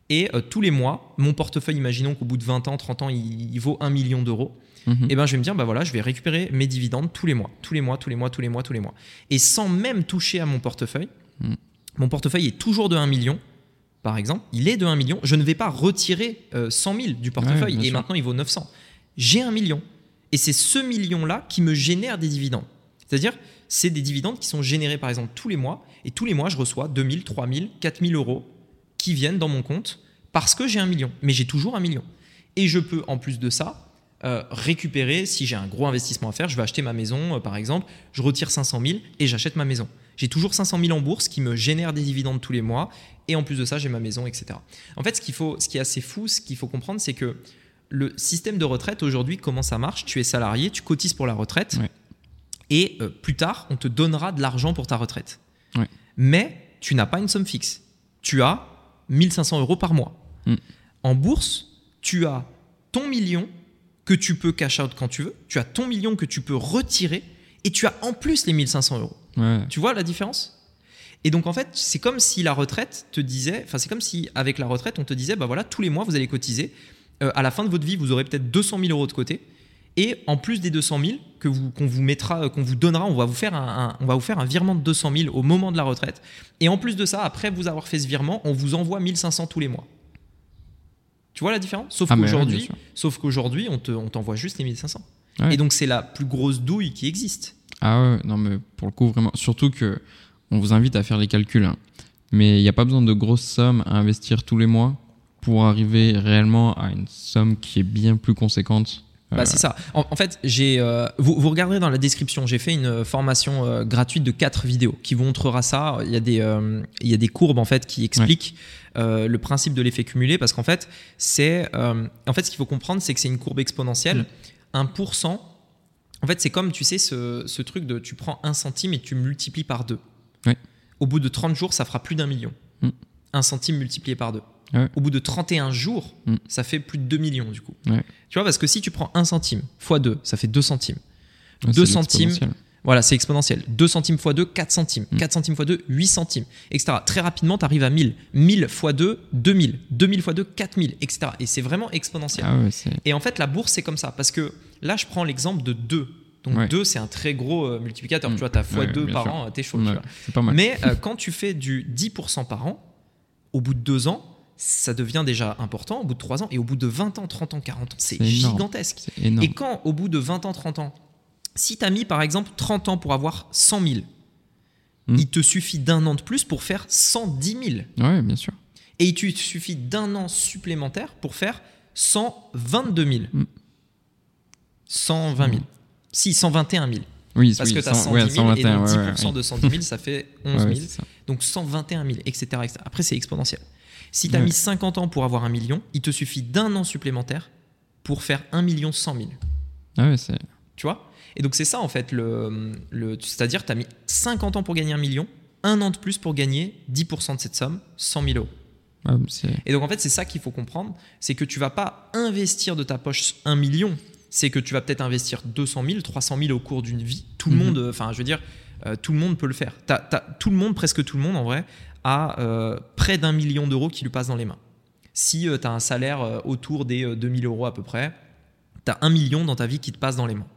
et euh, tous les mois, mon portefeuille, imaginons qu'au bout de 20 ans, 30 ans, il, vaut 1 million d'euros. Mhm. Et eh ben je vais me dire bah voilà, je vais récupérer mes dividendes tous les mois, tous les mois, tous les mois, tous les mois, tous les mois. Et sans même toucher à mon portefeuille, mhm. mon portefeuille est toujours de 1 million. Par exemple, il est de 1 million. Je ne vais pas retirer 100 euh, 000 du portefeuille et maintenant il vaut 900. J'ai 1 million. Et c'est ce million-là qui me génère des dividendes. C'est-à-dire, c'est des dividendes qui sont générés par exemple tous les mois. Et tous les mois, je reçois 2000, 3000, 4000 euros qui viennent dans mon compte parce que j'ai un million. Mais j'ai toujours un million. Et je peux, en plus de ça, euh, récupérer, si j'ai un gros investissement à faire, je vais acheter ma maison, euh, par exemple, je retire 500 000 et j'achète ma maison. J'ai toujours 500 000 en bourse qui me génèrent des dividendes tous les mois. Et en plus de ça, j'ai ma maison, etc. En fait, ce qui est assez fou, ce qu'il faut comprendre, c'est que le système de retraite aujourd'hui, comment ça marche? Tu es salarié, tu cotises pour la retraite, et euh, plus tard, on te donnera de l'argent pour ta retraite. Mais tu n'as pas une somme fixe. Tu as 1500 euros par mois. Mm. En bourse, tu as ton million que tu peux cash out quand tu veux, tu as ton million que tu peux retirer, et tu as en plus les 1500 euros. Tu vois la différence? Et donc en fait, c'est comme si la retraite te disait, enfin c'est comme si avec la retraite, on te disait, bah voilà, tous les mois vous allez cotiser, euh, à la fin de votre vie, vous aurez peut-être 200 000 euros de côté. Et en plus des 200 000 que vous, qu'on vous mettra, qu'on vous donnera, on va vous faire un, on va vous faire un virement de 200 000 au moment de la retraite. Et en plus de ça, après vous avoir fait ce virement, on vous envoie 1500 tous les mois. Tu vois la différence? Sauf Ah, qu'aujourd'hui, sauf qu'aujourd'hui, on te, on t'envoie juste les 1500. Ouais. Et donc c'est la plus grosse douille qui existe. Ah ouais, non mais pour le coup vraiment, surtout que on vous invite à faire les calculs, hein. mais il n'y a pas besoin de grosses sommes à investir tous les mois pour arriver réellement à une somme qui est bien plus conséquente. Bah, Euh, c'est ça. En, en fait, j'ai, euh, vous, vous regarderez dans la description, j'ai fait une euh, formation euh, gratuite de 4 vidéos qui vous montrera ça. Il y a des, euh, il y a des courbes en fait qui expliquent euh, le principe de l'effet cumulé parce qu'en fait, c'est, euh, en fait, ce qu'il faut comprendre, c'est que c'est une courbe exponentielle. 1%, en fait, c'est comme, tu sais, ce, ce truc de tu prends 1 centime et tu multiplies par 2. Ouais. Au bout de 30 jours, ça fera plus d'un million. Mm. 1 centime multiplié par 2. Ouais. Au bout de 31 jours, Mm. ça fait plus de 2 millions du coup. Ouais. Tu vois, parce que si tu prends 1 centime fois 2, ça fait 2 centimes. ouais, 2 c'est centimes, voilà, c'est exponentiel. 2 centimes fois 2, 4 centimes. Mm. 4 centimes fois 2, 8 centimes, etc. Très rapidement, tu arrives à 1000. 1000 fois 2, 2000. 2000 fois 2, 4000, etc. Et c'est vraiment exponentiel. Ah Et en fait, la bourse, c'est comme ça. Parce que là, je prends l'exemple de 2. Donc Ouais. 2, c'est un très gros euh, multiplicateur. Mm. Tu vois, tu as fois Ouais, 2 bien par sûr. an, t'es chaud. tu Ouais, vois. c'est pas mal. Mais euh, quand tu fais du 10% par an, au bout de 2 ans, ça devient déjà important. Au bout de 3 ans, et au bout de 20 ans, 30 ans, 40 ans, c'est gigantesque. Et quand, au bout de 20 ans, 30 ans, si tu as mis par exemple 30 ans pour avoir 100 000, Mm. il te suffit d'un an de plus pour faire 110 000. Ouais, bien sûr. Et il te suffit d'un an supplémentaire pour faire 122 000. Mm. 120 000. Si, 121 000. Oui, Parce oui, que tu as 100, 110 000 ouais, 121, et donc 10% ouais, ouais, de 110 000, ça fait 11 000. Ouais, c'est ça. Donc 121 000, etc. etc. Après, c'est exponentiel. Si tu as Ouais. mis 50 ans pour avoir un million, il te suffit d'un an supplémentaire pour faire 1 million 100 000. Ah ouais, c'est Tu vois? Et donc c'est ça en fait, le, le, c'est-à-dire tu as mis 50 ans pour gagner un million, un an de plus pour gagner 10% de cette somme, 100 000 euros. ouais, c'est Et donc en fait c'est ça qu'il faut comprendre, c'est que tu vas pas investir de ta poche un million, c'est que tu vas peut-être investir 200 000, 300 000 au cours d'une vie. Tout le Mhm. monde, enfin je veux dire, euh, tout le monde peut le faire. T'as- t'as- tout le monde, presque tout le monde en vrai, a euh, près d'un million d'euros qui lui passent dans les mains. Si tu as un salaire euh, autour des euh, 2000 euros à peu près, tu as un million dans ta vie qui te passe dans les mains.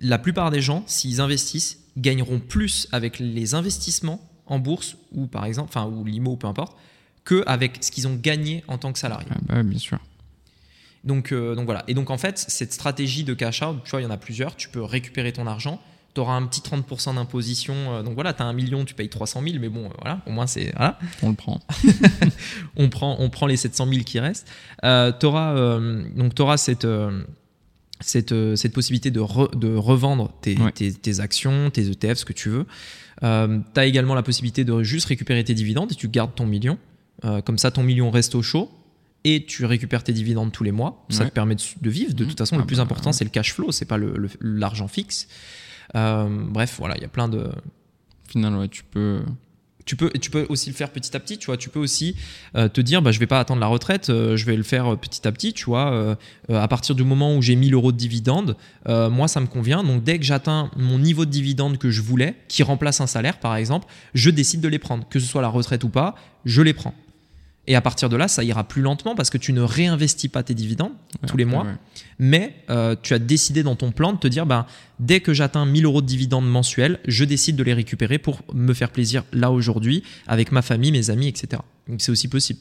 La plupart des gens, s'ils investissent, gagneront plus avec les investissements en bourse ou par exemple, enfin ou l'IMO ou peu importe, que avec ce qu'ils ont gagné en tant que salarié. ah bah, bien sûr. Donc, euh, donc voilà. Et donc en fait, cette stratégie de cash out, tu vois, il y en a plusieurs. Tu peux récupérer ton argent. Tu auras un petit 30% d'imposition. euh, donc voilà, tu as un million, tu payes 300 000. Mais bon, euh, voilà, au moins c'est. Voilà. On le prend. On prend, on prend les 700 000 qui restent. Euh, tu auras, donc auras cette, euh, cette, euh, cette possibilité de, re- de revendre tes, Ouais. tes, tes actions, tes ETF, ce que tu veux. tu as également la possibilité de juste récupérer tes dividendes et tu gardes ton million. Euh, comme ça, ton million reste au chaud et tu récupères tes dividendes tous les mois. Ça te permet de, de vivre. De Mmh. toute façon, Ah le plus bah, important, ouais. c'est le cash flow, c'est pas le- le- l'argent fixe. Euh, bref, voilà, il y a plein de, Au final, ouais, tu peux. tu peux, tu peux aussi le faire petit à petit, tu vois. Tu peux aussi euh, te dire, bah, je vais pas attendre la retraite, euh, je vais le faire petit à petit, tu vois. Euh, à partir du moment où j'ai 1000 euros de dividendes, moi, ça me convient. Donc, dès que j'atteins mon niveau de dividende que je voulais, qui remplace un salaire, par exemple, je décide de les prendre. Que ce soit la retraite ou pas, je les prends. Et à partir de là, ça ira plus lentement parce que tu ne réinvestis pas tes dividendes ouais, tous les mois. ouais. mais euh, tu as décidé dans ton plan de te dire, bah, dès que j'atteins 1000 euros de dividendes mensuels, je décide de les récupérer pour me faire plaisir là aujourd'hui avec ma famille, mes amis, etc. Donc c'est aussi possible.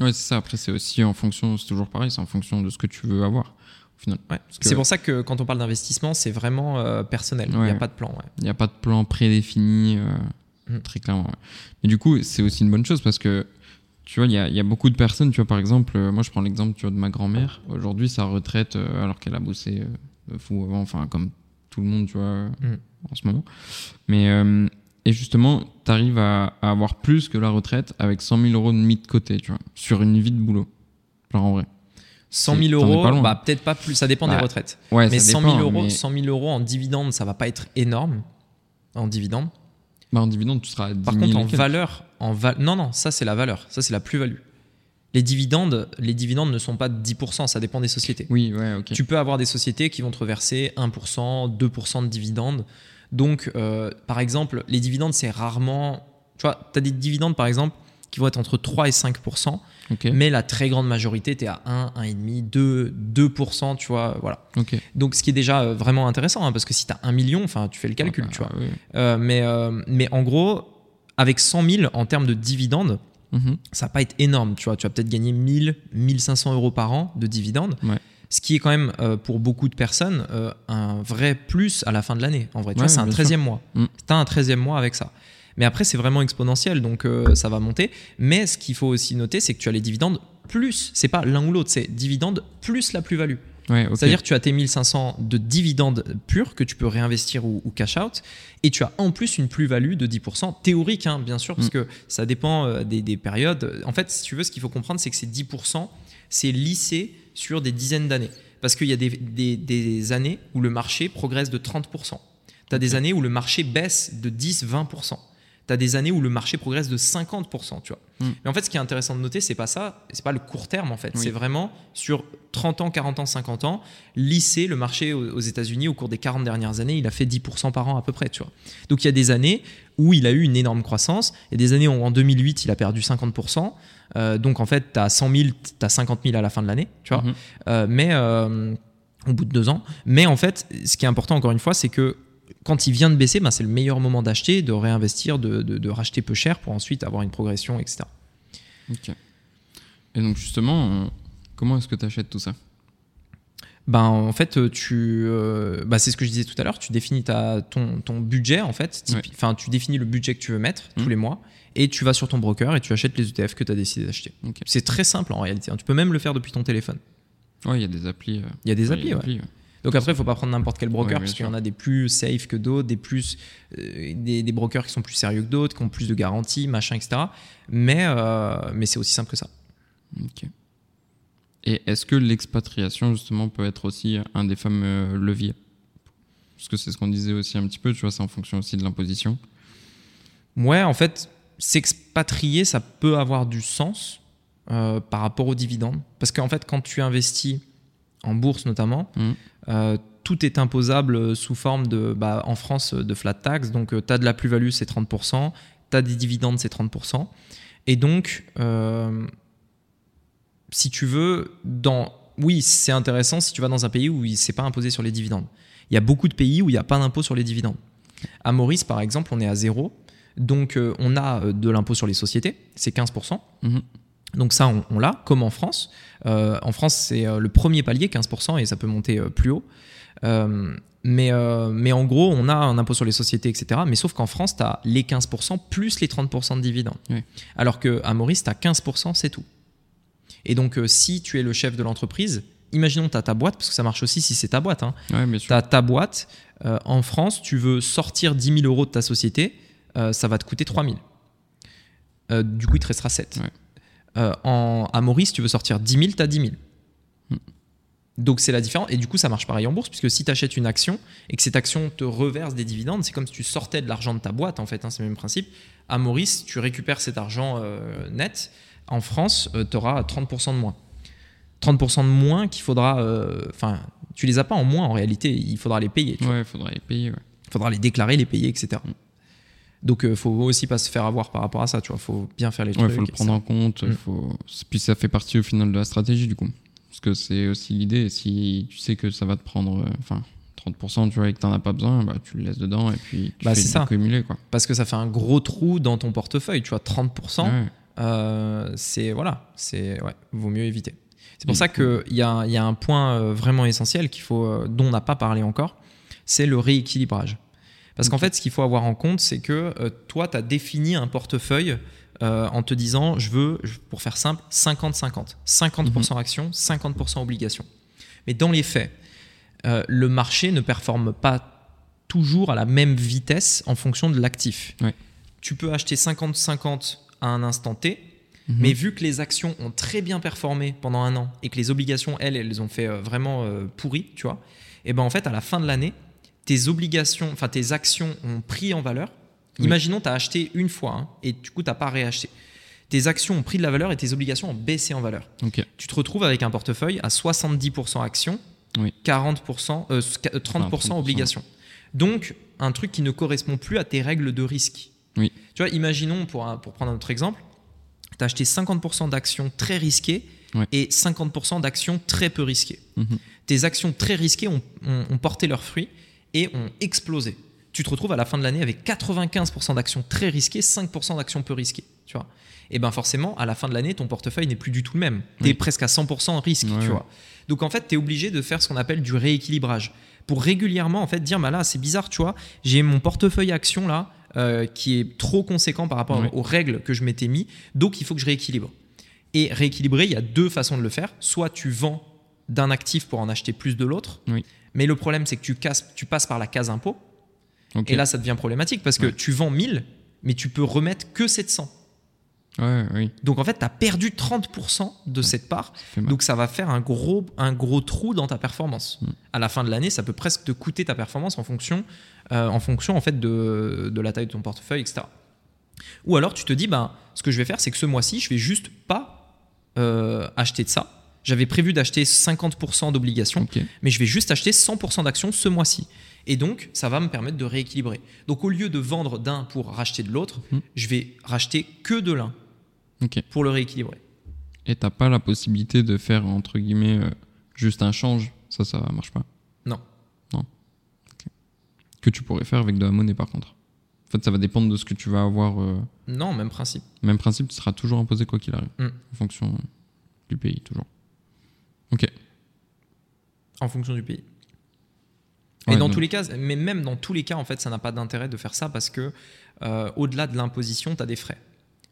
Ouais, c'est ça. Après, c'est aussi en fonction, c'est toujours pareil, c'est en fonction de ce que tu veux avoir, au final. Ouais. que- C'est pour ça que quand on parle d'investissement, c'est vraiment euh, personnel. Il n'y a pas de plan. ouais. Il n'y a pas de plan prédéfini, euh, Mm. très clairement. Mais du coup, c'est aussi une bonne chose parce que, tu vois, il y a, il y a beaucoup de personnes, tu vois, par exemple, euh, moi je prends l'exemple tu vois, de ma grand-mère. Aujourd'hui, sa retraite, euh, alors qu'elle a bossé euh, fou avant, enfin, comme tout le monde, tu vois, Mm. en ce moment. Mais, euh, et justement, tu arrives à, à avoir plus que la retraite avec 100 000 euros de mis de côté, tu vois, sur une vie de boulot. Genre en vrai. 100 000 T'en es euros, bah, peut-être pas plus, ça dépend des Bah, retraites. Ouais, mais ça 100 dépend, 000, euros, mais- 100 000 euros en dividende, ça va pas être énorme en dividende. bah, en dividende, tu seras à 10 Par 000 contre, en valeur, en va- non, non, ça c'est la valeur, ça c'est la plus-value. Les dividendes, les dividendes ne sont pas de 10%, ça dépend des sociétés. Oui, ouais, ok. Tu peux avoir des sociétés qui vont te reverser 1%, 2% de dividendes. Donc, euh, par exemple, les dividendes, c'est rarement. Tu vois, tu as des dividendes, par exemple, qui vont être entre 3 et 5% mais la très grande majorité, tu es à 1, 1,5, 2, 2%, tu vois, voilà. Donc, ce qui est déjà euh, vraiment intéressant, hein, parce que si tu as 1 million, enfin, tu fais le calcul, tu vois. Euh, mais, euh, mais en gros, avec 100 000 en termes de dividendes, mhm. ça va pas être énorme, tu vois. Tu vas peut-être gagner 1000, 1500 euros par an de dividendes. Ce qui est quand même, pour beaucoup de personnes, un vrai plus à la fin de l'année. En vrai, tu vois, c'est un 13e mois. Mm. Tu as un 13e mois avec ça. Mais après, c'est vraiment exponentiel, donc euh, ça va monter. Mais ce qu'il faut aussi noter, c'est que tu as les dividendes plus, c'est pas l'un ou l'autre, c'est dividendes plus la plus-value. C'est-à-dire que tu as tes 1500 de dividendes purs que tu peux réinvestir ou, cash out, et tu as en plus une plus-value de 10%, théorique hein, bien sûr, parce mm. que ça dépend euh, des, périodes. En fait, si tu veux, ce qu'il faut comprendre, c'est que ces 10%, c'est lissé sur des dizaines d'années. Parce qu'il y a des, des, années où le marché progresse de 30%. Tu as des années où le marché baisse de 10-20% tu as des années où le marché progresse de 50%, tu vois. Hmm. Mais en fait, ce qui est intéressant de noter, c'est pas ça, c'est pas le court terme en fait, c'est vraiment sur 30 ans, 40 ans, 50 ans, lisser le marché aux États-Unis au cours des 40 dernières années, il a fait 10% par an à peu près, tu vois. Donc il y a des années où il a eu une énorme croissance, a des années où en 2008, il a perdu 50%. Euh, donc en fait, tu as 100 000, tu as 50 000 à la fin de l'année, tu vois. Hmm. Euh, mais euh, au bout de deux ans. Mais en fait, ce qui est important encore une fois, c'est que quand il vient de baisser, ben, c'est le meilleur moment d'acheter, de réinvestir, de, racheter peu cher pour ensuite avoir une progression, etc. Ok. Et donc justement, comment est-ce que tu achètes tout ça? Ben, en fait, tu, euh, ben, c'est ce que je disais tout à l'heure, tu définis ta, ton, ton budget, en fait, enfin, tu définis le budget que tu veux mettre tous mmh. les mois, et tu vas sur ton broker et tu achètes les ETF que tu as décidé d'acheter. C'est très simple en réalité, hein. tu peux même le faire depuis ton téléphone. Ouais, il y a des applis. Euh, il y a des applis, ouais. Donc après, il ne faut pas prendre n'importe quel broker parce qu'il y en a des plus safe que d'autres, des, plus, euh, des, brokers qui sont plus sérieux que d'autres, qui ont plus de garanties, machin, etc. Mais, euh, mais c'est aussi simple que ça. Ok. Et est-ce que l'expatriation, justement, peut être aussi un des fameux leviers? Parce que c'est ce qu'on disait aussi un petit peu, tu vois, c'est en fonction aussi de l'imposition. Ouais, en fait, s'expatrier, ça peut avoir du sens euh, par rapport aux dividendes. Parce qu'en fait, quand tu investis en bourse notamment, mmh. Euh, tout est imposable sous forme de, bah, en France, de flat tax. Donc, euh, tu as de la plus-value, c'est 30%. Tu as des dividendes, c'est 30%. Et donc, euh, si tu veux, dans, oui, c'est intéressant si tu vas dans un pays où il s'est pas imposé sur les dividendes. Il y a beaucoup de pays où il n'y a pas d'impôt sur les dividendes. À Maurice, par exemple, on est à zéro. Donc, on a de l'impôt sur les sociétés, c'est 15%. Donc ça, on, l'a, comme en France. Euh, en France, c'est euh, le premier palier, 15%, et ça peut monter euh, plus haut. mais, mais en gros, on a un impôt sur les sociétés, etc. Mais sauf qu'en France, tu as les 15% plus les 30% de dividendes. Alors qu'à Maurice, tu as 15%, c'est tout. Et donc, si tu es le chef de l'entreprise, imaginons tu as ta boîte, parce que ça marche aussi si c'est ta boîte. Hein. tu as ta boîte. en France, tu veux sortir 10 000 euros de ta société, ça va te coûter 3 000. du coup, il te restera 7. Euh, en, à Maurice, tu veux sortir 10 000, tu as 10 000. Donc c'est la différence. Et du coup, ça marche pareil en bourse, puisque si tu achètes une action et que cette action te reverse des dividendes, c'est comme si tu sortais de l'argent de ta boîte, en fait, hein, c'est le même principe. À Maurice, tu récupères cet argent euh, net. En France, euh, tu auras 30% de moins. 30% de moins qu'il faudra. Enfin, tu les as pas en moins en réalité, il faudra les payer. ouais, il faudra les payer. Il faudra les déclarer, les payer, etc. Donc, il euh, faut aussi pas se faire avoir par rapport à ça, tu vois. Faut bien faire les trucs. Il faut le prendre en compte. Mm. Faut... Puis ça fait partie au final de la stratégie, du coup. Parce que c'est aussi l'idée. Si tu sais que ça va te prendre, euh, enfin, 30%, tu vois, et que t'en as pas besoin, bah, tu le laisses dedans et puis tu bah, fais ça. accumuler, quoi. Parce que ça fait un gros trou dans ton portefeuille, tu vois, 30%. Euh, c'est voilà, c'est ouais, vaut mieux éviter. C'est pour ça qu'il y a, y a un point vraiment essentiel qu'il faut, dont on n'a pas parlé encore, c'est le rééquilibrage. Parce qu'en fait, ce qu'il faut avoir en compte, c'est que euh, toi, tu as défini un portefeuille euh, en te disant, je veux, pour faire simple, 50-50. 50%, actions, 50% obligations. Mais dans les faits, euh, le marché ne performe pas toujours à la même vitesse en fonction de l'actif. Tu peux acheter 50-50 à un instant T, mhm. mais vu que les actions ont très bien performé pendant un an et que les obligations, elles, elles ont fait vraiment pourri, tu vois, et ben en fait, à la fin de l'année, tes obligations, enfin tes actions ont pris en valeur. Imaginons, tu as acheté une fois hein, et du coup, tu n'as pas réacheté. Tes actions ont pris de la valeur et tes obligations ont baissé en valeur. Tu te retrouves avec un portefeuille à 70% actions, 40%, 30%, obligations. Donc, un truc qui ne correspond plus à tes règles de risque. Oui. Tu vois, imaginons, pour, pour prendre un autre exemple, tu as acheté 50% d'actions très risquées et 50% d'actions très peu risquées. Mhm. Tes actions très risquées ont, ont, porté leurs fruits et ont explosé. Tu te retrouves à la fin de l'année avec 95% d'actions très risquées, 5% d'actions peu risquées. Tu vois et bien forcément, à la fin de l'année, ton portefeuille n'est plus du tout le même. Tu es presque à 100% risque, tu vois. Donc en fait, tu es obligé de faire ce qu'on appelle du rééquilibrage. Pour régulièrement, en fait, dire, bah là, c'est bizarre, tu vois, j'ai mon portefeuille action là, euh, qui est trop conséquent par rapport aux règles que je m'étais mis, donc il faut que je rééquilibre. Et rééquilibrer, il y a deux façons de le faire. Soit tu vends d'un actif pour en acheter plus de l'autre, mais le problème c'est que tu, casses, tu passes par la case impôt, et là ça devient problématique parce que tu vends 1000, mais tu peux remettre que 700. Donc en fait, tu as perdu 30% de cette part. Donc ça va faire un gros, un gros trou dans ta performance. Mm. À la fin de l'année, ça peut presque te coûter ta performance en fonction, euh, en, fonction en fait de, de, la taille de ton portefeuille, etc. Ou alors tu te dis, ben, ce que je vais faire, c'est que ce mois-ci, je vais juste pas euh, acheter de ça. J'avais prévu d'acheter 50% d'obligations, mais je vais juste acheter 100% d'actions ce mois-ci. Et donc, ça va me permettre de rééquilibrer. Donc, au lieu de vendre d'un pour racheter de l'autre, mm. je vais racheter que de l'un pour le rééquilibrer. Et t'as pas la possibilité de faire, entre guillemets, euh, juste un change? Ça, ça marche pas? Non. Non. Que tu pourrais faire avec de la monnaie, par contre En fait, ça va dépendre de ce que tu vas avoir. Euh, non, même principe. Même principe, tu seras toujours imposé quoi qu'il arrive. Mm. En fonction du pays, toujours. Ok. En fonction du pays. Et dans tous les cas, mais même dans tous les cas, en fait, ça n'a pas d'intérêt de faire ça parce que euh, au-delà de l'imposition, tu as des frais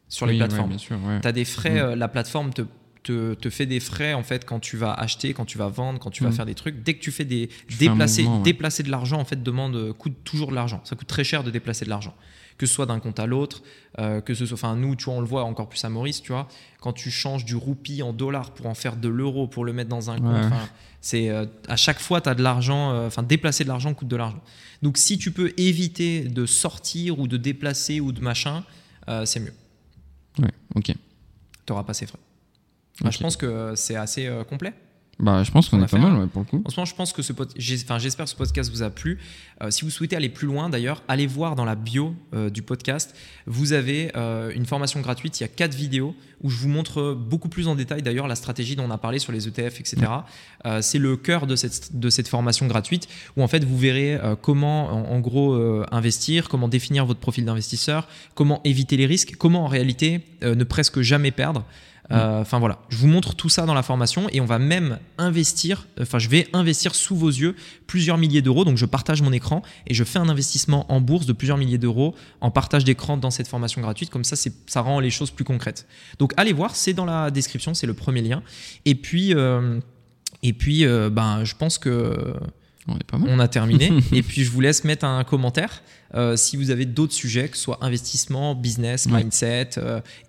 sur les plateformes. tu as des frais, mm. euh, la plateforme te, te, te, fait des frais en fait quand tu vas acheter, quand tu vas vendre, quand tu vas mm. faire des trucs. Dès que tu fais des déplacer, déplacer de l'argent en fait demande euh, coûte toujours de l'argent. Ça coûte très cher de déplacer de l'argent, que ce soit d'un compte à l'autre, euh, que ce soit, enfin nous, tu vois, on le voit encore plus à Maurice, tu vois, quand tu changes du roupie en dollars pour en faire de l'euro pour le mettre dans un compte. C'est à chaque fois, tu as de l'argent, enfin déplacer de l'argent coûte de l'argent. Donc si tu peux éviter de sortir ou de déplacer ou de machin, c'est mieux. Ouais, ok. Tu n'auras pas ces frais. Bah, je pense que c'est assez euh, complet. Bah, je pense qu'on a pas mal pour le coup. En ce moment, je pense que ce enfin, j'espère que ce podcast vous a plu. Euh, si vous souhaitez aller plus loin, d'ailleurs, allez voir dans la bio euh, du podcast. Vous avez euh, une formation gratuite. Il y a quatre vidéos où je vous montre beaucoup plus en détail, d'ailleurs, la stratégie dont on a parlé sur les ETF, etc. c'est le cœur de cette, de cette formation gratuite où en fait vous verrez comment, en, gros, investir, comment définir votre profil d'investisseur, comment éviter les risques, comment en réalité ne presque jamais perdre. Euh, enfin voilà, je vous montre tout ça dans la formation et on va même investir, enfin je vais investir sous vos yeux plusieurs milliers d'euros. Donc je partage mon écran et je fais un investissement en bourse de plusieurs milliers d'euros en partage d'écran dans cette formation gratuite. Comme ça, ça rend les choses plus concrètes. Donc allez voir, c'est dans la description, c'est le premier lien. Et puis, euh, et puis euh, ben, je pense que... On, a terminé. et puis, je vous laisse mettre un commentaire si vous avez d'autres sujets, que ce soit investissement, business, mindset,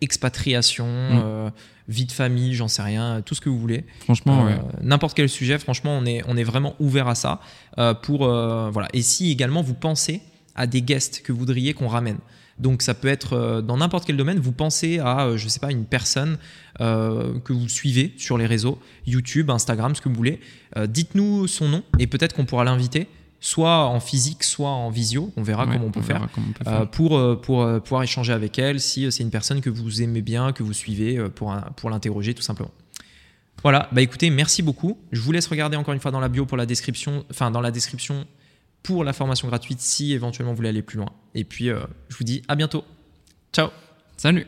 expatriation, mm vie de famille, j'en sais rien, tout ce que vous voulez. Franchement, euh, n'importe quel sujet, franchement, on est, on est vraiment ouvert à ça. Euh, pour, euh, voilà. Et si également vous pensez à des guests que vous voudriez qu'on ramène. Donc ça peut être dans n'importe quel domaine, vous pensez à, je sais pas, une personne que vous suivez sur les réseaux, YouTube, Instagram, ce que vous voulez. Dites-nous son nom et peut-être qu'on pourra l'inviter soit en physique, soit en visio. On verra comment on peut faire, euh, pour, euh, pour euh, pouvoir échanger avec elle si c'est une personne que vous aimez bien, que vous suivez, pour, pour l'interroger tout simplement. Voilà, bah écoutez, merci beaucoup. Je vous laisse regarder encore une fois dans la bio pour la description, enfin dans la description pour la formation gratuite si éventuellement vous voulez aller plus loin. Et puis je vous dis à bientôt. Ciao. Salut.